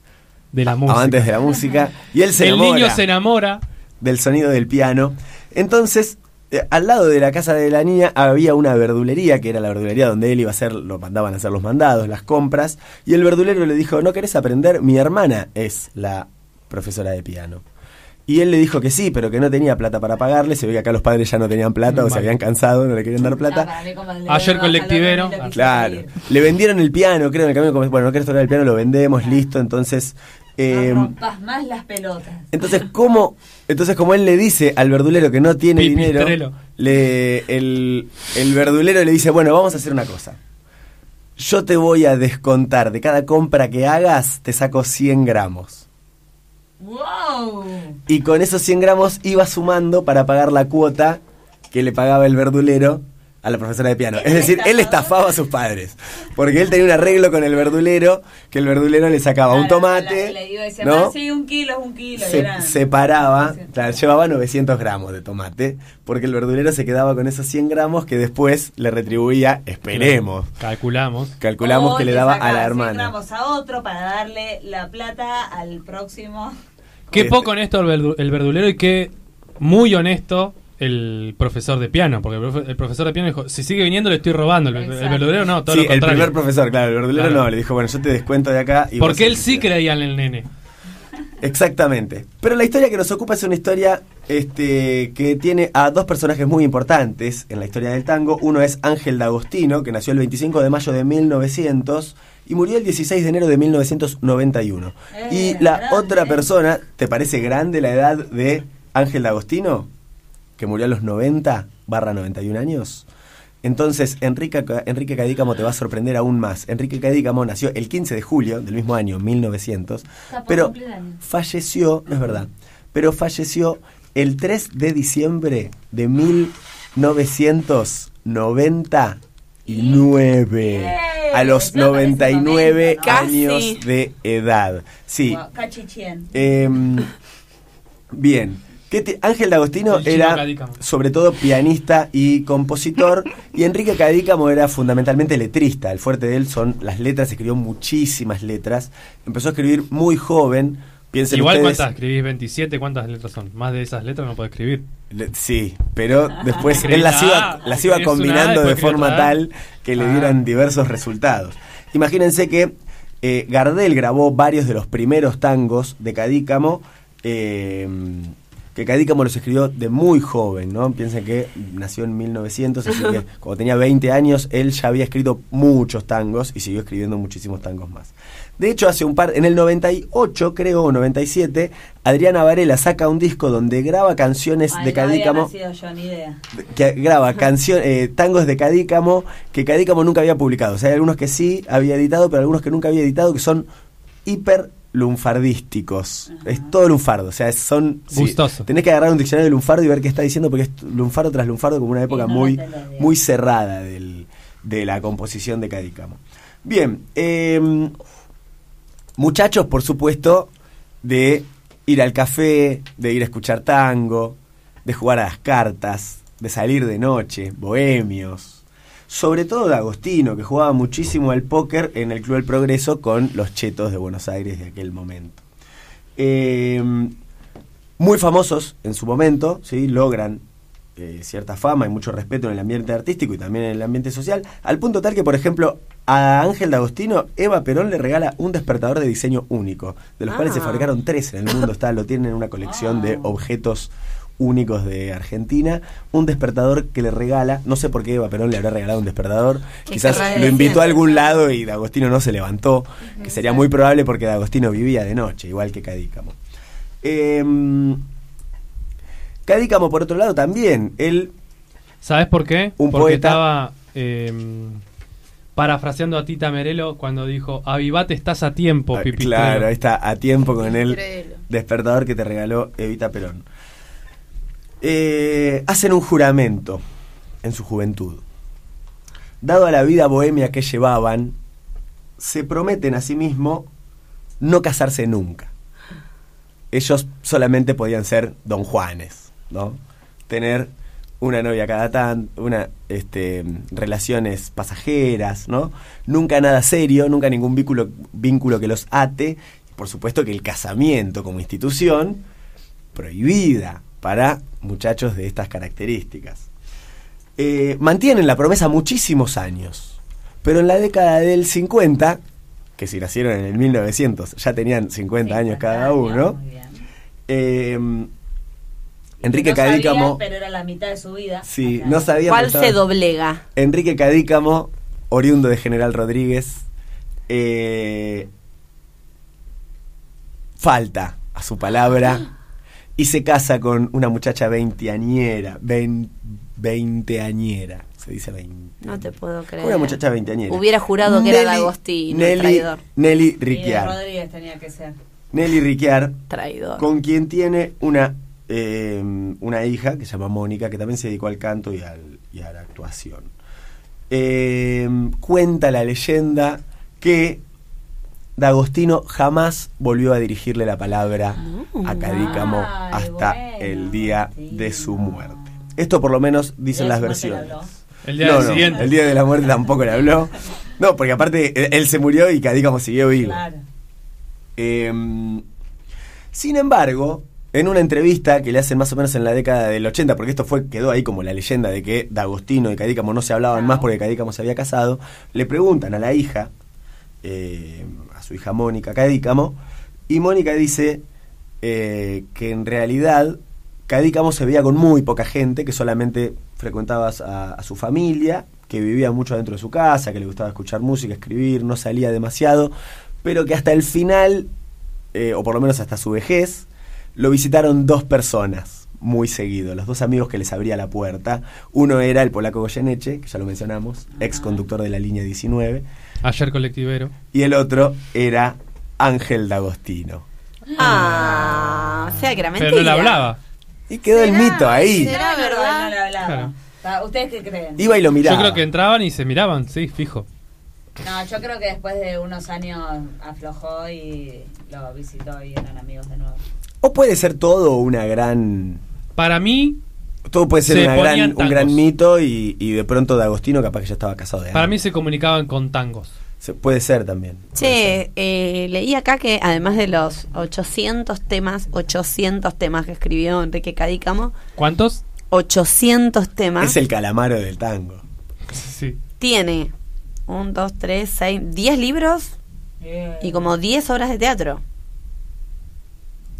de la música. Amantes de la música y él se El enamora niño se enamora. del sonido del piano. Entonces, eh, al lado de la casa de la niña había una verdulería, que era la verdulería donde él iba a hacer, lo mandaban a hacer los mandados, las compras, y el verdulero le dijo, ¿no querés aprender? Mi hermana es la profesora de piano. Y él le dijo que sí, pero que no tenía plata para pagarle. Se ve que acá los padres ya no tenían plata o se habían cansado, no le querían dar plata. Ayer colectivero. Ah, Claro. Le vendieron el piano, creo, en el camino. como, Bueno, no querés tocar el piano, lo vendemos, listo. Entonces, eh, no rompas más las pelotas. entonces, ¿cómo? Entonces, como él le dice al verdulero que no tiene dinero, le, el, el verdulero le dice, bueno, vamos a hacer una cosa. Yo te voy a descontar de cada compra que hagas, te saco 100 gramos. ¡Wow! Y con esos 100 gramos iba sumando para pagar la cuota que le pagaba el verdulero a la profesora de piano. Es decir, él estafaba a sus padres. Porque él tenía un arreglo con el verdulero, que el verdulero le sacaba un tomate, Le digo, decía, ¿no? "Ah, sí, un kilo es un kilo. y se separaba, claro, llevaba 900 gramos de tomate, porque el verdulero se quedaba con esos 100 gramos que después le retribuía, esperemos, Calculamos. calculamos O que le daba a la 100 hermana. gramos a otro para darle la plata al próximo. Qué Este- poco honesto el, verdu- el verdulero y qué muy honesto el profesor de piano, porque el, profe- el profesor de piano dijo, si sigue viniendo le estoy robando, el, el verdulero no, todo Sí, lo el contrario. primer profesor, claro, el verdulero Claro. no, le dijo, bueno, yo te descuento de acá. Y Porque él sí creía en el nene. Exactamente. Pero la historia que nos ocupa es una historia este, que tiene a dos personajes muy importantes en la historia del tango. Uno es Ángel D'Agostino, que nació el 25 de mayo de 1900 y murió el 16 de enero de 1991. y la otra persona, ¿te parece grande la edad de Ángel D'Agostino? Que murió a los 90 barra 91 años. Entonces, Enrique, Enrique Cadícamo te va a sorprender aún más. Enrique Cadícamo nació el 15 de julio del mismo año, 1900, pero falleció, no es verdad, pero falleció el 3 de diciembre de 1999, a los 99 Casi. años de edad. Sí, Cachichien. Em, bien. ¿Qué te- Ángel D'Agostino era Cadícamo. sobre todo pianista y compositor y Enrique Cadícamo era fundamentalmente letrista. El fuerte de él son las letras, escribió muchísimas letras. Empezó a escribir muy joven. Piensen Igual ustedes, cuántas escribís 27, ¿cuántas letras son? Más de esas letras no puedo escribir. Le- Sí, pero [LAUGHS] después él las iba, las iba combinando de forma otra. tal que le Ah. dieran diversos resultados. Imagínense que eh, Gardel grabó varios de los primeros tangos de Cadícamo, eh, que Cadícamo los escribió de muy joven, ¿no? Piensen que nació en 1900, así que [LAUGHS] cuando tenía 20 años él ya había escrito muchos tangos y siguió escribiendo muchísimos tangos más. De hecho, hace un par, en el 98, creo, o 97, Adriana Varela saca un disco donde graba canciones de Cadícamo yo, ni idea. que graba canción, eh, tangos de Cadícamo que Cadícamo nunca había publicado. O sea, hay algunos que sí había editado, pero algunos que nunca había editado que son hiper lunfardísticos. Es todo lunfardo, o sea, son sí, Gustoso. tenés que agarrar un diccionario de lunfardo y ver qué está diciendo porque es lunfardo tras lunfardo como una época no muy muy cerrada del- de la composición de Cadícamo. Bien, eh, muchachos, por supuesto, de ir al café, de ir a escuchar tango, de jugar a las cartas, de salir de noche, bohemios. Sobre todo de Agostino, que jugaba muchísimo al póker en el Club del Progreso con los chetos de Buenos Aires de aquel momento. Eh, muy famosos en su momento, ¿sí? logran eh, cierta fama y mucho respeto en el ambiente artístico y también en el ambiente social, al punto tal que, por ejemplo, a Ángel D'Agostino, Eva Perón le regala un despertador de diseño único, de los cuales se Ah. fabricaron tres en el mundo, está, lo tienen en una colección de objetos únicos de Argentina, un despertador que le regala, no sé por qué Eva Perón le habrá regalado un despertador, ¿Qué quizás lo invitó a algún lado y D'Agostino no se levantó, que sería muy probable porque D'Agostino vivía de noche, igual que Cadícamo. Em, Cadícamo, por otro lado, también, él ¿Sabes por qué? Un Porque poeta. estaba eh, parafraseando a Tita Merelo cuando dijo, avivate, estás a tiempo, Ah, pipistrelo". Claro, ahí está, a tiempo con el despertador que te regaló Evita Perón. Eh, hacen un juramento en su juventud. Dado a la vida bohemia que llevaban, se prometen a sí mismo no casarse nunca. Ellos solamente podían ser don Juanes, ¿no? Tener una novia cada tanto, una este, relaciones pasajeras, ¿no? Nunca nada serio, nunca ningún vínculo, vínculo que los ate. Por supuesto que el casamiento como institución prohibida para muchachos de estas características. Eh, mantienen la promesa muchísimos años, pero en la década del 50, que si nacieron en el 1900 ya tenían 50 años cada uno, eh, Enrique No sabía, Cadícamo, pero era la mitad de su vida. sí, no sabía ¿Cuál se doblega? Enrique Cadícamo, oriundo de General Rodríguez, eh, falta a su palabra [GASPS] y se casa con una muchacha veinteañera, vein- veinteañera, se dice veinte. No te puedo creer. Una muchacha veinteañera. Hubiera jurado que era D'Agostino, Nelly, traidor. Nelly Y de Ricciar. Rodríguez tenía que ser. Nelly Ricciar, Traidor. con quien tiene una, eh, una hija que se llama Mónica, que también se dedicó al canto y, al- y a la actuación. Eh, cuenta la leyenda que D'Agostino jamás volvió a dirigirle la palabra a Cadícamo Ay, hasta bueno, el día de su muerte. Esto por lo menos dicen ¿De las versiones. El día No, del no, siguiente. el día de la muerte tampoco le habló. No, porque aparte él, él se murió y Cadícamo siguió vivo. Claro. Eh, sin embargo, en una entrevista que le hacen más o menos en la década del 80, porque esto fue quedó ahí como la leyenda de que D'Agostino y Cadícamo no se hablaban más porque Cadícamo se había casado, le preguntan a la hija, eh, a su hija Mónica Cadícamo, y Mónica dice eh, que en realidad Cadícamo se veía con muy poca gente, que solamente frecuentaba a, a su familia, que vivía mucho dentro de su casa, que le gustaba escuchar música, escribir, no salía demasiado, pero que hasta el final, eh, o por lo menos hasta su vejez, lo visitaron dos personas muy seguido, los dos amigos que les abría la puerta. Uno era el polaco Goyeneche, que ya lo mencionamos, ex conductor de la línea 19, Ayer colectivero. y el otro era Ángel D'Agostino. Ah, o sea que era mentira. Pero no le hablaba. Y quedó el mito ahí. ¿Será verdad? No le hablaba. Claro. ¿Ustedes qué creen? Iba y lo miraba. Yo creo que entraban y se miraban, sí, fijo. No, yo creo que después de unos años aflojó y lo visitó y eran amigos de nuevo. O puede ser todo una gran... Para mí, Todo puede ser Se una ponían gran, un gran mito y, y de pronto D'Agostino capaz que ya estaba casado de para antes. mí se comunicaban con tangos. Se- puede ser también. Che, eh, leí acá que además de los 800 temas, 800 temas que escribió Enrique Cadícamo, ¿Cuántos? 800 temas, Es el calamaro del tango. Sí. tiene 1, 2, 3, 6, 10 libros y como 10 obras de teatro.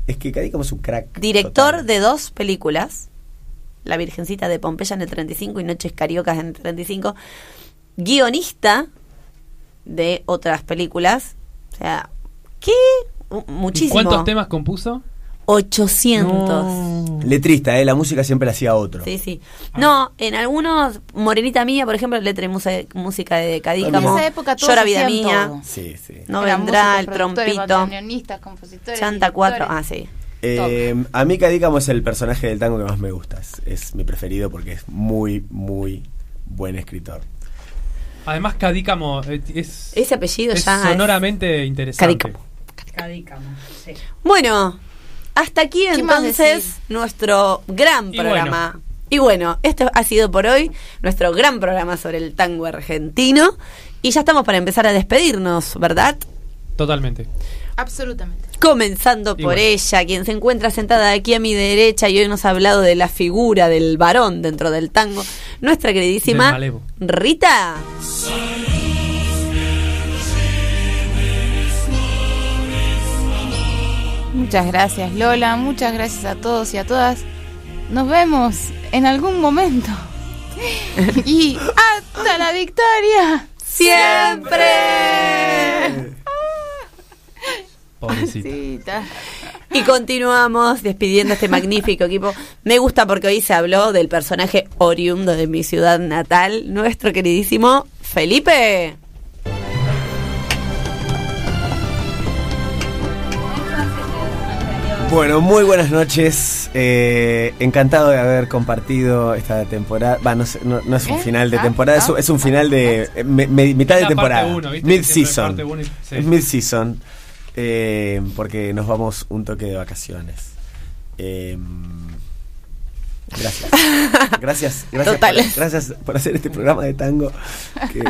Es que Cadícamo es un crack. Director total. de dos películas, La Virgencita de Pompeya en el 35 y Noches Cariocas en el 35, guionista de otras películas, o sea, ¿qué? U- ¿Y Muchísimo. ¿Cuántos temas compuso? 800. Letrista, ¿eh? La música siempre la hacía otro. Sí, sí. No, en algunos, Morenita Mía, por ejemplo, letra y música de Cadícamo. En esa época Llora Vida Mía. todo. Sí, sí. No vendrá el trompito. compositores. Chanta 4. directores. Ah, sí. Eh, a mí Cadícamo es el personaje del tango que más me gusta. Es, es mi preferido porque es muy, muy buen escritor. Además, Cadícamo eh, es, Ese apellido es ya. es- sonoramente interesante. Cadícamo. Cadícamo, sí. Bueno, hasta aquí ¿Qué más entonces nuestro gran Y programa. Y bueno, esto ha sido por hoy nuestro gran programa sobre el tango argentino. Y ya estamos para empezar a despedirnos, ¿verdad? Totalmente. Absolutamente. Comenzando por bueno. ella, quien se encuentra sentada aquí a mi derecha y hoy nos ha hablado de la figura del varón dentro del tango, nuestra queridísima. Rita. Muchas gracias Lola, muchas gracias a todos y a todas. Nos vemos en algún momento. [LAUGHS] y hasta la victoria. ¡Siempre! Pobrecito. Cita. Y continuamos despidiendo a este magnífico equipo. Me gusta porque hoy se habló del personaje oriundo de mi ciudad natal, nuestro queridísimo Felipe. Bueno, muy buenas noches. Eh, encantado de haber compartido esta temporada. Va, no, sé, no, no es un final de temporada, es, un- es un final de eh, me- me- mitad de temporada. Mid-season. sí. Mid-season. eh, porque nos vamos un toque de vacaciones. Eh, [LAUGHS] gracias. Gracias, gracias, Total. Por, gracias por hacer este programa de tango. Que,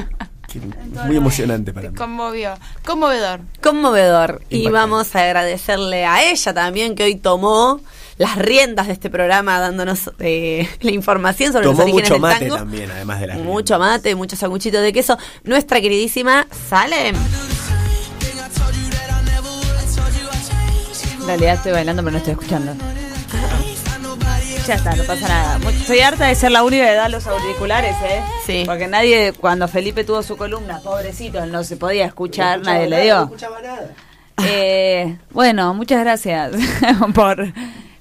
que muy emocionante para mí. conmovió. Conmovedor. Conmovedor. Y Impactante. vamos a agradecerle a ella también que hoy tomó las riendas de este programa dándonos eh, [LAUGHS] la información sobre Tomó los orígenes mucho del mate tango. también, además de las Mucho mate, mucho sanguchito de queso. Nuestra queridísima Salem. En realidad estoy bailando, pero no estoy escuchando. Ya está, no pasa nada. Estoy harta de ser la única que da los auriculares, ¿eh? Sí. Porque nadie, cuando Felipe tuvo su columna, pobrecito, no se podía escuchar, nadie le dio. Eh, bueno, muchas gracias [LAUGHS] por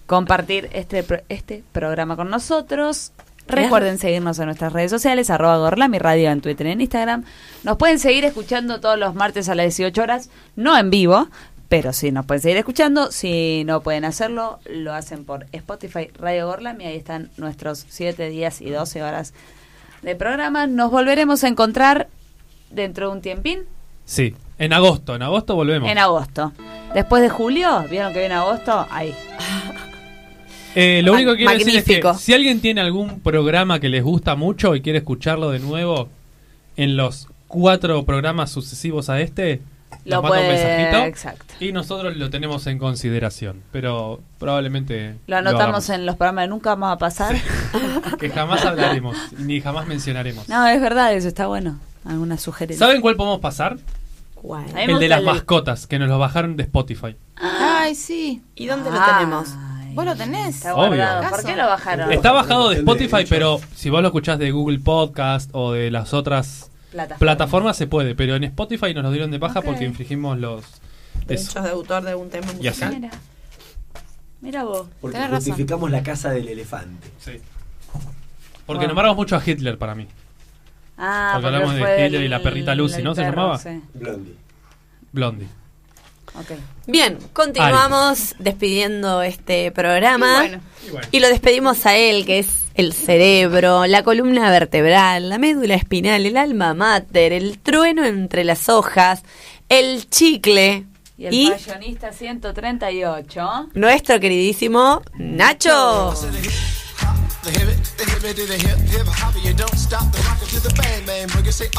compartir este, pro- este programa con nosotros. Recuerden seguirnos en nuestras redes sociales, arroba Gorlami Radio en Twitter y en Instagram. Nos pueden seguir escuchando todos los martes a las 18 horas, no en vivo, pero sí nos pueden seguir escuchando. Si no pueden hacerlo, lo hacen por Spotify Radio Gorlami. Ahí están nuestros 7 días y 12 horas de programa. Nos volveremos a encontrar dentro de un tiempín, Sí, en agosto, en agosto volvemos. en agosto. Después de julio, ¿vieron que viene agosto? Ahí. Eh, lo único que quiero decir es que si alguien tiene algún programa que les gusta mucho y quiere escucharlo de nuevo en los cuatro programas sucesivos a este, Lo un puede- mensajito exacto. y nosotros lo tenemos en consideración, pero probablemente Lo anotamos en los programas que nunca vamos a pasar. que jamás hablaremos ni jamás mencionaremos. no, es verdad, eso está bueno. Alguna sugerencia. ¿Saben cuál podemos pasar? El de las el- mascotas, que nos lo bajaron de Spotify. Ay, sí. ¿Y dónde Ah. lo tenemos? ¿Vos lo tenés? Está Obvio. ¿Por qué lo bajaron? Está bajado de de Spotify, pero si vos lo escuchás de Google Podcast o de las otras Plataforma. se puede, pero en Spotify nos lo dieron de baja Ok. porque infringimos los... Derechos eso. de autor de un tema Y así. musical. Mira. Mira vos. Porque razón. justificamos la casa del elefante. Sí. Porque Wow. nombramos mucho a Hitler para mí. Ah, Porque hablamos de Hitler y la perrita Lucy, el ¿no se perro, llamaba? sí. Blondie. Blondie. Ok. Bien, continuamos despidiendo este programa. Y bueno. Y bueno. Y lo despedimos a él, que es el cerebro, la columna vertebral, la médula espinal, el alma mater, el trueno entre las hojas, el chicle Y el y fashionista 138. nuestro queridísimo Nacho.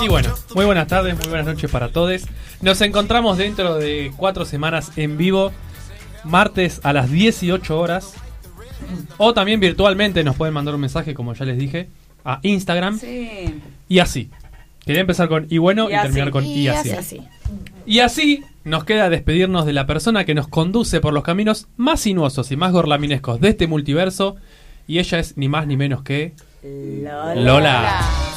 Y bueno, muy buenas tardes, muy buenas noches para todos. Nos encontramos dentro de cuatro semanas en vivo, martes a las 18 horas. O también virtualmente nos pueden mandar un mensaje, como ya les dije, a Instagram. Sí. Y así. Quería empezar con y bueno y, terminar con y, Y así. así. Y así nos queda despedirnos de la persona que nos conduce por los caminos más sinuosos y más gorlaminescos de este multiverso. Y ella es ni más ni menos que Lola. Lola.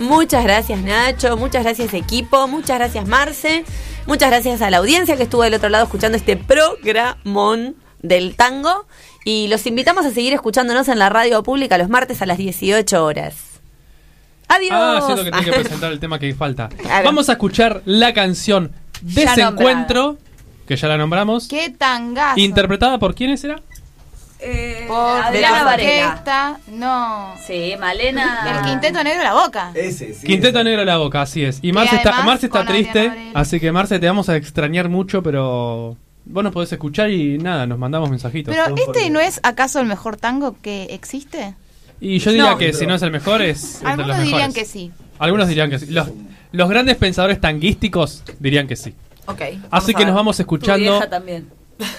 Muchas gracias Nacho, muchas gracias equipo, muchas gracias Marce, muchas gracias a la audiencia que estuvo del otro lado escuchando este programón del tango y los invitamos a seguir escuchándonos en la radio pública los martes a las 18 horas. Adiós. Ah, siento que tengo que [LAUGHS] presentar el tema que falta. Claro. Vamos a escuchar la canción Ya Desencuentro, que ya la nombramos, Qué tangazo. interpretada por quiénes era? Eh, Por Adriana la Varela. No. Sí, Malena. Del quinteto negro la boca. Ese, sí. Quinteto ese. Negro la Boca, así es. Y Marce está, además Marce está triste, así que Marce te vamos a extrañar mucho, pero vos nos podés escuchar y nada, nos mandamos mensajitos. Pero este no es acaso el mejor tango que existe. Y yo diría No. que si no es el mejor, es [LAUGHS] entre Algunos los dirían mejores. que sí. Algunos dirían que sí. Los, los grandes pensadores tanguísticos dirían que sí. Ok. Así que nos vamos Tu escuchando. vieja también. [LAUGHS]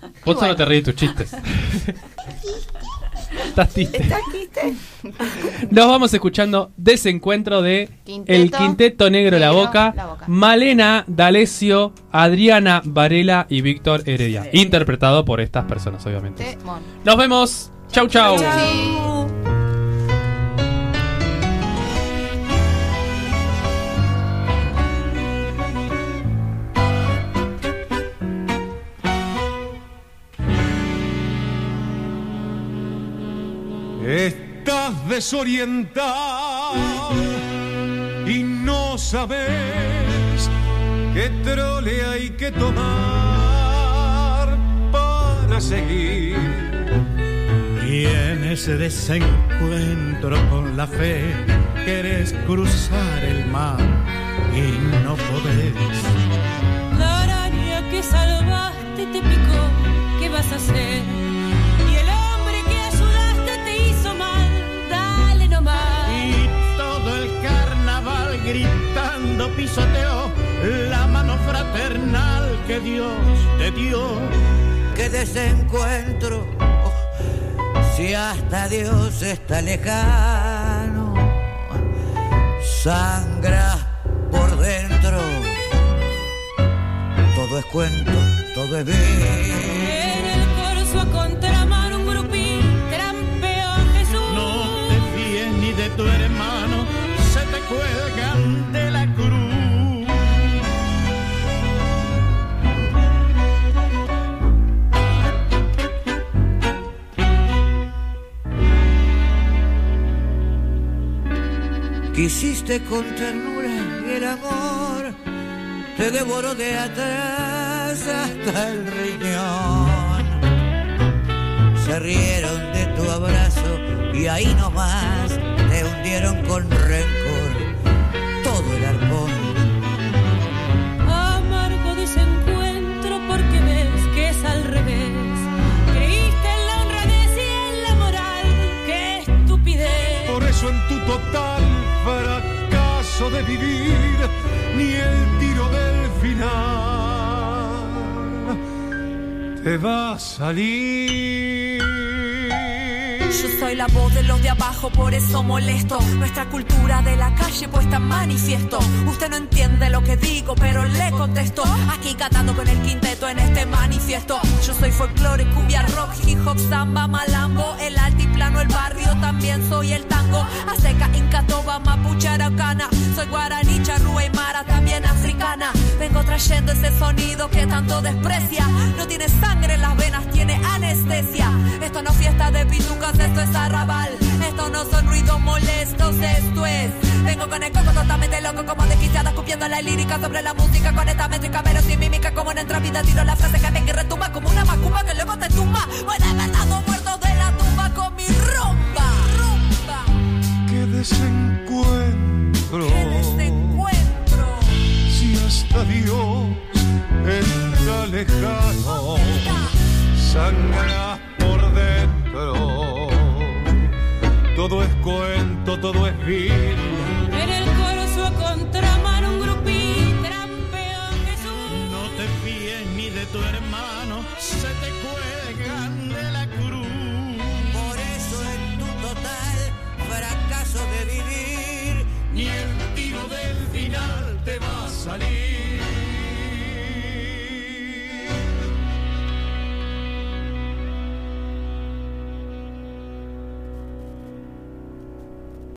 [LAUGHS] Vos solo te reís de tus chistes. [LAUGHS] Estás triste. [LAUGHS] Nos vamos escuchando Desencuentro de Quinteto El Quinteto Negro La Negro Boca, La Boca. Malena, D'Alessio, Adriana Varela y Víctor Heredia. Interpretado por estas personas, obviamente. Nos vemos. Chau, chau. Estás desorientado y no sabes qué trole hay que tomar para seguir. Y en ese desencuentro con la fe quieres cruzar el mar y no podés. La araña que salvaste te picó, ¿qué vas a hacer? Gritando pisoteó la mano fraternal que Dios te dio. que desencuentro oh, si hasta Dios está lejano sangra por dentro todo es cuento todo es vida Quisiste con ternura y el amor te devoró de atrás hasta el riñón. Se rieron de tu abrazo y ahí nomás te hundieron con rencor todo el arpón. Amargo desencuentro porque ves que es al revés. Creíste en la honradez y en la moral de vivir, ni el tiro del final te va a salir. Yo soy la voz de los de abajo, por eso molesto. Nuestra cultura de la calle puesta manifiesto. Usted no entiende lo que digo, pero le contesto. Aquí cantando con el quinteto en este manifiesto. Yo soy folclore, cumbia, rock, hip hop, samba, malambo, el altiplano, el barrio. También soy el tango. Azteca, inca, toba, mapuche, araucana. Soy guaraní, charrúa y mara, también africana. Vengo trayendo ese sonido que tanto desprecia. No tiene sangre en las venas, tiene anestesia. Esto no es fiesta de pitucas, esto es arrabal. Esto no son ruidos molestos, esto es. Vengo con el coco totalmente loco, como desquiciada, escupiendo la lírica sobre la música. Con esta métrica, pero sin mímica, como en otra vida. Tiro la frase que venga y retumba como una macumba que luego te tumba. Buena verdad, dos Qué desencuentro. Si hasta Dios está lejano, sangra por dentro. Todo es cuento, todo es vil. En el coro su contramano un grupito trampeón Jesús. No te fíes ni de tu hermano, de vivir, Ni el tiro del final te va a salir.